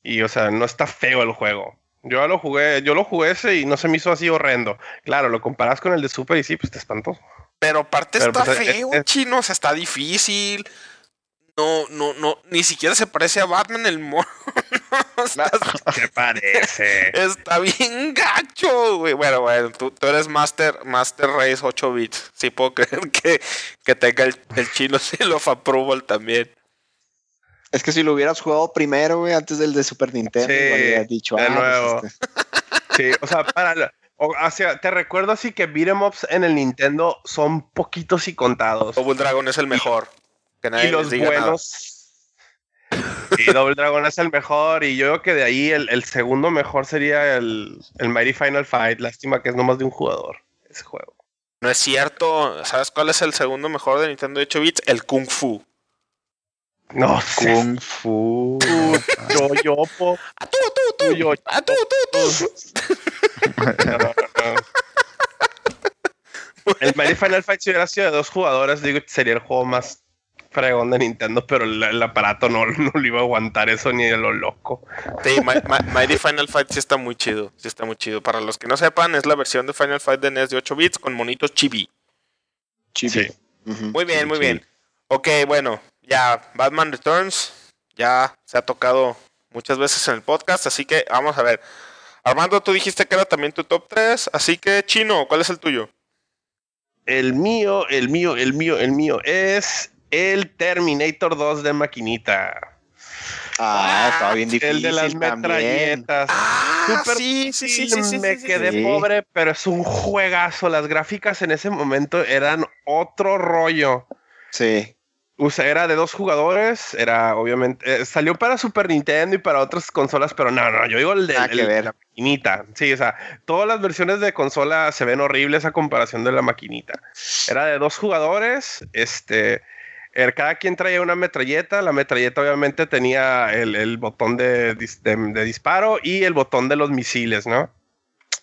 y o sea, no está feo el juego. Yo lo jugué, yo lo jugué ese y no se me hizo así horrendo. Claro, lo comparas con el de Super y sí, pues te espantó. Pero aparte Pero, está pues, es- feo, es- chino, o sea, está difícil. No, no, no, ni siquiera se parece a Batman el mono. está, ¿Qué parece? está bien gacho, güey. Bueno, bueno, tú, tú eres Master, Master Race 8 bits. Sí puedo creer que, que tenga el, el chino Seal of Approval también. Es que si lo hubieras jugado primero, güey, antes del de Super Nintendo, Sí, hubieras dicho, de ah, pues, nuevo. este- Sí, o sea, para la- o, o sea, te recuerdo así que beat'em ups en el Nintendo son poquitos y contados. Double Dragon es el mejor. Que nadie y los diga nada. buenos. Y Double Dragon es el mejor. Y yo creo que de ahí el, el segundo mejor sería el, el Mighty Final Fight. Lástima que es nomás de un jugador ese juego. No es cierto. ¿Sabes cuál es el segundo mejor de Nintendo de 8 bits? El Kung Fu. No sé. Kung Fu. Yo, yo, po. ¡A tú, tú, tú! Yo, ¡A tú, tú, tú! El Mighty Final Fight, si hubiera sido de dos jugadores, digo, sería el juego más fregón de Nintendo, pero el, el aparato no, no lo iba a aguantar eso ni de lo loco. Sí, Mi- Mi- Mighty Final Fight sí está muy chido. Sí está muy chido. Para los que no sepan, es la versión de Final Fight de NES de 8 bits con monitos chibi. Chibi. Sí. Muy bien, muy bien. Ok, bueno, ya Batman Returns ya se ha tocado muchas veces en el podcast, así que vamos a ver. Armando, tú dijiste que era también tu top 3, así que Chino, ¿cuál es el tuyo? El mío, el mío, el mío, el mío es el Terminator 2 de maquinita. Ah, estaba bien difícil el de las también. metralletas. Ah, Super sí, sí, sí, sí, sí, me sí, quedé sí. pobre, pero es un juegazo. Las gráficas en ese momento eran otro rollo. Sí. O sea, era de dos jugadores, era obviamente, eh, salió para Super Nintendo y para otras consolas, pero no, no, yo digo el de que el- la maquinita. Sí, o sea, todas las versiones de consola se ven horribles a comparación de la maquinita. Era de dos jugadores, este, er- cada quien traía una metralleta, la metralleta obviamente tenía el, el botón de, de- de disparo y el botón de los misiles, ¿no?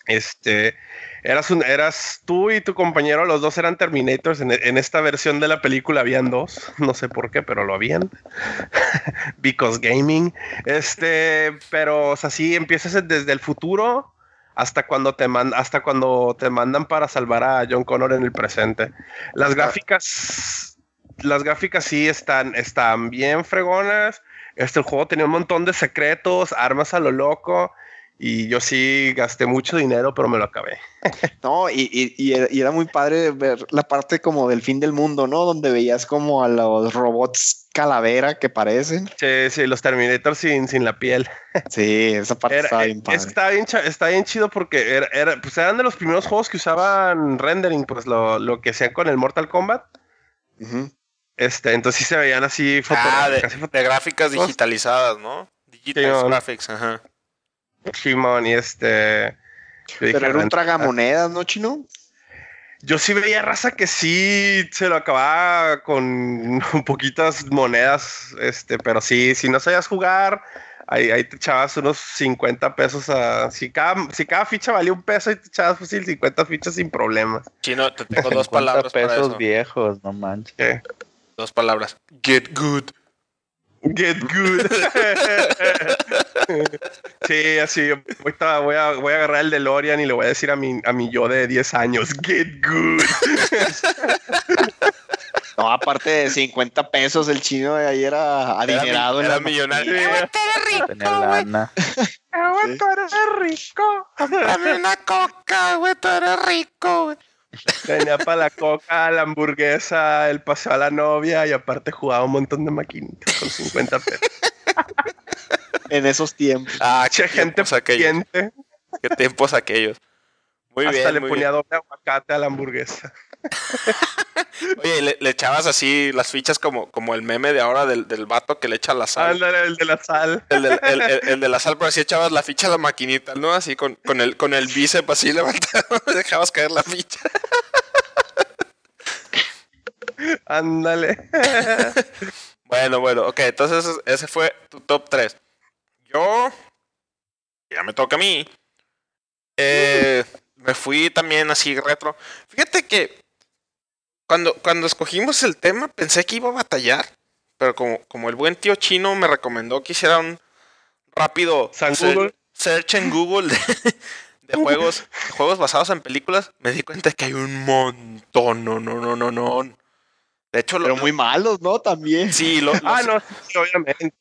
Este, eras, un, eras tú y tu compañero, los dos eran Terminators. En, en esta versión de la película habían dos, no sé por qué, pero lo habían. Because gaming. Este, pero, o sea, sí, empiezas desde el futuro hasta cuando te man- hasta cuando te mandan para salvar a John Connor en el presente. Las gráficas, las gráficas sí están, están bien fregonas. Este el juego tenía un montón de secretos, armas a lo loco. Y yo sí gasté mucho dinero, pero me lo acabé. No, y, y- y era, y era muy padre ver la parte como del fin del mundo, ¿no? Donde veías como a los robots calavera que parecen. Sí, sí, los Terminators sin, sin la piel. Sí, esa parte Era- estaba eh, bien es padre. que está bien, está bien chido porque era, era- pues eran de los primeros juegos que usaban rendering, pues lo, lo que hacían con el Mortal Kombat. Este, entonces sí se veían así Ah, de, de gráficas digitalizadas, ¿no? Digital Simón. graphics, ajá. Simón, y este. Pero era un tragamonedas, ¿no, chino? Yo sí veía raza que sí se lo acababa con poquitas monedas, este, pero sí, si no sabías jugar, ahí, ahí te echabas unos 50 pesos a. Si cada, si cada ficha valía un peso, y te echabas fácil 50 fichas sin problemas. Chino, te tengo dos 50 palabras para pesos eso. viejos, no manches. ¿Qué? Dos palabras. Get good. Get good. sí, así. Ahorita voy a, voy a agarrar el DeLorean y le voy a decir a mi, a mi yo de 10 años: Get good. No, aparte de 50 pesos, el chino de ahí era adinerado. Era, en la millonario. Sí. Güey, tú eres rico, güey. güey, tú eres rico. Dame una coca, güey, tú eres rico, güey. Tenía para la coca, la hamburguesa, el paseo a la novia y aparte jugaba un montón de maquinitas con 50 pesos. En esos tiempos. Ah, Che, qué gente aquellos. Qué tiempos aquellos. Muy Hasta bien, le muy ponía bien. doble aguacate a la hamburguesa. Oye, le, le echabas así las fichas como, como el meme de ahora del, del vato que le echa la sal. Ándale, el de la sal. El, del- el- el- el de la sal, pero así echabas la ficha a la maquinita, ¿no? Así con, con el, con el bíceps así levantado, dejabas caer la ficha. Ándale. Bueno, bueno, ok, entonces ese- ese fue tu top 3. Yo, ya me toca a mí. Eh, me fui también así retro. Fíjate que cuando, cuando escogimos el tema pensé que iba a batallar, pero como, como el buen tío chino me recomendó que hiciera un rápido San se- Google. search en Google de, de juegos, juegos basados en películas, me di cuenta que hay un montón, no, no, no, no, no. De hecho, lo- Pero muy malos, ¿no? También. sí, lo, Ah, no, sí, obviamente.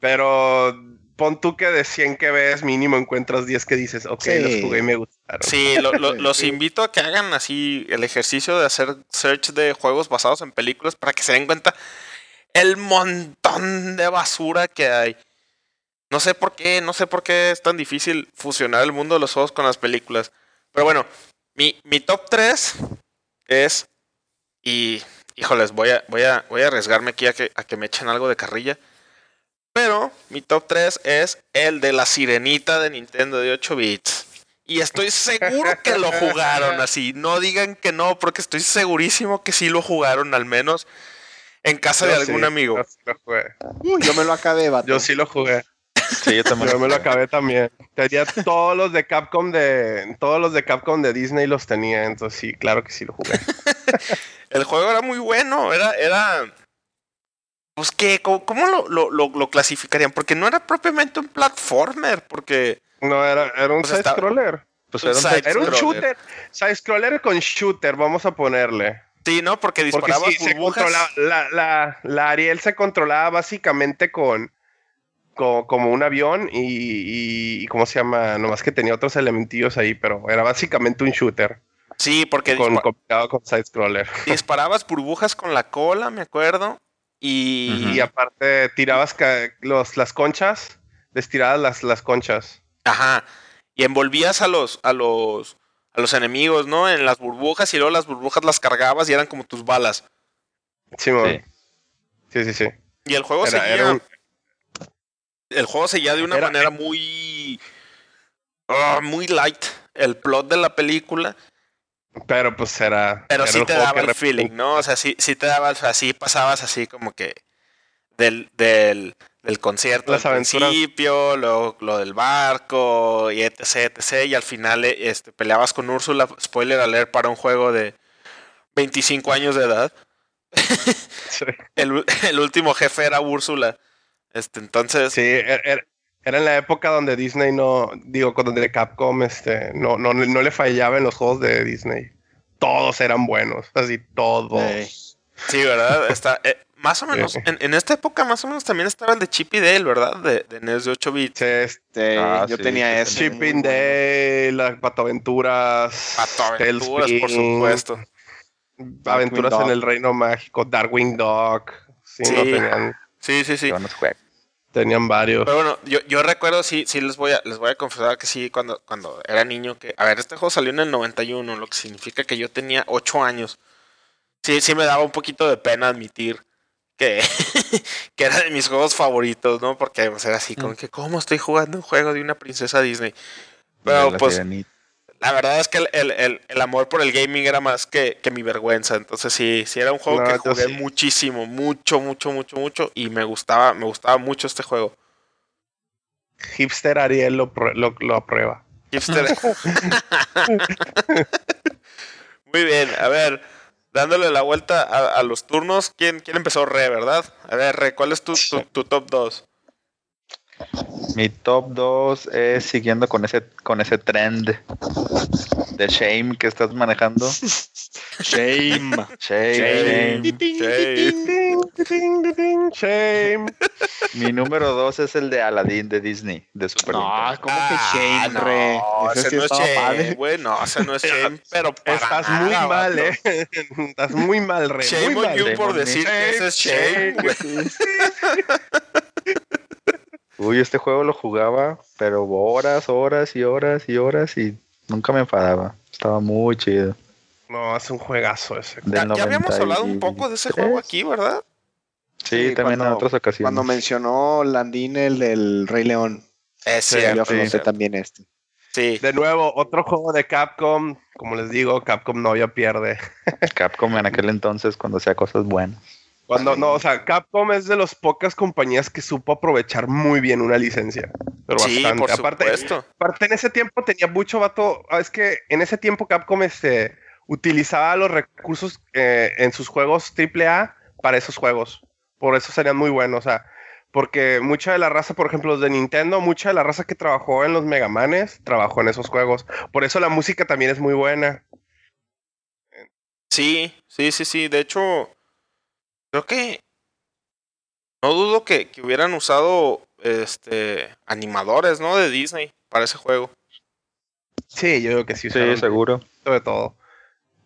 Pero pon tú que de 100 que ves, mínimo encuentras 10 que dices, ok, Sí. los jugué y me gustaron. Sí, lo- lo- los invito a que hagan así el ejercicio de hacer search de juegos basados en películas para que se den cuenta el montón de basura que hay. No sé por qué, no sé por qué es tan difícil fusionar el mundo de los juegos con las películas. Pero bueno, mi, mi top 3 es. Y. Híjoles, voy a, voy a, voy a arriesgarme aquí a que, a que me echen algo de carrilla. Pero mi top 3 es el de la sirenita de Nintendo de 8 bits. Y estoy seguro que lo jugaron así. No digan que no, porque estoy segurísimo que sí lo jugaron, al menos en casa de algún sí, amigo. Yo sí lo jugué. Uy, yo me lo acabé, vato. Yo sí lo jugué. Sí, yo también. Yo me lo acabé también. Tenía todos los de Capcom de. Todos los de Capcom de Disney los tenía. Entonces sí, claro que sí lo jugué. El juego era muy bueno, era, era. Pues que, ¿cómo, cómo lo, lo- lo- lo clasificarían? Porque no era propiamente un platformer, porque. No, era, era un Pues está- side-scroller. Pues Un era un side- Era un Scroller. shooter. Side-scroller con shooter, vamos a ponerle. Sí, ¿no? Porque Porque disparabas sí, se burbujas. la, la, la Ariel se controlaba básicamente con, co- como un avión y, y- y ¿cómo se llama? Nomás que tenía otros elementillos ahí, pero era básicamente un shooter Sí, porque con, dispa- combinado con side scroller. disparabas burbujas con la cola, me acuerdo. Y. Aparte tirabas los, las conchas, les tirabas las, las conchas. Ajá. y envolvías a los, a los, a los enemigos, ¿no? En las burbujas y luego las burbujas las cargabas y eran como tus balas. Sí, mon. sí, sí, sí. Y el juego Era- seguía. era un- El juego seguía de una Era- manera muy. ah, muy light. El plot de la película. Pero pues era. Pero era sí te daba el feeling, ¿no? O sea, sí, sí te daba, o sea, sí pasabas así como que del, del, del concierto Las al aventuras. principio, lo, lo del barco, y etc, etc, y al final eh, este, peleabas con Úrsula, spoiler alert para un juego de 25 años de edad. Sí, El, el último jefe era Úrsula. Este, entonces, sí, er- er- era en la época donde Disney no. Digo, con donde Capcom este, no, no, no le fallaba en los juegos de Disney. Todos eran buenos. Así, todos. Sí, ¿verdad? Está, eh, más o menos, Sí. en, en esta época más o menos también estaba el de Chip y Dale, ¿verdad? De, de NES de 8 bits. Sí, este, Ah, yo sí, tenía ese. Shipping Day, las Patoaventuras. Pato Aventuras, por supuesto. Aventuras Darkwing en el Reino Mágico, Darkwing Dog. Sí, Sí. no, tenían, Sí, sí, sí. Tenían varios. Pero bueno, yo, yo recuerdo, sí, sí les voy a, les voy a confesar que sí, cuando, cuando era niño, que, a ver, este juego salió en el 91, lo que significa que yo tenía 8 años. Sí, sí me daba un poquito de pena admitir que, que era de mis juegos favoritos, ¿no? Porque pues, era así, como que, ¿cómo estoy jugando un juego de una princesa Disney? Pero pues, Sirenita. La verdad es que el, el- el- el amor por el gaming era más que, que mi vergüenza. Entonces sí, sí era un juego No, que jugué sí. muchísimo, mucho, mucho, mucho, mucho. Y me gustaba, me gustaba mucho este juego. Hipster Ariel lo, lo, lo aprueba. Hipster. Muy bien, a ver, dándole la vuelta a, a los turnos, ¿quién, quién empezó? Re, ¿verdad? A ver, Re, ¿cuál es tu, tu, tu top 2? Mi top 2 es siguiendo con ese, con ese trend de shame que estás manejando. Shame. Shame. Shame. Shame. Mi número 2 es el de Aladdin de Disney, de Super No, Nintendo. ¿cómo que shame, no, re? Ese ese sí no es shame, padre. güey, no, ese no es shame, pero para Estás muy nada, mal, eh. Estás muy mal, Re. Shame muy on mal. you por decir que ese es shame, güey. Uy, este juego lo jugaba, pero horas, horas y horas y horas y nunca me enfadaba. Estaba muy chido. No, es un juegazo ese. Ya, habíamos 93. hablado un poco de ese juego aquí, ¿verdad? Sí, Sí, también en cuando- otras ocasiones. Cuando mencionó Landín el del Rey León, Es sí, cierto. también este. Sí. De nuevo, otro juego de Capcom. Como les digo, Capcom no ya pierde. Capcom en aquel entonces cuando hacía cosas buenas. Cuando no, o sea, Capcom es de las pocas compañías que supo aprovechar muy bien una licencia. Pero Sí, bastante. por aparte, supuesto. aparte, en ese tiempo tenía mucho vato. ah, Es que en ese tiempo Capcom este, utilizaba los recursos eh, en sus juegos AAA para esos juegos. Por eso serían muy buenos. O sea, porque mucha de la raza, por ejemplo, los de Nintendo, mucha de la raza que trabajó en los Megamanes trabajó en esos juegos. Por eso la música también es muy buena. Sí, sí, sí, sí. De hecho, creo que no dudo que, que hubieran usado este animadores, ¿no? De Disney para ese juego. Sí, yo creo que sí. Sí, seguro. de todo.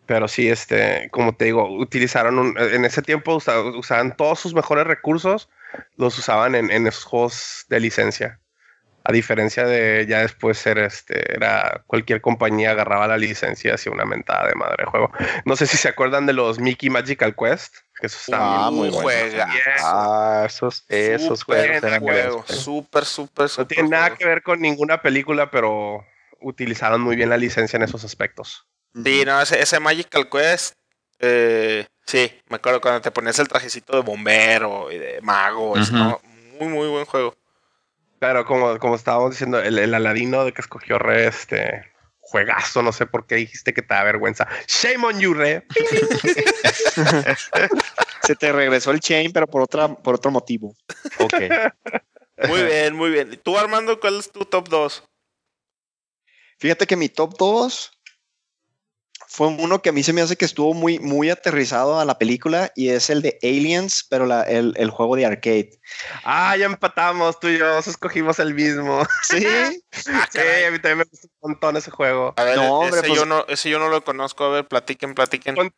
Pero sí, este, como te digo, utilizaron un- en ese tiempo usa- usaban todos sus mejores recursos, los usaban en, en esos juegos de licencia. A diferencia de ya después ser este, era cualquier compañía agarraba la licencia y hacía una mentada de madre de juego. No sé si se acuerdan de los Mickey Magical Quest, que eso está Ah, muy bueno. Ah, esos, esos Súper juegos eran juego, súper, súper, No tiene nada juego. que ver con ninguna película, pero utilizaron muy bien la licencia en esos aspectos. Sí, no, ese, ese Magical Quest. eh, sí, me acuerdo cuando te ponías el trajecito de bombero y de mago. ¿no? Muy, muy buen juego. Claro, como, como estábamos diciendo, el, el Aladino de que escogió Re, este juegazo, no sé por qué dijiste que te da vergüenza. Shame on you, Re. Se te regresó el chain, pero por otra, por otro motivo. Ok. Muy bien, muy bien. ¿Y tú, Armando, cuál es tu top 2? Fíjate que mi top 2 fue uno que a mí se me hace que estuvo muy, muy aterrizado a la película y es el de Aliens, pero la- el, el juego de arcade. Ah, ya empatamos, tú y yo escogimos el mismo. Sí, sí, a mí también me gusta un montón ese juego. A ver, No, hombre, ese, pues- yo no, ese yo no lo conozco. A ver, platiquen, platiquen. Con-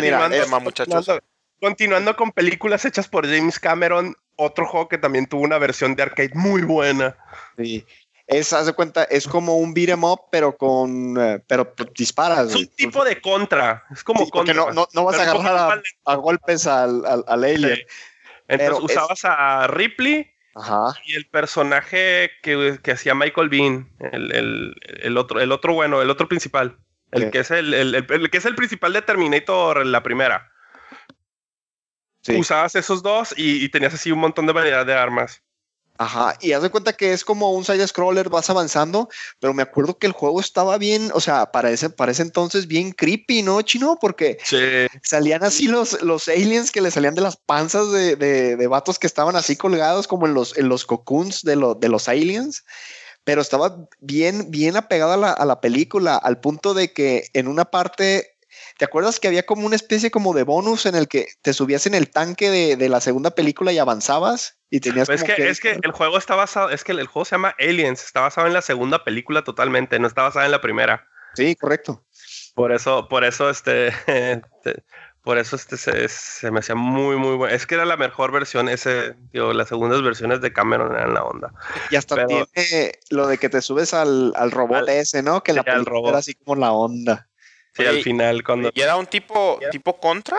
mira, es- tema, muchachos. Continuando, continuando con películas hechas por James Cameron, otro juego que también tuvo una versión de arcade muy buena. sí. Es, haz de cuenta, es como un beat 'em up, pero con, eh, pero pues, disparas. Es un tipo de contra. Es como Sí, contra. no, no, no vas a Pero agarrar a, a golpes al, al, al alien. Sí. Entonces pero es- usabas a Ripley Ajá. y el personaje que, que hacía Michael Bean, el, el- el otro, el otro bueno, el otro principal. El que es el, el- que es el principal de Terminator la primera. Sí. Usabas esos dos y, y tenías así un montón de variedad de armas. Ajá, y haz de cuenta que es como un side scroller, vas avanzando, pero me acuerdo que el juego estaba bien, o sea, para ese, para ese entonces bien creepy, ¿no, chino? Porque Sí. salían así los, los aliens que le salían de las panzas de, de, de vatos que estaban así colgados como en los, en los cocoons de, lo- de los aliens, pero estaba bien, bien apegado a la, a la película, al punto de que en una parte... ¿Te acuerdas que había como una especie como de bonus en el que te subías en el tanque de, de la segunda película y avanzabas y tenías Es como que, es que el juego está basado, es que el juego se llama Aliens, está basado en la segunda película totalmente, no está basado en la primera. Sí, correcto. Por eso, por eso, este, te- por eso este se, se me hacía muy, muy bueno. Es que era la mejor versión, ese, digo, las segundas versiones de Cameron eran la onda. Y hasta Pero- tiene lo de que te subes al, al robot Al- ese, ¿no? Que la película robot. era así como la onda. Sí, Oye, al final cuando... ¿Y era un tipo, tipo contra?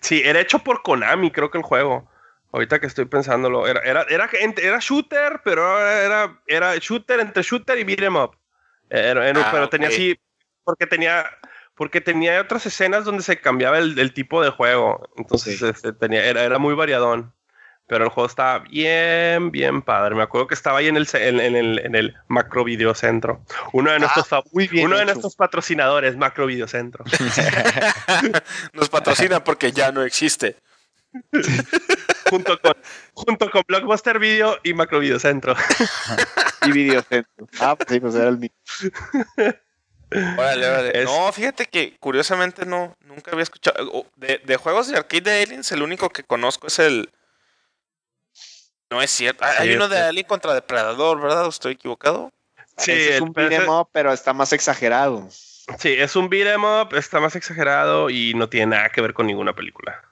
Sí, era hecho por Konami, creo que el juego. Ahorita que estoy pensándolo, era, era, era, era shooter, pero era, era shooter entre shooter y beat 'em up. Era- era- Ah, pero tenía así, porque tenía, porque tenía otras escenas donde se cambiaba el, el tipo de juego. Entonces este, tenía, era, era muy variadón. Pero el juego estaba bien, bien padre. Me acuerdo que estaba ahí en el, en, en el, en el Macro Videocentro. Uno de nuestros, Ah, muy bien uno de nuestros patrocinadores, Macro Videocentro. Nos patrocina porque ya no existe. junto, con, junto con Blockbuster Video y Macro Videocentro. Y videocentro. Ah, pues sí, pues era el mío. Órale, órale. Es- No, fíjate que curiosamente no, nunca había escuchado. De, de juegos de arcade de Aliens, el único que conozco es el. No es cierto. Hay Sí, uno de este- Alien contra Depredador, ¿verdad? ¿O ¿Estoy equivocado? Sí, Ese es un pero beat 'em ese- up, pero está más exagerado. Sí, es un beat 'em up, está más exagerado y no tiene nada que ver con ninguna película.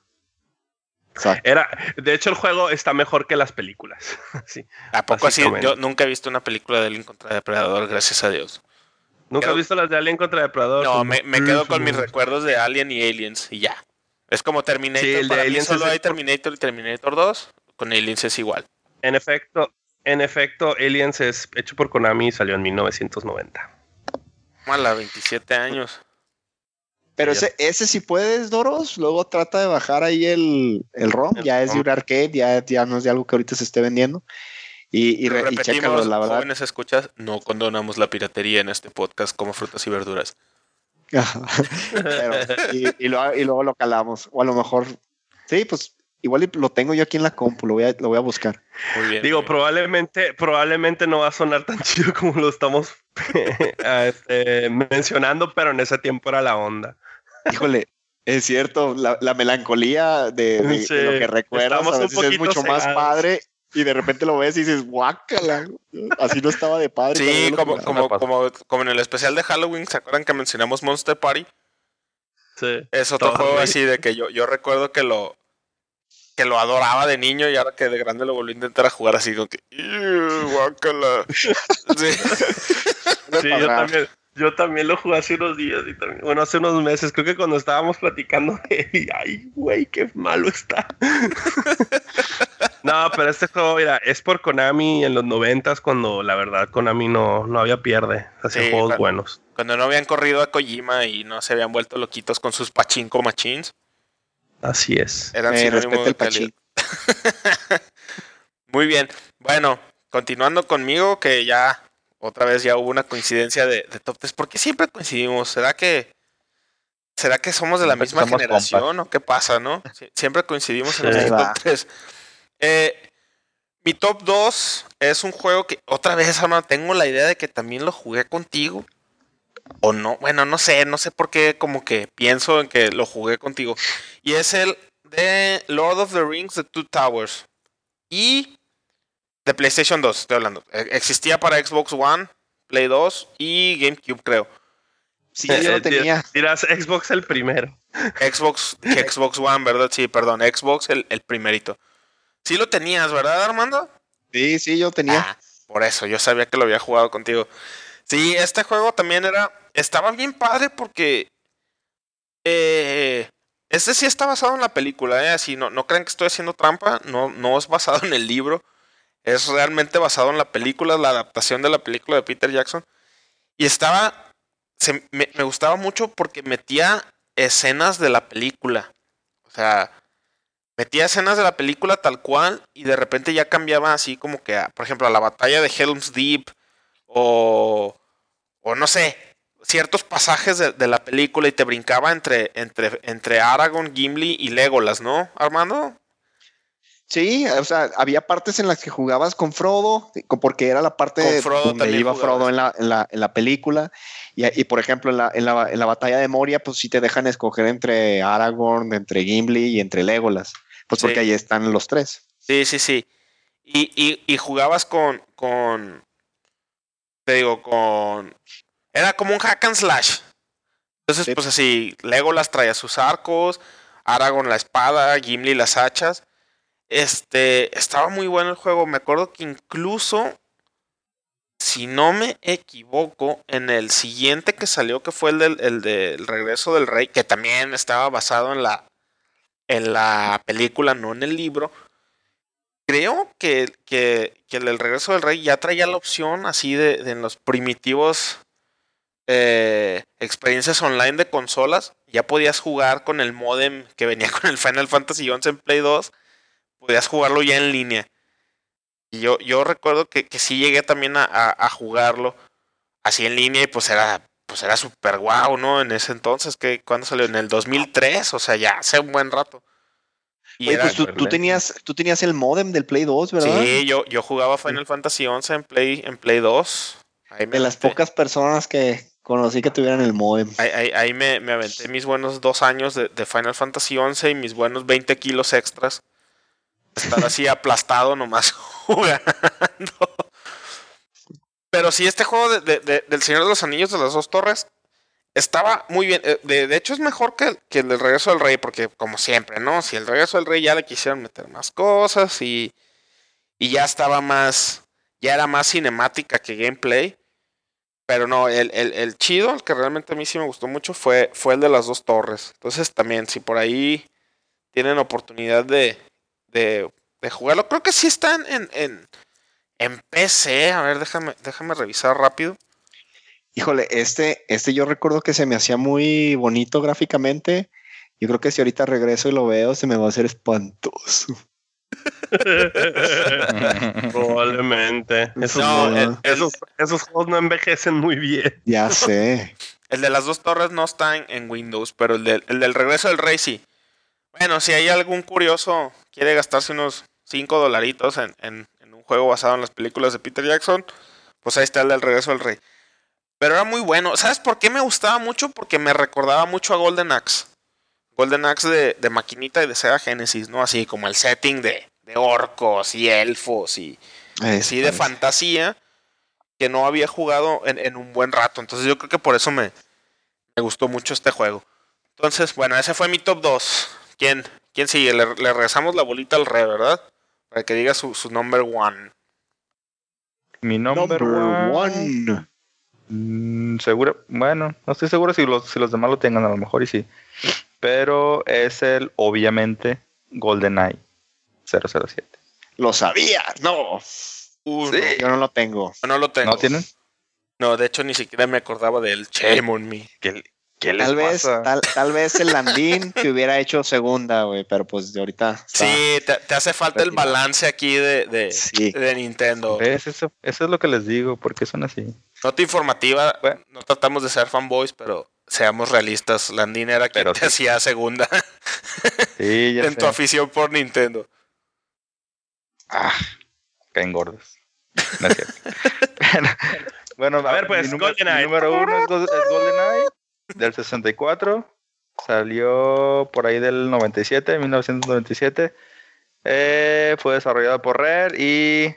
Exacto. Era, de hecho, el juego está mejor que las películas. sí. ¿A poco así? Yo nunca he visto una película de Alien contra Depredador, gracias a Dios. ¿Nunca Quedo- has visto las de Alien contra Depredador? No, me, me quedo con mis recuerdos de Alien y Aliens y ya. Es como Terminator. Sí, el de para mí Aliens solo hay el- Terminator y Terminator 2. Con Aliens es igual. En efecto, en efecto, Aliens es hecho por Konami y salió en 1990. Mala, 27 años. Pero ese, ese si puedes, Doros, luego trata de bajar ahí el, el ROM. El ya es de un arcade, ya, ya no es de algo que ahorita se esté vendiendo. Y, y, re- y repetimos, chécalo, la verdad. jóvenes escuchas, no condonamos la piratería en este podcast como frutas y verduras. Pero- y, y lo- y luego lo calamos. O a lo mejor, sí, pues igual lo tengo yo aquí en la compu, lo voy a, lo voy a buscar. Muy bien. Digo, muy bien. probablemente, probablemente no va a sonar tan chido como lo estamos ah, este, mencionando, pero en ese tiempo era la onda. Híjole, es cierto, la, la melancolía de, de- Sí, de lo que recuerdas a veces es mucho más padre y de repente lo ves y dices, guácala, así no estaba de padre. Sí, como, jugaba". como, como, como en el especial de Halloween, ¿se acuerdan que mencionamos Monster Party? Sí. Es otro Todo, juego así de que yo, yo recuerdo que lo que lo adoraba de niño y ahora que de grande lo volví a intentar a jugar así como que "Ew, guácala". Sí. Yo también, yo también lo jugué hace unos días y también, bueno, hace unos meses, creo que cuando estábamos platicando de él, y, ay, güey, qué malo está. no, pero este juego, mira, es por Konami en los noventas cuando la verdad Konami no, no había pierde, hacía Sí, juegos buenos. Cuando no habían corrido a Kojima y no se habían vuelto loquitos con sus pachinko machines, Así es. eran Eh, de el pachín. Muy bien. Bueno, continuando conmigo, que ya otra vez ya hubo una coincidencia de, de top 3. ¿Por qué siempre coincidimos? ¿Será que será que somos de la Siempre misma somos generación o qué pasa, no? Sie- Siempre coincidimos en Sí. nuestro Va. top 3. Eh, mi top 2 es un juego que otra vez, Armando, tengo la idea de que también lo jugué contigo. O no, bueno, no sé, no sé por qué como que pienso en que lo jugué contigo. Y es el de Lord of the Rings The Two Towers. Y de PlayStation 2, estoy hablando. Eh, Existía para Xbox One, Play 2 y GameCube, creo. Sí, yo Eh, lo tenía. Dirás Xbox el primero. Xbox, Xbox One, ¿verdad? Sí, perdón, Xbox el, el primerito. Sí lo tenías, ¿verdad, Armando? Sí, sí, yo tenía. Ah, por eso, yo sabía que lo había jugado contigo. Sí, este juego también era. Estaba bien padre porque. Eh, este sí está basado en la película, ¿eh? Así, no, no crean que estoy haciendo trampa. No, no es basado en el libro. Es realmente basado en la película, la adaptación de la película de Peter Jackson. Y estaba. me, me gustaba mucho porque metía escenas de la película. O sea, metía escenas de la película tal cual y de repente ya cambiaba así como que, por ejemplo, a la batalla de Helm's Deep o, o no sé, ciertos pasajes de, la película y te brincaba entre, entre, entre Aragorn, Gimli y Legolas, ¿no, Armando? Sí, o sea, había partes en las que jugabas con Frodo, porque era la parte donde iba Frodo en la, en la, en la película. Y, y, por ejemplo, en la, en, la, en la batalla de Moria, pues sí te dejan escoger entre Aragorn, entre Gimli y entre Legolas. Pues porque ahí están los tres. Sí, sí, sí. Y, y, y, jugabas con, con. Te digo, con. Era como un hack and slash. Entonces, pues así, Legolas traía sus arcos, Aragorn la espada, Gimli las hachas. Este, estaba muy bueno el juego. Me acuerdo que incluso, si no me equivoco, en el siguiente que salió, que fue el del, el del regreso del rey, que también estaba basado en la, en la película, no en el libro. Creo que, que, que el del regreso del rey ya traía la opción así de, de en los primitivos eh, experiencias online de consolas. Ya podías jugar con el modem que venía con el Final Fantasy XI en Play 2. Podías jugarlo ya en línea. Y yo, yo recuerdo que, que sí llegué también a, a, a jugarlo así en línea y pues era pues era súper guau, ¿no? En ese entonces, que cuando salió? En el 2003, o sea, ya hace un buen rato. Y Oye, pues tú, tú, tenías, tú tenías el modem del Play 2, ¿verdad? Sí, yo, yo jugaba Final Fantasy 11 en Play, en Play 2. Ahí de las pocas personas que conocí que tuvieran el modem. Ahí, ahí, me, me, aventé mis buenos dos años de, Final Fantasy 11 y mis buenos 20 kilos extras. Estar así aplastado nomás jugando. Pero sí, este juego de, de, del Señor de los Anillos de las dos torres estaba muy bien. Eh, de, hecho, es mejor que, que, el del Regreso del Rey, porque como siempre, ¿no? Si el Regreso del Rey ya le quisieron meter más cosas y, y ya estaba más, ya era más cinemática que gameplay. Pero no, el, el, el, chido, el que realmente a mí sí me gustó mucho, fue, fue el de las dos torres. Entonces también, si por ahí tienen oportunidad de, de, de jugarlo, creo que sí están en, en en PC, a ver, déjame, déjame revisar rápido. Híjole, este, este yo recuerdo que se me hacía muy bonito gráficamente. Yo creo que si ahorita regreso y lo veo, se me va a hacer espantoso. Probablemente. Esos, no, el, esos, esos, juegos no envejecen muy bien. Ya sé. el de las dos torres no está en, en Windows, pero el, de, el, del regreso del rey sí. Bueno, si hay algún curioso quiere gastarse unos 5 dolaritos en, en, juego basado en las películas de Peter Jackson, pues ahí está el del regreso del rey. Pero era muy bueno. ¿Sabes por qué me gustaba mucho? Porque me recordaba mucho a Golden Axe. Golden Axe de, de maquinita y de Sega Genesis, ¿no? Así como el setting de, de orcos y elfos y así de fantasía que no había jugado en, en, un buen rato. Entonces yo creo que por eso me, me, gustó mucho este juego. Entonces, bueno, ese fue mi top 2. ¿Quién, quién sigue? Le, le regresamos la bolita al rey, ¿verdad? Para que diga su, su number one. Mi number, number one. one. Mm, seguro, bueno, no estoy seguro si los, si los demás lo tengan, a lo mejor y sí. Pero es el, obviamente, GoldenEye 007. Lo sabía, no. Uh, sí. no. Yo no lo tengo. No lo tengo. ¿No tienen? No, de hecho ni siquiera me acordaba del Shame on Me. Que, ¿Qué tal vez, tal, tal, vez el Landín que hubiera hecho segunda, güey, pero pues de ahorita. Sí, te, te, hace falta el balance aquí de, de, sí. de Nintendo. ¿Ves? Eso, eso es lo que les digo, porque son así. Nota informativa, bueno. no tratamos de ser fanboys, pero seamos realistas. Landín era quien pero te sí. hacía segunda. Sí, ya en sé. tu afición por Nintendo. Ah, caen gordos. No es cierto. bueno, a ver, pues, mi número, mi número uno es, es GoldenEye del 64. Salió por ahí del 97, 1997. Eh, fue desarrollado por Rare y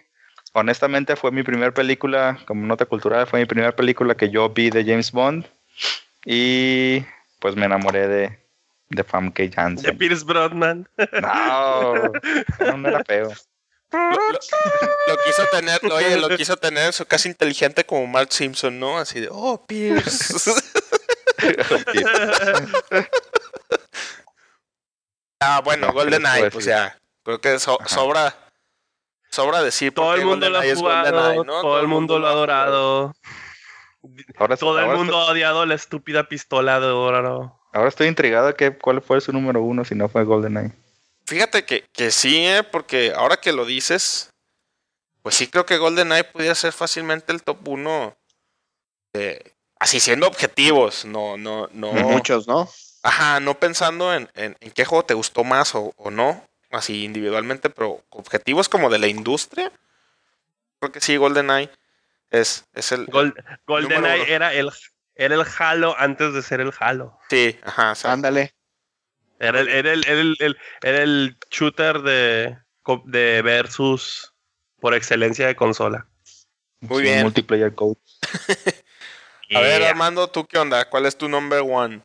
honestamente fue mi primera película, como nota cultural, fue mi primera película que yo vi de James Bond. Y pues me enamoré de, de Famke Janssen. De Pierce Brosnan. No, no, no era feo. Lo quiso tener, oye, lo quiso tener en su casa inteligente como Mark Simpson, ¿no? Así de, oh, Pierce. ah, bueno, No, Golden ¿qué les puedo Eye, pues ya. Creo que so- sobra. Sobra decir Todo el mundo lo ha GoldenEye jugado, GoldenEye, ¿no? todo el mundo lo ha adorado. Ahora, Todo el mundo ha odiado la estúpida pistola de oro. Ahora estoy intrigado de que, cuál fue su número uno si no fue GoldenEye. Fíjate que, que sí, ¿eh? porque ahora que lo dices, pues sí creo que GoldenEye pudiera ser fácilmente el top 1. así siendo objetivos, no, no, no. Muchos, ¿no? Ajá, no pensando en, en, en qué juego te gustó más o, o no, así individualmente, pero objetivos como de la industria. Creo que sí, GoldenEye es, es el. Gol- Número GoldenEye era el, era el Halo antes de ser el Halo. Sí, ajá. o sea, Ándale. Era el, era el, era el, el- era el shooter de, de versus por excelencia de consola. Muy Sí, bien. Multiplayer Code. A ver, Yeah. Armando, ¿tú qué onda? ¿Cuál es tu number one?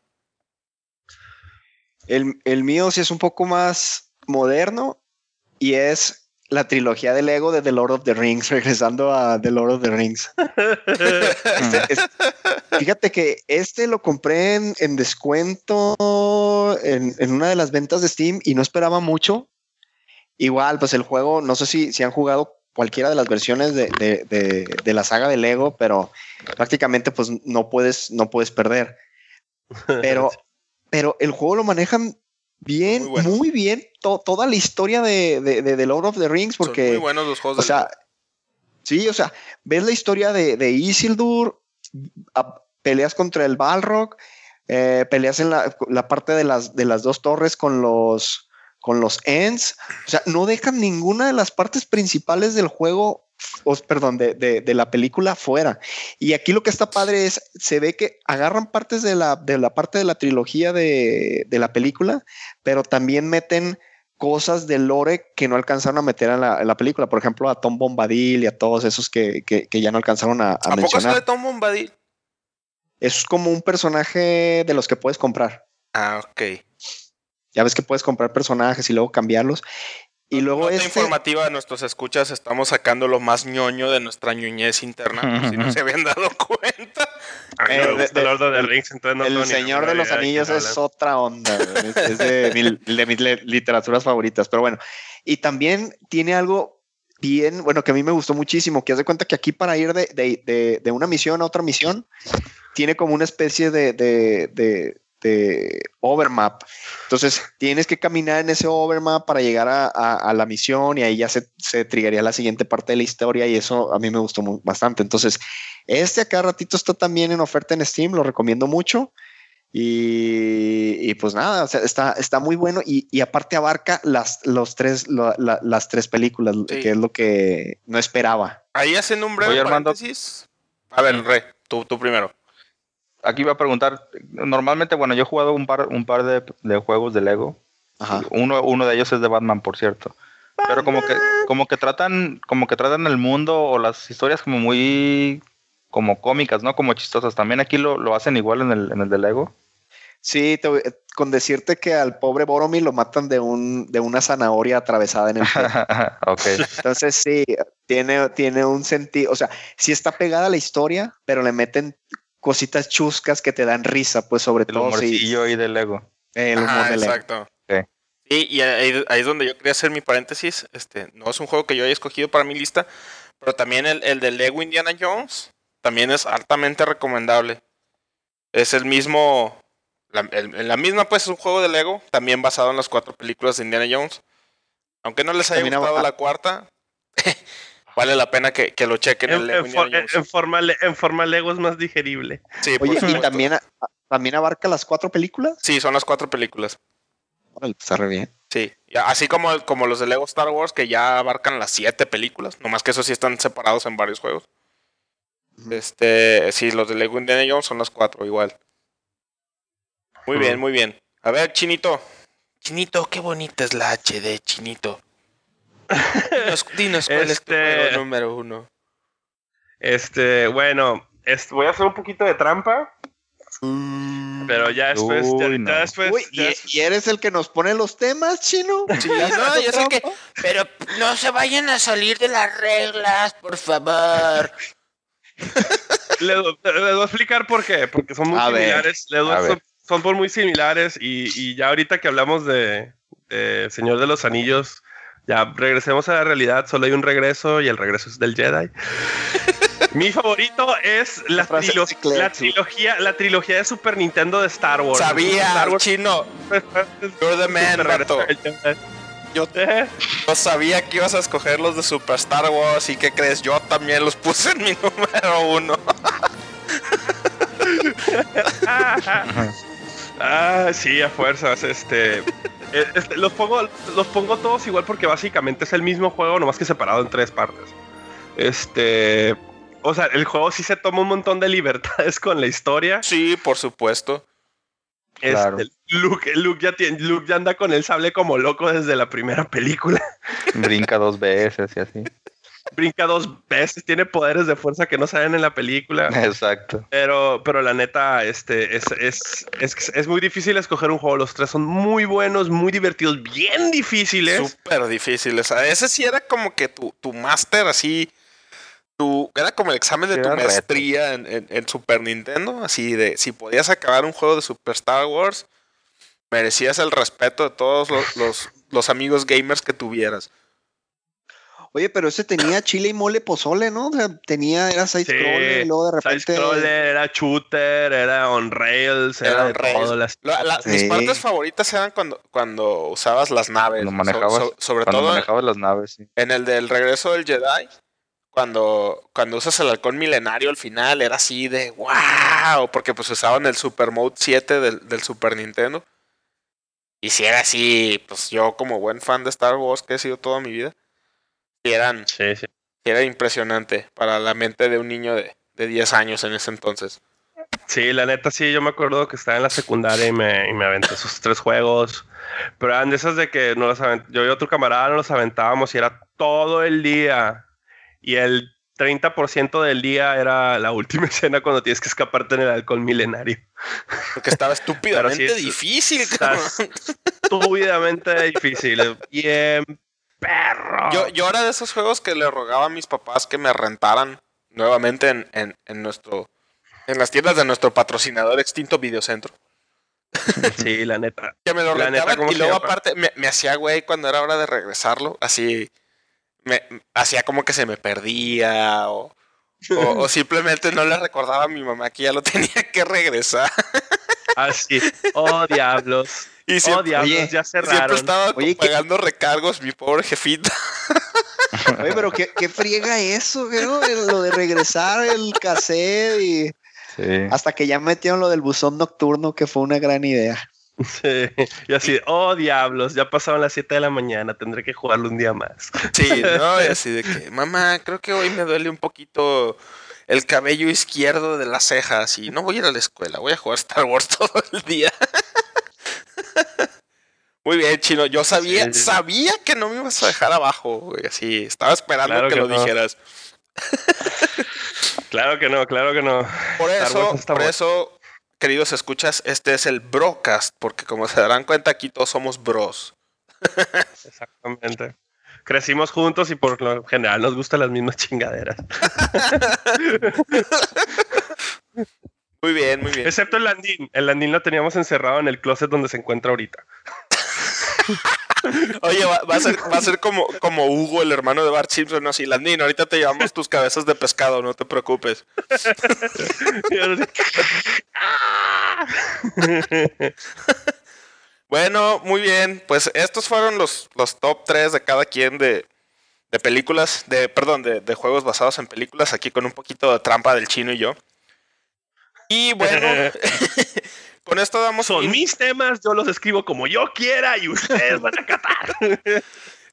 El, el mío sí es un poco más moderno y es la trilogía de Lego de The Lord of the Rings, regresando a The Lord of the Rings. Este- es- fíjate que este lo compré en, en descuento en, en una de las ventas de Steam y no esperaba mucho. Igual, pues el juego, no sé si, si han jugado cualquiera de las versiones de, de- de- de la saga de Lego, pero prácticamente pues no puedes, no puedes perder. Pero, pero el juego lo manejan bien, Muy bien, to- toda la historia de, de, Lord of the Rings, Son porque... muy buenos los juegos O sea, sí, o sea, ves la historia de, de Isildur, a- peleas contra el Balrog, eh, peleas en la, la parte de las, de las dos torres con los, con los Ents. O sea, no dejan ninguna de las partes principales del juego, o, perdón, de, de- de la película fuera. Y aquí lo que está padre es, se ve que agarran partes de la, de la parte de la trilogía de, de la película, pero también meten cosas de lore que no alcanzaron a meter en la, en la película. Por ejemplo, a Tom Bombadil y a todos esos que, que- que ya no alcanzaron a, a ¿A poco mencionar. sale Tom Bombadil? Es como un personaje de los que puedes comprar. Ah, ok. Ya ves que puedes comprar personajes y luego cambiarlos. Y luego Nota este, informativa de nuestros escuchas, estamos sacando lo más ñoño de nuestra ñoñez interna, por si no se habían dado cuenta. A mí Eh, me de- gusta de- Rings, no el Señor de los Anillos es otra onda. Es, es de, mi- de mis literaturas favoritas. Pero bueno, y también tiene algo bien, bueno, que a mí me gustó muchísimo, que haz de cuenta que aquí para ir de, de- de- de una misión a otra misión, tiene como una especie de, de overmap. Entonces, tienes que caminar en ese overmap para llegar a, a- a la misión y ahí ya se, se triggería la siguiente parte de la historia y eso a mí me gustó mu- bastante. Entonces, este acá ratito está también en oferta en Steam, lo recomiendo mucho. Y, y pues nada, o sea, está, está muy bueno y, y aparte abarca las, los tres, lo- la- las tres películas, Sí. que es lo que no esperaba. Ahí hacen un breve Armando. paréntesis. A ver, Re, tú, tú primero. Aquí iba a preguntar, normalmente, bueno, yo he jugado un par, un par de, de juegos de Lego. Ajá. Uno, uno de ellos es de Batman, por cierto. Pero como que, como que tratan, como que tratan el mundo o las historias como muy como cómicas, ¿no? Como chistosas. También aquí lo, lo hacen igual en el, en el de Lego. Sí, te con decirte que al pobre Boromir lo matan de, un, de una zanahoria atravesada en el pie. ok. Entonces sí, tiene, tiene un sentido, o sea, sí está pegada a la historia, pero le meten cositas chuscas que te dan risa, pues sobre El todo si humorcillo ahí de Lego. el humor Ajá, de Lego. exacto. Sí. Sí, y ahí, ahí es donde yo quería hacer mi paréntesis. Este, no es un juego que yo haya escogido para mi lista, pero también el, el de Lego Indiana Jones también es altamente recomendable. Es el mismo, la, el- en la misma pues es un juego de Lego, también basado en las cuatro películas de Indiana Jones. Aunque no les haya También gustado la cuarta, vale la pena que, que lo chequen en, Lego en for- en forma, en forma Lego es más digerible. Sí, por Oye, y también, a- también abarca las cuatro películas. Sí, son las cuatro películas. Pues, está re bien. Sí, así como, como los de Lego Star Wars que ya abarcan las siete películas, nomás que esos sí están separados en varios juegos. Este, sí, los de Lego Indiana Jones son las cuatro igual. Muy bien, muy bien. A ver, Chinito. Chinito, qué bonita es la HD, Chinito. Dinos, dinos cuál es tu Este- juego número uno. Este, bueno, es- voy a hacer un poquito de trampa. Pero ya después, Uy, ya no. después, Uy, ya ¿y, y eres el que nos pone los temas, chino? Sí, no, yo sé que. Pero no se vayan a salir de las reglas, por favor. Le, do- les voy a explicar por qué. Porque son muy A ver, similares. Les son, son por muy similares. Y, y ya ahorita que hablamos de, de Señor de los Anillos, ya regresemos a la realidad. Solo hay un regreso y el regreso es del Jedi. Mi favorito es la, trilo- trilogía, la trilogía de Super Nintendo de Star Wars. Sabía, Star Wars chino. You're the man, Jedi. Yo Eh, no sabía que ibas a escoger los de Super Star Wars. ¿Y qué crees? Yo también los puse en mi número uno. Ah, sí, a fuerzas. Este, este, los pongo, los pongo todos igual porque básicamente es el mismo juego, nomás que separado en tres partes. Este, o sea, el juego sí se toma un montón de libertades con la historia. Sí, por supuesto. Este, Claro. Luke, Luke ya tiene, Luke ya anda con el sable como loco desde la primera película. Brinca dos veces y así. Brinca dos veces, tiene poderes de fuerza que no salen en la película. Exacto. Pero, pero la neta, este, es, es, es, es muy difícil escoger un juego. Los tres son muy buenos, muy divertidos, bien difíciles. Súper difícil. O sea, ese sí era como que tu, tu máster así. Tu, era como el examen de tu reto. maestría en, en- en Super Nintendo. Así de si podías acabar un juego de Super Star Wars, merecías el respeto de todos los, los, los amigos gamers que tuvieras. Oye, pero ese tenía chile y mole pozole, ¿no? O sea, tenía, era side Sí, scroller y luego de repente. Side-scroller, era shooter, era on rails, era, Era de on rails. todo. Las, La- la- Mis partes favoritas eran cuando, cuando usabas las naves. Cuando so- manejabas, so- sobre cuando todo manejabas las naves, sí. en el del regreso del Jedi. Cuando, cuando usas el halcón milenario al final, era así de wow, porque pues usaban el Super Mode 7 del, del Super Nintendo. Y si era así, pues yo como buen fan de Star Wars que he sido toda mi vida, sí eran, sí, sí. sí era impresionante para la mente de un niño de, de 10 años en ese entonces. Sí, la neta, sí, yo me acuerdo que estaba en la secundaria y me, y me aventé esos tres juegos. Pero eran de esas de que no los yo y otro camarada nos los aventábamos y era todo el día. Y el 30% del día era la última escena cuando tienes que escaparte en el alcohol milenario. Porque estaba estúpidamente es- difícil, estúpidamente difícil. Bien perro. Yo, yo era de esos juegos que le rogaba a mis papás que me rentaran nuevamente en, en, en nuestro en las tiendas de nuestro patrocinador extinto Videocentro. Sí, la neta. Que me lo La neta, rentaban ¿cómo y luego aparte me, me hacía güey cuando era hora de regresarlo, así me hacía como que se me perdía o, o, o simplemente no le recordaba a mi mamá que ya lo tenía que regresar. Así. Oh, diablos. Y Oh, siempre, diablos, oye, ya siempre cerraron. estaba Oye, ¿qué- pagando recargos mi pobre jefita. Oye, pero qué, qué friega eso. El- Lo de regresar el cassette y Sí. hasta que ya metieron lo del buzón nocturno, que fue una gran idea. Sí. Y así, oh, diablos, ya pasaron las 7 de la mañana, tendré que jugarlo un día más. Sí, ¿no? Y así de que, mamá, creo que hoy me duele un poquito el cabello izquierdo de las cejas y no voy a ir a la escuela, voy a jugar Star Wars todo el día. Muy bien, chino. Yo sabía, Sí, sí. sabía que no me ibas a dejar abajo, güey. Así, estaba esperando Claro que, que lo no. dijeras. Claro que no, claro que no. Por eso, por eso, queridos escuchas, este es el Brocast, porque como se darán cuenta, aquí todos somos bros. Exactamente. Crecimos juntos y por lo general nos gustan las mismas chingaderas. Muy bien, muy bien. Excepto el Landín. El Landín lo teníamos encerrado en el closet donde se encuentra ahorita. Oye, va, va a ser, va a ser como, como Hugo, el hermano de Bart Simpson. Así, Landín, ahorita te llevamos tus cabezas de pescado, no te preocupes. Bueno, muy bien. Pues estos fueron los, los top 3 de cada quien de, de películas, de, perdón, de, de juegos basados en películas, aquí con un poquito de trampa del chino y yo. Y bueno, con esto damos Son fin- mis temas, yo los escribo como yo quiera y ustedes van a catar.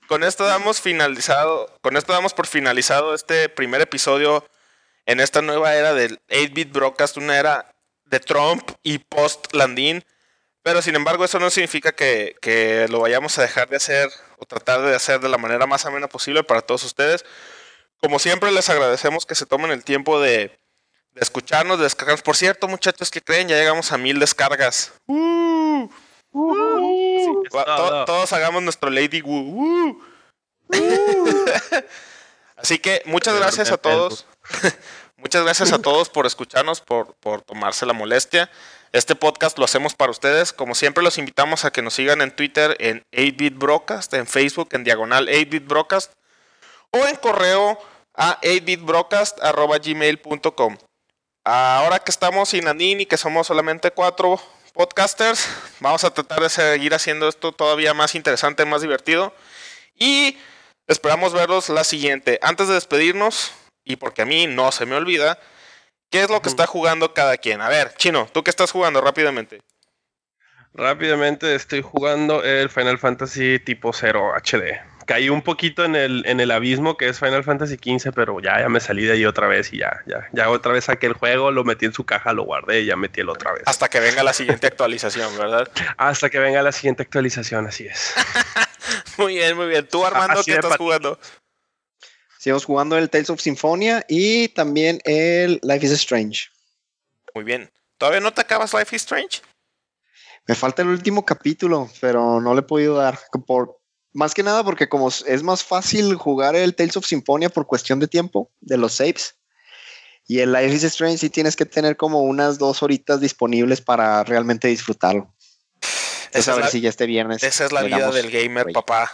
con esto damos finalizado, con esto damos por finalizado este primer episodio en esta nueva era del 8-bit broadcast, una era de Trump y post Landín. Pero sin embargo, eso no significa que, que lo vayamos a dejar de hacer o tratar de hacer de la manera más amena posible para todos ustedes. Como siempre, les agradecemos que se tomen el tiempo de, de escucharnos, de descargarnos. Por cierto, muchachos, que creen? Ya llegamos a mil descargas. Uh, uh. To- todo. todos hagamos nuestro Lady Woo. Uh. Así que muchas Pero gracias a todos. muchas gracias a todos por escucharnos, por, por tomarse la molestia. Este podcast lo hacemos para ustedes. Como siempre, los invitamos a que nos sigan en Twitter en 8bit Broadcast, en Facebook en diagonal 8bit Broadcast o en correo a 8bitbroadcast.gmail.com. Ahora que estamos sin Anin y que somos solamente cuatro podcasters, vamos a tratar de seguir haciendo esto todavía más interesante, más divertido. Y esperamos verlos la siguiente. Antes de despedirnos, y porque a mí no se me olvida, ¿qué es lo que está jugando cada quien? A ver, Chino, ¿tú qué estás jugando rápidamente? Rápidamente estoy jugando el Final Fantasy tipo 0 HD. Caí un poquito en el, en el abismo que es Final Fantasy XV, pero ya, ya me salí de ahí otra vez y ya, ya, ya otra vez saqué el juego, lo metí en su caja, lo guardé y ya metí el otra vez. Hasta que venga la siguiente actualización, ¿verdad? Hasta que venga la siguiente actualización, así es. Muy bien, muy bien. ¿Tú, Armando, Así qué estás jugando? Seguimos jugando el Tales of Symphonia y también el Life is Strange. Muy bien. ¿Todavía no te acabas Life is Strange? Me falta el último capítulo, pero no le he podido dar. Por, más que nada porque como es más fácil jugar el Tales of Symphonia por cuestión de tiempo, de los saves. Y el Life is Strange sí tienes que tener como unas dos horitas disponibles para realmente disfrutarlo. Esa Entonces, a es ver la- si ya este viernes. Esa es la vida del gamer, papá.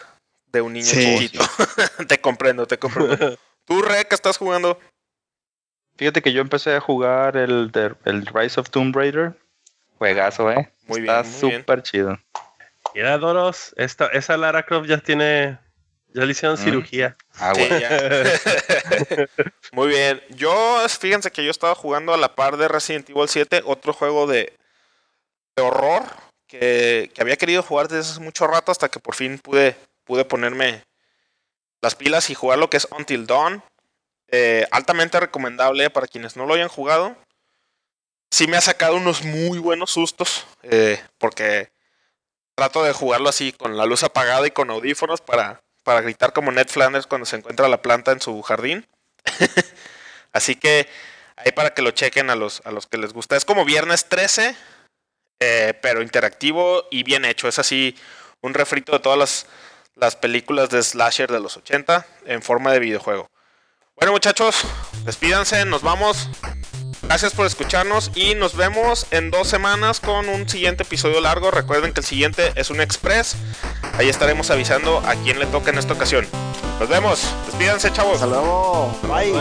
De un niño Sí. chiquito. te comprendo, te comprendo. ¿Tú, Re, qué estás jugando? Fíjate que yo empecé a jugar el, el Rise of Tomb Raider. Juegazo, eh. Muy Está bien, muy bien. súper chido. Mira, Doros, esta, esa Lara Croft ya tiene, ya le hicieron Mm. cirugía. Ah, bueno. ya. Muy bien. Yo, fíjense que yo estaba jugando a la par de Resident Evil 7, otro juego de, de horror que, que había querido jugar desde hace mucho rato hasta que por fin pude, pude ponerme las pilas y jugar lo que es Until Dawn. Eh, altamente recomendable para quienes no lo hayan jugado. Sí me ha sacado unos muy buenos sustos eh, porque trato de jugarlo así con la luz apagada y con audífonos para, para gritar como Ned Flanders cuando se encuentra la planta en su jardín. Así que ahí para que lo chequen a los, a los que les gusta. Es como viernes 13, eh, pero interactivo y bien hecho. Es así un refrito de todas las, las películas de slasher de los 80 en forma de videojuego. Bueno muchachos, despídanse, nos vamos. Gracias por escucharnos y nos vemos en dos semanas con un siguiente episodio largo. Recuerden que el siguiente es un express. Ahí estaremos avisando a quién le toca en esta ocasión. Nos vemos. Despídanse, chavos. Hasta luego. Bye.